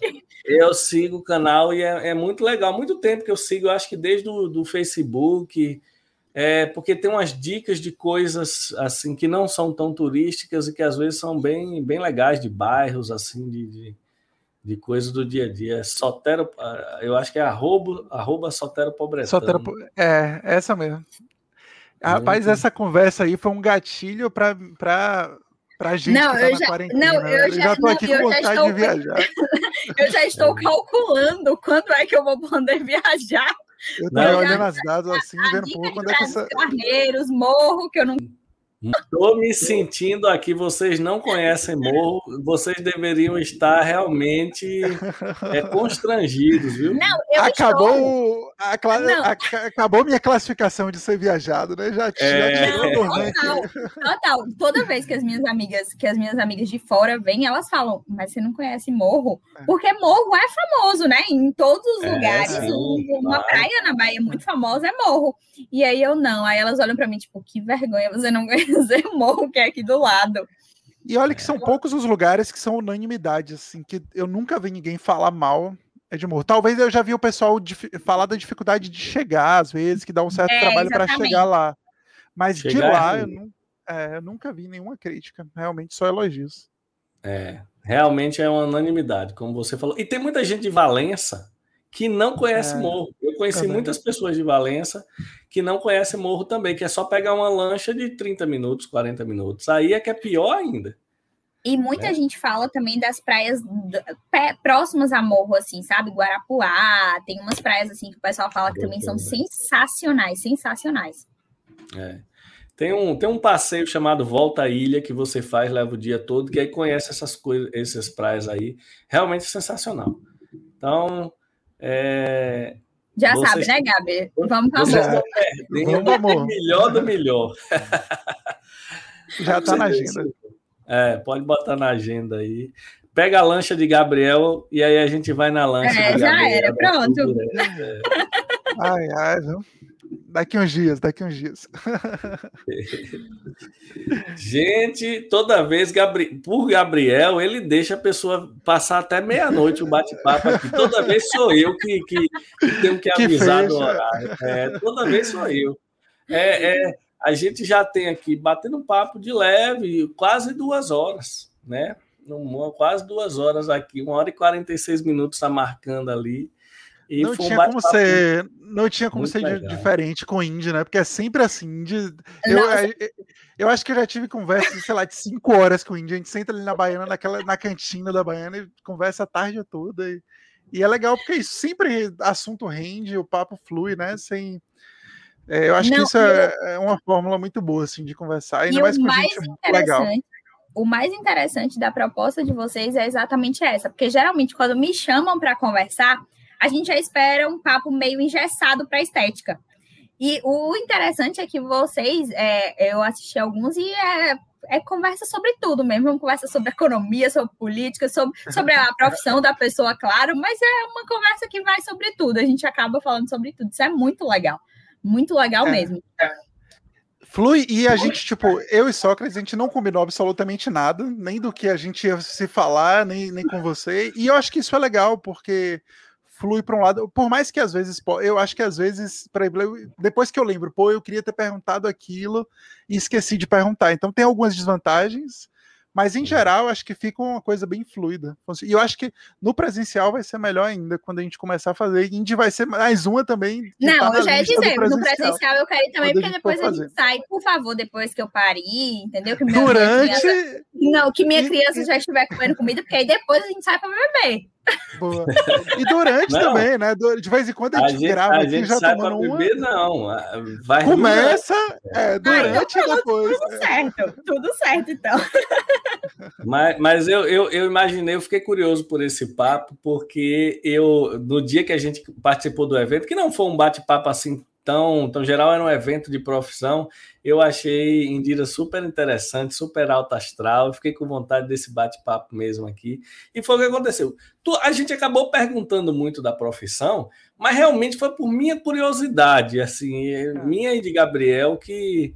Eu sigo o canal e é, é, muito legal. Muito tempo que eu sigo, eu acho que desde o do Facebook é, porque tem umas dicas de coisas assim que não são tão turísticas e que às vezes são bem, bem legais de bairros assim de, de, de coisas do dia a dia. Sotero, eu acho que é arroba, arroba Sotero Pobretano. Sotero, é, essa mesmo. Rapaz, essa conversa aí foi um gatilho para para gente não, que tá eu já, quarentena. Não, eu já, estou aqui não, com vontade estou, de viajar. eu já estou calculando quando é que eu vou poder viajar. Eu tava olhando as dados assim, vendo um pouco quando é que essa. Carneiros, morro, que eu não Estou me sentindo aqui, vocês não conhecem Morro, vocês deveriam estar realmente é, constrangidos, viu? Não, eu acabou, a, não. A, acabou minha classificação de ser viajado, né? Já tinha. É... total, total. Toda vez que as minhas amigas, que as minhas amigas de fora vêm, elas falam, mas você não conhece Morro? É. Porque Morro é famoso, né? Em todos os é, lugares. Sim, uma claro. praia na Bahia muito famosa é Morro. E aí eu não. Aí elas olham para mim, tipo, que vergonha, você não conhece Morro, que é aqui do lado. E olha que são poucos os lugares que são unanimidade, assim, que eu nunca vi ninguém falar mal é de morro. Talvez eu já vi o pessoal falar da dificuldade de chegar, às vezes, que dá um certo é, trabalho para chegar lá. Mas chegar de lá, é eu, não, é, eu, nunca vi nenhuma crítica. Realmente só elogios. É, realmente é uma unanimidade, como você falou. E tem muita gente de Valença que não conhece é, morro. Eu conheci também. muitas pessoas de Valença que não conhecem morro também, que é só pegar uma lancha de 30 minutos, 40 minutos. Aí é que é pior ainda. E muita é. gente fala também das praias próximas a morro, assim, sabe? Guarapuá, tem umas praias assim que o pessoal fala que também são sensacionais, sensacionais. É. Tem um, tem um passeio chamado Volta à Ilha que você faz, leva o dia todo, que aí conhece essas coisas, essas praias aí. Realmente sensacional. Então, é, já vocês, sabe, né, Gabi? Vamos com amor. Vamos, amor. Melhor do melhor. Já está na agenda. É, pode botar na agenda aí. Pega a lancha de Gabriel e aí a gente vai na lancha. É, já era, pronto. É. Ai, ai, não. Daqui uns dias, daqui uns dias. Gente, toda vez, Gabri... por Gabriel, ele deixa a pessoa passar até meia-noite o bate-papo aqui. Toda vez sou eu que, que, que tenho que avisar que no horário. É, toda vez sou eu. É, é, a gente já tem aqui batendo papo de leve, quase duas horas, né? Quase duas horas aqui, uma hora e 46 minutos está marcando ali. E não, tinha como ser, não tinha como ser legal. diferente com Indy, né? Porque é sempre assim. Indy, eu, é, é, eu, acho que eu já tive conversa, sei lá, de cinco horas com o Indy. A gente senta ali na Baiana, naquela, na cantina da Baiana e conversa a tarde toda. E, e é legal porque isso sempre assunto rende, o papo flui, né? Sem. É, eu acho não, que isso é, é, uma fórmula muito boa assim, de conversar, ainda mais com gente legal. O mais interessante da proposta de vocês é exatamente essa, porque geralmente quando me chamam para conversar, a gente já espera um papo meio engessado para estética. E o interessante é que vocês, é, eu assisti alguns e é, é, conversa sobre tudo mesmo, uma conversa sobre economia, sobre política, sobre, sobre a profissão da pessoa, claro, mas é uma conversa que vai sobre tudo, a gente acaba falando sobre tudo, isso é muito legal, muito legal é, mesmo. É. Flui e a gente, tipo, eu e Sócrates, a gente não combinou absolutamente nada, nem do que a gente ia se falar, nem, nem com você, e eu acho que isso é legal, porque flui para um lado, por mais que às vezes, eu acho que às vezes, para depois que eu lembro, pô, eu queria ter perguntado aquilo e esqueci de perguntar. Então tem algumas desvantagens, mas em geral acho que fica uma coisa bem fluida. E eu acho que no presencial vai ser melhor ainda quando a gente começar a fazer. Indy vai ser mais uma também. Não, tá eu já ia dizer, presencial. no presencial eu quero ir também, porque depois a gente sai, por favor, depois que eu pare, entendeu? Que Durante. Criança... Não, que minha criança já estiver comendo comida, porque aí depois a gente sai para beber. Boa. E durante não, também, né? De vez em quando a gente, a gente grava a aqui gente já sai tomando. Beber, não. Vai Começa é, durante e depois. Tudo certo, tudo certo, então. Mas, mas eu, eu, eu imaginei, eu fiquei curioso por esse papo, porque eu, no dia que a gente participou do evento, que não foi um bate-papo assim tão, tão geral, era um evento de profissão. Eu achei Indira super interessante, super alta astral. Fiquei com vontade desse bate-papo mesmo aqui. E foi o que aconteceu. Tu, a gente acabou perguntando muito da profissão, mas realmente foi por minha curiosidade, assim, é. minha e de Gabriel, que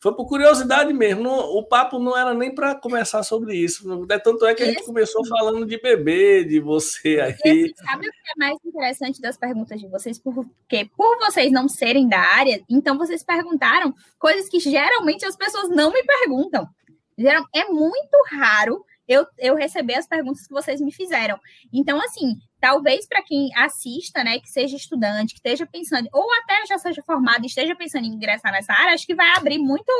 foi por curiosidade mesmo. o papo não era nem para conversar sobre isso. É tanto é que a gente começou falando de bebê, de você aí. Esse, sabe o que é mais interessante das perguntas de vocês? Porque por vocês não serem da área, então vocês perguntaram coisas que geralmente as pessoas não me perguntam. É muito raro eu, eu receber as perguntas que vocês me fizeram. Então, assim, talvez para quem assista, né, que seja estudante, que esteja pensando, ou até já seja formado e esteja pensando em ingressar nessa área, acho que vai abrir muito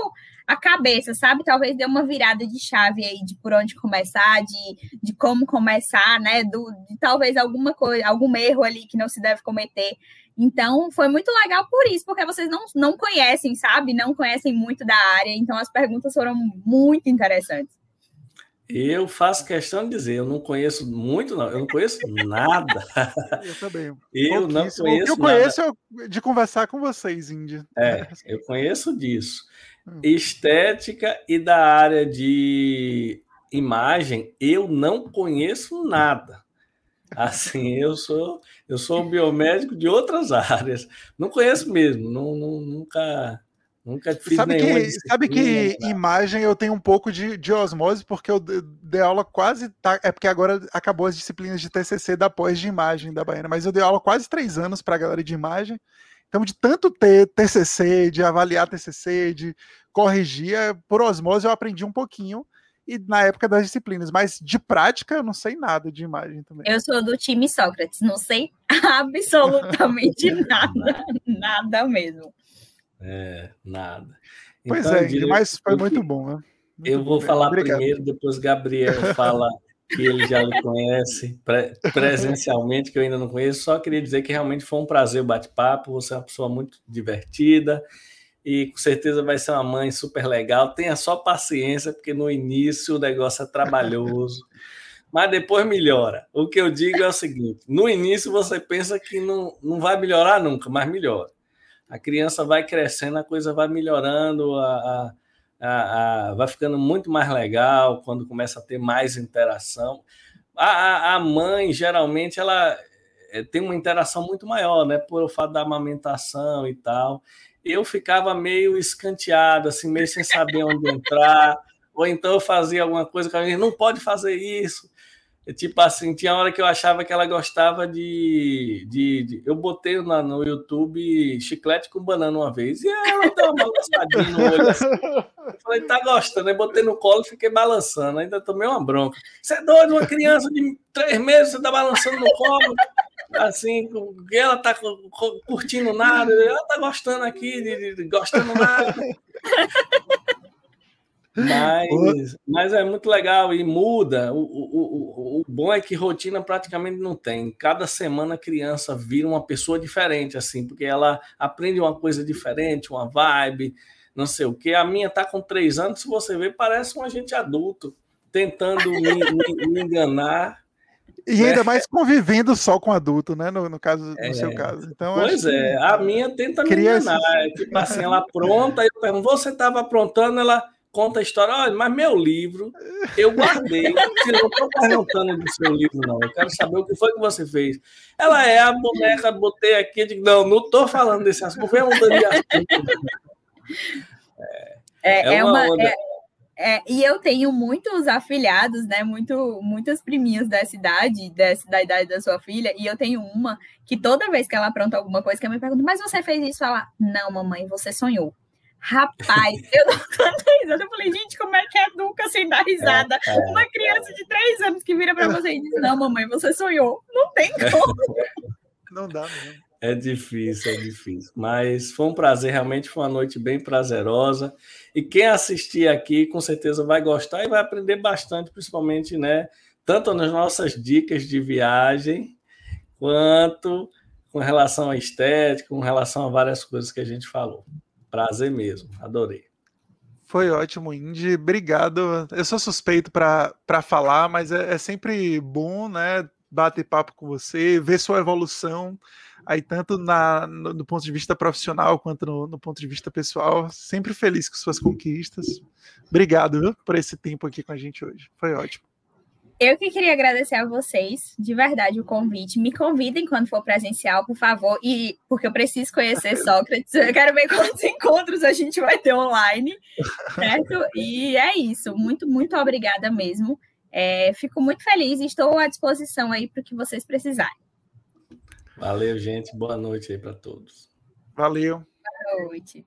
a cabeça, sabe? Talvez dê uma virada de chave aí de por onde começar, de, de como começar, né? Do, de talvez alguma coisa, algum erro ali que não se deve cometer. Então, foi muito legal por isso, porque vocês não, não conhecem, sabe? Não conhecem muito da área, então as perguntas foram muito interessantes. Eu faço questão de dizer, eu não conheço muito, não. Eu não conheço nada. Eu também. Eu não conheço. O que eu conheço nada. é de conversar com vocês, Índia. É, eu conheço disso. Hum. Estética e da área de imagem, eu não conheço nada. Assim, eu sou eu sou biomédico de outras áreas. Não conheço mesmo, não, não nunca Nunca fiz sabe que, sabe que imagem eu tenho um pouco de, de osmose, porque eu dei aula quase. Tá, é porque agora acabou as disciplinas de TCC da pós de imagem da Baiana, mas eu dei aula quase três anos para a galera de imagem. Então, de tanto ter TCC, de avaliar TCC, de corrigir, é, por osmose eu aprendi um pouquinho e na época das disciplinas, mas de prática eu não sei nada de imagem também. Eu sou do time Sócrates, não sei absolutamente nada, nada mesmo. É, nada. Pois então, é, mas foi muito bom, né? Muito eu vou bem. falar Obrigado. primeiro, depois Gabriel fala que ele já me conhece presencialmente, que eu ainda não conheço. Só queria dizer que realmente foi um prazer o bate-papo. Você é uma pessoa muito divertida. e com certeza vai ser uma mãe super legal. Tenha só paciência, porque no início o negócio é trabalhoso, mas depois melhora. O que eu digo é o seguinte: no início você pensa que não, não vai melhorar nunca, mas melhora. A criança vai crescendo, a coisa vai melhorando, a, a, a, vai ficando muito mais legal quando começa a ter mais interação. A, mãe, geralmente, ela eh, tem uma interação muito maior, né? Por o fato da amamentação e tal eu ficava meio escanteado, assim, meio sem saber onde entrar, ou então eu fazia alguma coisa que a gente não pode fazer isso. Tipo assim, tinha hora que eu achava que ela gostava de. de, de... eu botei na, no YouTube chiclete com banana uma vez, e ela deu uma balançadinha no olho assim. Eu falei, tá gostando, aí botei no colo e fiquei balançando, ainda tomei uma bronca. Você é doido, uma criança de três meses, você tá balançando no colo assim, ela tá curtindo nada, ela tá gostando aqui, de, de, gostando nada. Mas, mas é muito legal e muda. O, o, o, o bom é que rotina praticamente não tem. Cada semana a criança vira uma pessoa diferente, assim, porque ela aprende uma coisa diferente, uma vibe, não sei o que. A minha tá com três anos, se você ver, parece um agente adulto, tentando me, me, me enganar e ainda é. mais convivendo só com adulto, né? No, no caso, no é. seu caso. Então, pois é, a minha tenta me enganar. Esse... Tipo assim, ela pronta, eu pergunto, você estava aprontando, ela conta a história, olha, mas meu livro eu guardei. Eu não estou perguntando do seu livro, não. Eu quero saber o que foi que você fez. Ela é a boneca, botei aqui, digo, não, não estou falando desse assunto, foi mudando de assunto. É, é, é uma. Onda... É é, e eu tenho muitos afilhados, né? Muito, muitas priminhas dessa idade, dessa, da idade da sua filha, e eu tenho uma que toda vez que ela apronta alguma coisa, que me pergunta, mas você fez isso? Ela, não, mamãe, você sonhou. Rapaz, eu não tô risada. Eu falei, gente, como é que educa sem dar risada? É, é, uma criança de três anos que vira para você e diz, não, mamãe, você sonhou. Não tem como. Não dá mesmo. É difícil, é difícil. Mas foi um prazer, realmente foi uma noite bem prazerosa. E quem assistir aqui, com certeza vai gostar e vai aprender bastante, principalmente, né? Tanto nas nossas dicas de viagem, quanto com relação à estética, com relação a várias coisas que a gente falou. Prazer mesmo, adorei. Foi ótimo, Indy. Obrigado. Eu sou suspeito para falar, mas é, é sempre bom, né? Bater papo com você, ver sua evolução aí tanto na, no, no, ponto de vista profissional quanto no, no, ponto de vista pessoal. Sempre feliz com suas conquistas. Obrigado viu, por esse tempo aqui com a gente hoje. Foi ótimo. Eu que queria agradecer a vocês, de verdade, o convite. Me convidem quando for presencial, por favor, e porque eu preciso conhecer Sócrates. Eu quero ver quantos encontros a gente vai ter online, certo? E é isso. Muito, muito obrigada mesmo. É, fico muito feliz e estou à disposição aí para o que vocês precisarem. Valeu, gente. Boa noite aí para todos. Valeu. Boa noite.